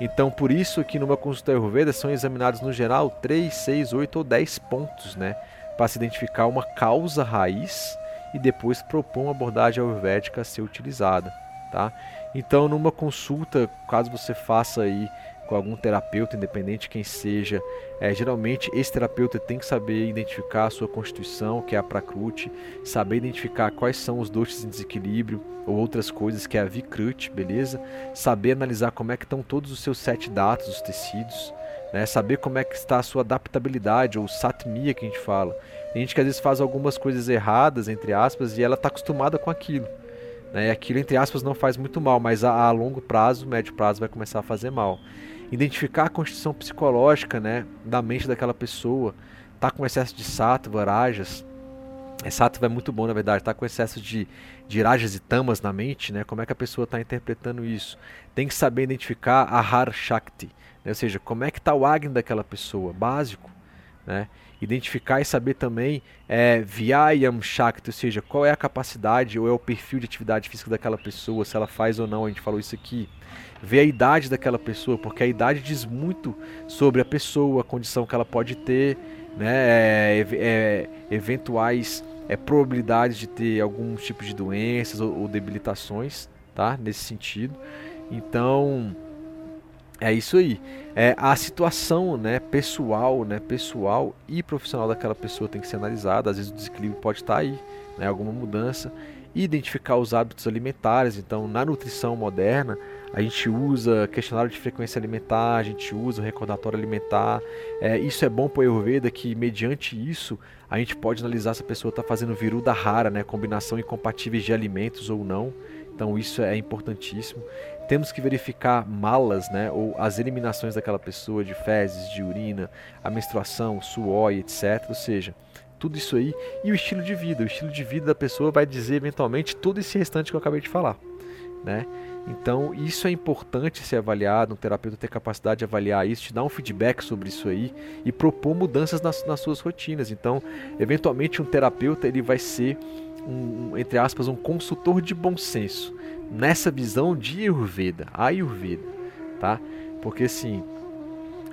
Então, por isso que numa consulta Ayurveda são examinados no geral 3, 6, 8 ou 10 pontos, né? Para se identificar uma causa raiz e depois propor uma abordagem ayurvédica a ser utilizada, tá? Então, numa consulta, caso você faça aí com algum terapeuta, independente quem seja, é, geralmente esse terapeuta tem que saber identificar a sua constituição, que é a Prakriti, saber identificar quais são os doces em desequilíbrio ou outras coisas, que é a Vikruti, beleza? Saber analisar como é que estão todos os seus sete dados, os tecidos, né? saber como é que está a sua adaptabilidade, ou satmia que a gente fala. Tem gente que às vezes faz algumas coisas erradas, entre aspas, e ela está acostumada com aquilo. Né? E aquilo, entre aspas, não faz muito mal, mas a, a longo prazo, médio prazo, vai começar a fazer mal identificar a constituição psicológica né, da mente daquela pessoa, tá com excesso de sattva, rajas, é, sattva é muito bom na verdade, tá com excesso de, de rajas e tamas na mente, né, como é que a pessoa está interpretando isso. Tem que saber identificar a har shakti, né, ou seja, como é que está o agni daquela pessoa, básico. Né? Identificar e saber também é, Vyayam Shakti, ou seja, qual é a capacidade ou é o perfil de atividade física daquela pessoa, se ela faz ou não, a gente falou isso aqui. Ver a idade daquela pessoa, porque a idade diz muito sobre a pessoa, a condição que ela pode ter, né, é, é, eventuais é, probabilidades de ter algum tipo de doenças ou, ou debilitações, tá? Nesse sentido. Então, é isso aí. É, a situação né, pessoal, né, pessoal e profissional daquela pessoa tem que ser analisada. Às vezes o desequilíbrio pode estar aí, né, alguma mudança. identificar os hábitos alimentares. Então, na nutrição moderna, a gente usa questionário de frequência alimentar, a gente usa o recordatório alimentar. É, isso é bom para o Ayurveda que, mediante isso, a gente pode analisar se a pessoa está fazendo viruda rara, né, combinação incompatíveis de alimentos ou não. Então isso é importantíssimo. Temos que verificar malas, né, ou as eliminações daquela pessoa de fezes, de urina, a menstruação, suor, etc. Ou seja, tudo isso aí e o estilo de vida. O estilo de vida da pessoa vai dizer eventualmente todo esse restante que eu acabei de falar, né? Então, isso é importante ser avaliado, um terapeuta ter capacidade de avaliar isso, te dar um feedback sobre isso aí e propor mudanças nas, nas suas rotinas. Então, eventualmente, um terapeuta ele vai ser, um, entre aspas, um consultor de bom senso nessa visão de Ayurveda, Ayurveda, tá? Porque, assim,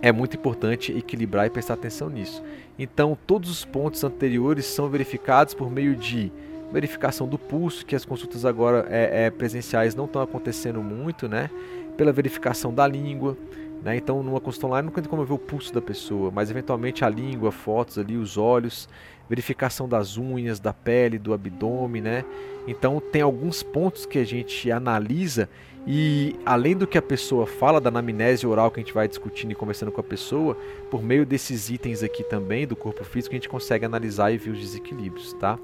é muito importante equilibrar e prestar atenção nisso. Então, todos os pontos anteriores são verificados por meio de verificação do pulso, que as consultas agora é, é, presenciais não estão acontecendo muito, né? Pela verificação da língua, né? Então, numa consulta online não tem como ver o pulso da pessoa, mas eventualmente a língua, fotos ali, os olhos, verificação das unhas, da pele, do abdômen, né? Então, tem alguns pontos que a gente analisa e além do que a pessoa fala, da anamnese oral que a gente vai discutindo e conversando com a pessoa, por meio desses itens aqui também do corpo físico, a gente consegue analisar e ver os desequilíbrios, tá?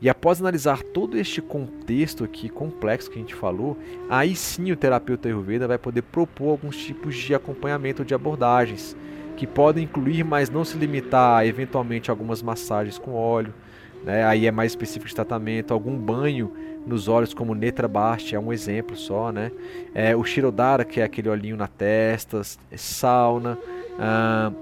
E após analisar todo este contexto aqui complexo que a gente falou, aí sim o terapeuta Ayurveda vai poder propor alguns tipos de acompanhamento de abordagens, que podem incluir, mas não se limitar a eventualmente algumas massagens com óleo, né? aí é mais específico de tratamento, algum banho nos olhos, como Netra Basti, é um exemplo só, né? É, o Shirodara, que é aquele olhinho na testa, sauna, ah,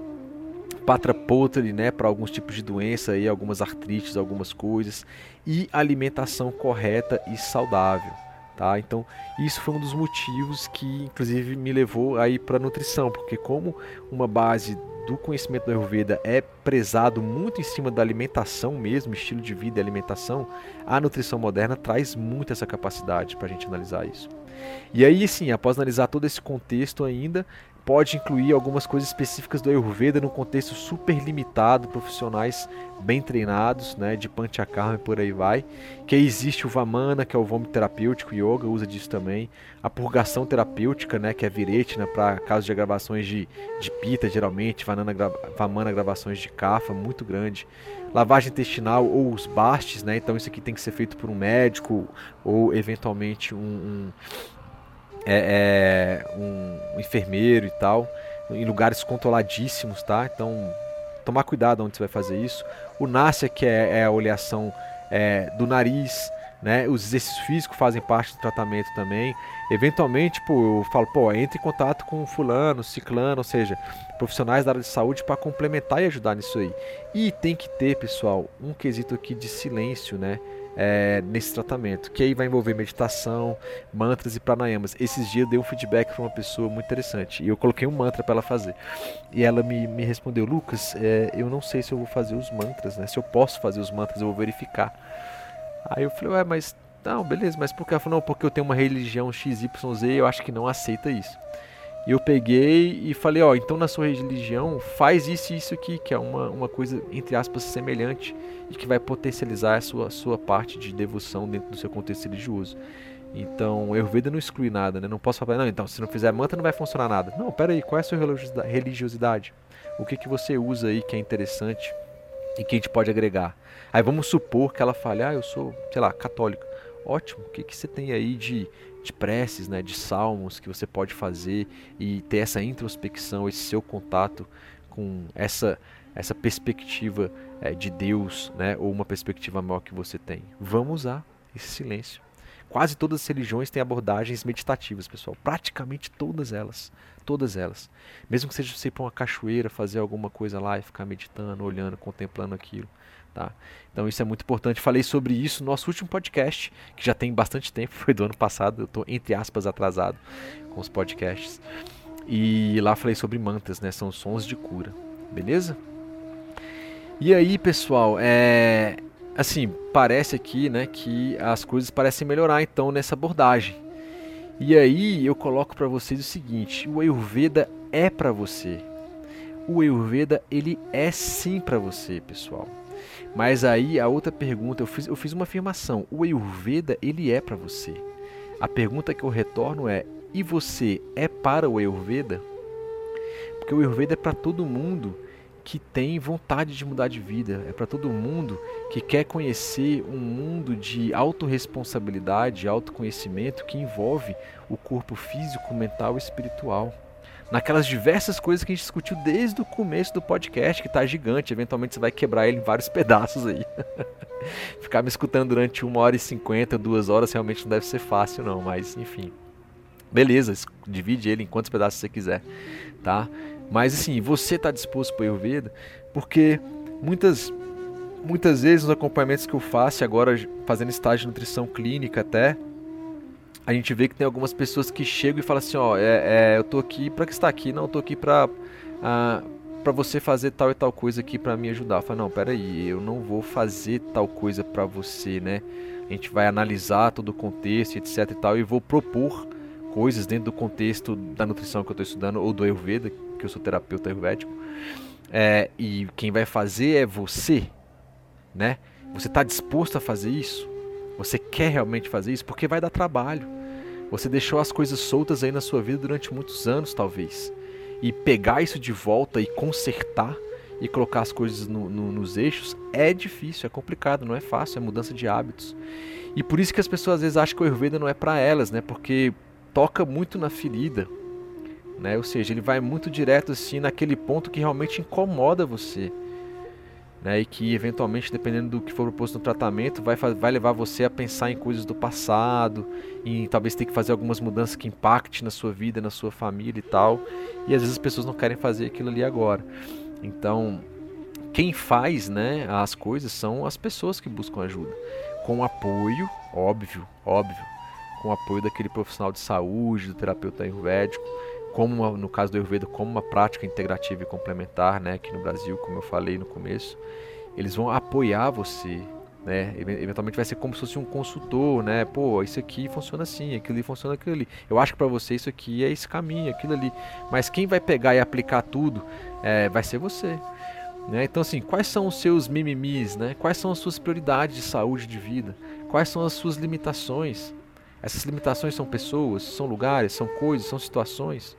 Patra Potri, né, para alguns tipos de doença, aí, algumas artrites, algumas coisas, e alimentação correta e saudável. Tá? Então, isso foi um dos motivos que, inclusive, me levou aí para a nutrição, porque como uma base do conhecimento do Ayurveda é prezado muito em cima da alimentação mesmo, estilo de vida e alimentação, a nutrição moderna traz muito essa capacidade para a gente analisar isso. E aí, sim, após analisar todo esse contexto ainda, pode incluir algumas coisas específicas do Ayurveda num contexto super limitado, profissionais bem treinados, né, de Panchakarma e por aí vai. Que existe o Vamana, que é o vômito terapêutico, Yoga usa disso também. A purgação terapêutica, né, que é Viretina, para casos de gravações de, de Pita, geralmente, Vamana, Vamana gravações de Kapha, muito grande. Lavagem intestinal ou os bastes, né, então isso aqui tem que ser feito por um médico ou eventualmente um, um é, é um enfermeiro e tal, em lugares controladíssimos, tá? Então, tomar cuidado onde você vai fazer isso. O NASA, que é, é a oleação é, do nariz, né? Os exercícios físicos fazem parte do tratamento também. Eventualmente, pô, eu falo, pô, entre em contato com fulano, ciclano, ou seja, profissionais da área de saúde para complementar e ajudar nisso aí. E tem que ter, pessoal, um quesito aqui de silêncio, né? É, nesse tratamento, que aí vai envolver meditação, mantras e pranayamas. Esses dias eu dei um feedback para uma pessoa muito interessante e eu coloquei um mantra para ela fazer. E ela me, me respondeu: Lucas, é, eu não sei se eu vou fazer os mantras, né? Se eu posso fazer os mantras, eu vou verificar. Aí eu falei: Ué, mas não, beleza, mas por que? Ela falou: Não, porque eu tenho uma religião XYZ e eu acho que não aceita isso. E eu peguei e falei, ó, então na sua religião faz isso e isso aqui, que é uma, uma coisa, entre aspas, semelhante e que vai potencializar a sua, sua parte de devoção dentro do seu contexto religioso. Então, Ayurveda não exclui nada, né? Não posso falar, não, então, se não fizer mantra não vai funcionar nada. Não, pera aí, qual é a sua religiosidade? O que, que você usa aí que é interessante e que a gente pode agregar? Aí vamos supor que ela fale, ah, eu sou, sei lá, católica. Ótimo, o que, que você tem aí de de preces, né, de salmos que você pode fazer e ter essa introspecção, esse seu contato com essa essa perspectiva é, de Deus, né, ou uma perspectiva maior que você tem. Vamos usar esse silêncio. Quase todas as religiões têm abordagens meditativas, pessoal. Praticamente todas elas. Todas elas. Mesmo que seja você ir para uma cachoeira, fazer alguma coisa lá e ficar meditando, olhando, contemplando aquilo. Tá? Então isso é muito importante. Falei sobre isso no nosso último podcast, que já tem bastante tempo, foi do ano passado. Eu estou, entre aspas, atrasado com os podcasts. E lá falei sobre mantas, né? São sons de cura. Beleza? E aí, pessoal, é. Assim, parece aqui, né, que as coisas parecem melhorar então nessa abordagem. E aí eu coloco para vocês o seguinte: o Ayurveda é para você. O Ayurveda ele é sim para você, pessoal. Mas aí a outra pergunta, eu fiz, eu fiz uma afirmação. O Ayurveda, ele é para você. A pergunta que eu retorno é: e você é para o Ayurveda? Porque o Ayurveda é para todo mundo que tem vontade de mudar de vida, é para todo mundo que quer conhecer um mundo de autorresponsabilidade, autoconhecimento que envolve o corpo físico, mental e espiritual naquelas diversas coisas que a gente discutiu desde o começo do podcast, que está gigante. Eventualmente você vai quebrar ele em vários pedaços aí. Ficar me escutando durante uma hora e cinquenta, duas horas, realmente não deve ser fácil, não. Mas, enfim. Beleza, divide ele em quantos pedaços você quiser, tá? Mas, assim, você está disposto para Ayurveda? Porque muitas, muitas vezes nos acompanhamentos que eu faço, agora fazendo estágio de nutrição clínica até, a gente vê que tem algumas pessoas que chegam e falam assim, ó, é, é eu tô aqui para que está aqui, não, eu tô aqui para ah, para você fazer tal e tal coisa aqui para me ajudar. Eu falo, não, pera aí, eu não vou fazer tal coisa para você, né? A gente vai analisar todo o contexto, etc e tal, e vou propor coisas dentro do contexto da nutrição que eu estou estudando ou do Ayurveda, que eu sou terapeuta ayurvédico. É, e quem vai fazer é você, né? Você está disposto a fazer isso? Você quer realmente fazer isso? Porque vai dar trabalho. Você deixou as coisas soltas aí na sua vida durante muitos anos, talvez. E pegar isso de volta e consertar e colocar as coisas no, no, nos eixos é difícil, é complicado, não é fácil, é mudança de hábitos. E por isso que as pessoas às vezes acham que o Ayurveda não é para elas, né? Porque toca muito na ferida, né? Ou seja, ele vai muito direto assim naquele ponto que realmente incomoda você né, e que eventualmente, dependendo do que for proposto no tratamento, vai, vai levar você a pensar em coisas do passado, em talvez ter que fazer algumas mudanças que impactem na sua vida, na sua família e tal. E às vezes as pessoas não querem fazer aquilo ali agora. Então, quem faz né, as coisas são as pessoas que buscam ajuda. Com apoio, óbvio, óbvio, com apoio daquele profissional de saúde, do terapeuta ayurvédico, como uma, no caso do Ayurveda, como uma prática integrativa e complementar, né, aqui no Brasil, como eu falei no começo, eles vão apoiar você, né? Eventualmente vai ser como se fosse um consultor, né? Pô, isso aqui funciona assim, aquilo ali funciona aquilo ali. Eu acho que para você isso aqui é esse caminho, aquilo ali. Mas quem vai pegar e aplicar tudo é, vai ser você. Né? Então, assim, quais são os seus mimimis, né? Quais são as suas prioridades de saúde de vida? Quais são as suas limitações? Essas limitações são pessoas, são lugares, são coisas, são situações.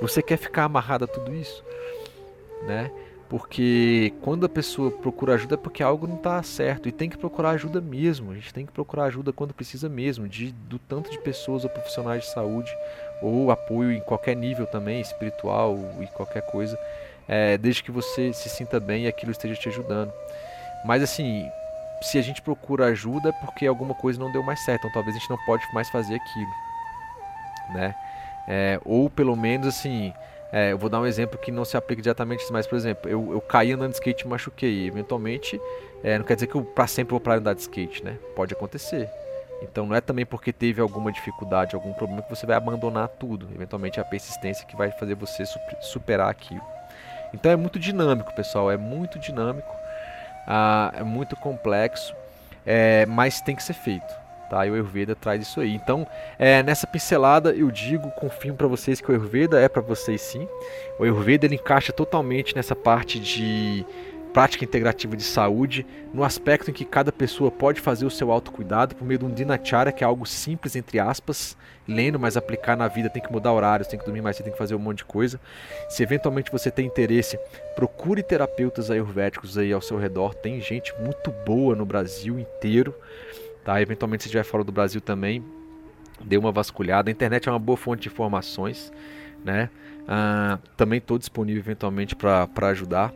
Você quer ficar amarrado a tudo isso? Né? Porque quando a pessoa procura ajuda é porque algo não está certo e tem que procurar ajuda mesmo. A gente tem que procurar ajuda quando precisa mesmo, de, do tanto de pessoas ou profissionais de saúde ou apoio em qualquer nível também, espiritual e qualquer coisa, é, desde que você se sinta bem e aquilo esteja te ajudando. Mas assim, se a gente procura ajuda é porque alguma coisa não deu mais certo, então talvez a gente não pode mais fazer aquilo, né? É, ou pelo menos assim, é, eu vou dar um exemplo que não se aplica diretamente, mas por exemplo, eu, eu caí andando de skate e machuquei. eventualmente, é, não quer dizer que eu para sempre vou parar de andar de skate, né? Pode acontecer. Então não é também porque teve alguma dificuldade, algum problema que você vai abandonar tudo. Eventualmente é a persistência que vai fazer você superar aquilo. Então é muito dinâmico, pessoal. É muito dinâmico, ah, é muito complexo, é, mas tem que ser feito. Tá? E o Ayurveda traz isso aí. Então, é, nessa pincelada eu digo, confirmo para vocês que o Ayurveda é para vocês sim. O Ayurveda ele encaixa totalmente nessa parte de prática integrativa de saúde, no aspecto em que cada pessoa pode fazer o seu autocuidado por meio de um dinacharya, que é algo simples, entre aspas, lendo, mas aplicar na vida, tem que mudar horários, tem que dormir mais, tem que fazer um monte de coisa. Se eventualmente você tem interesse, procure terapeutas ayurvédicos aí ao seu redor, tem gente muito boa no Brasil inteiro. Tá? Eventualmente, se estiver fora do Brasil também, dê uma vasculhada. A internet é uma boa fonte de informações. Né? Ah, também estou disponível eventualmente para ajudar.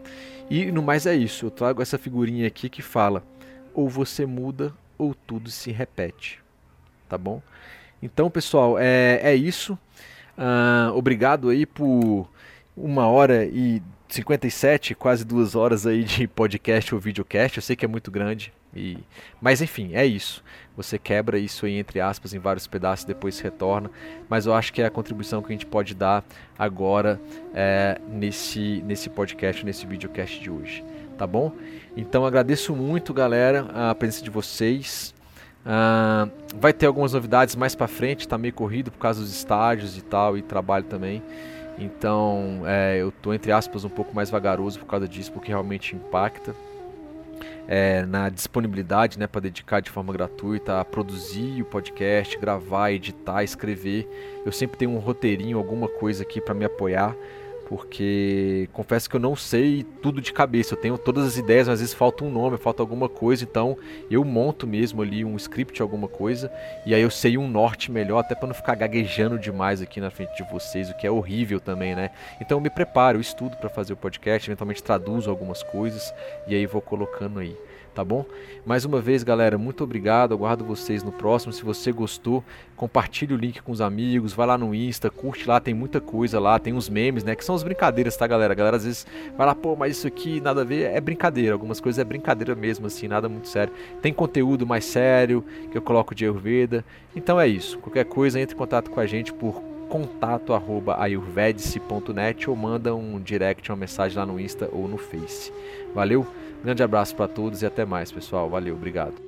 E no mais é isso. Eu trago essa figurinha aqui que fala: ou você muda ou tudo se repete. Tá bom? Então, pessoal, é, é isso. Ah, obrigado aí por uma hora e 57, quase duas horas aí de podcast ou videocast. Eu sei que é muito grande, e, mas enfim, é isso. Você quebra isso aí entre aspas em vários pedaços, depois retorna. Mas eu acho que é a contribuição que a gente pode dar agora é, nesse, nesse podcast, nesse videocast de hoje. Tá bom? Então agradeço muito, galera, a presença de vocês. Uh, vai ter algumas novidades mais para frente, tá meio corrido por causa dos estágios e tal, e trabalho também. Então é, eu tô entre aspas um pouco mais vagaroso por causa disso, porque realmente impacta. É, na disponibilidade né, para dedicar de forma gratuita a produzir o podcast, gravar, editar, escrever. Eu sempre tenho um roteirinho, alguma coisa aqui para me apoiar porque confesso que eu não sei tudo de cabeça. Eu tenho todas as ideias, mas às vezes falta um nome, falta alguma coisa, então eu monto mesmo ali um script, alguma coisa, e aí eu sei um norte melhor, até para não ficar gaguejando demais aqui na frente de vocês, o que é horrível também, né? Então eu me preparo, eu estudo para fazer o podcast, eventualmente traduzo algumas coisas e aí vou colocando aí tá bom? Mais uma vez, galera, muito obrigado. Aguardo vocês no próximo. Se você gostou, compartilhe o link com os amigos, vai lá no Insta, curte lá, tem muita coisa lá, tem uns memes, né? Que são as brincadeiras, tá, galera? A galera às vezes vai lá, pô, mas isso aqui nada a ver, é brincadeira. Algumas coisas é brincadeira mesmo, assim, nada muito sério. Tem conteúdo mais sério que eu coloco de Ayurveda. Então é isso. Qualquer coisa, entre em contato com a gente por contato@ayurvedice.net ou manda um direct, uma mensagem lá no Insta ou no Face. Valeu? Grande abraço para todos e até mais, pessoal. Valeu, obrigado.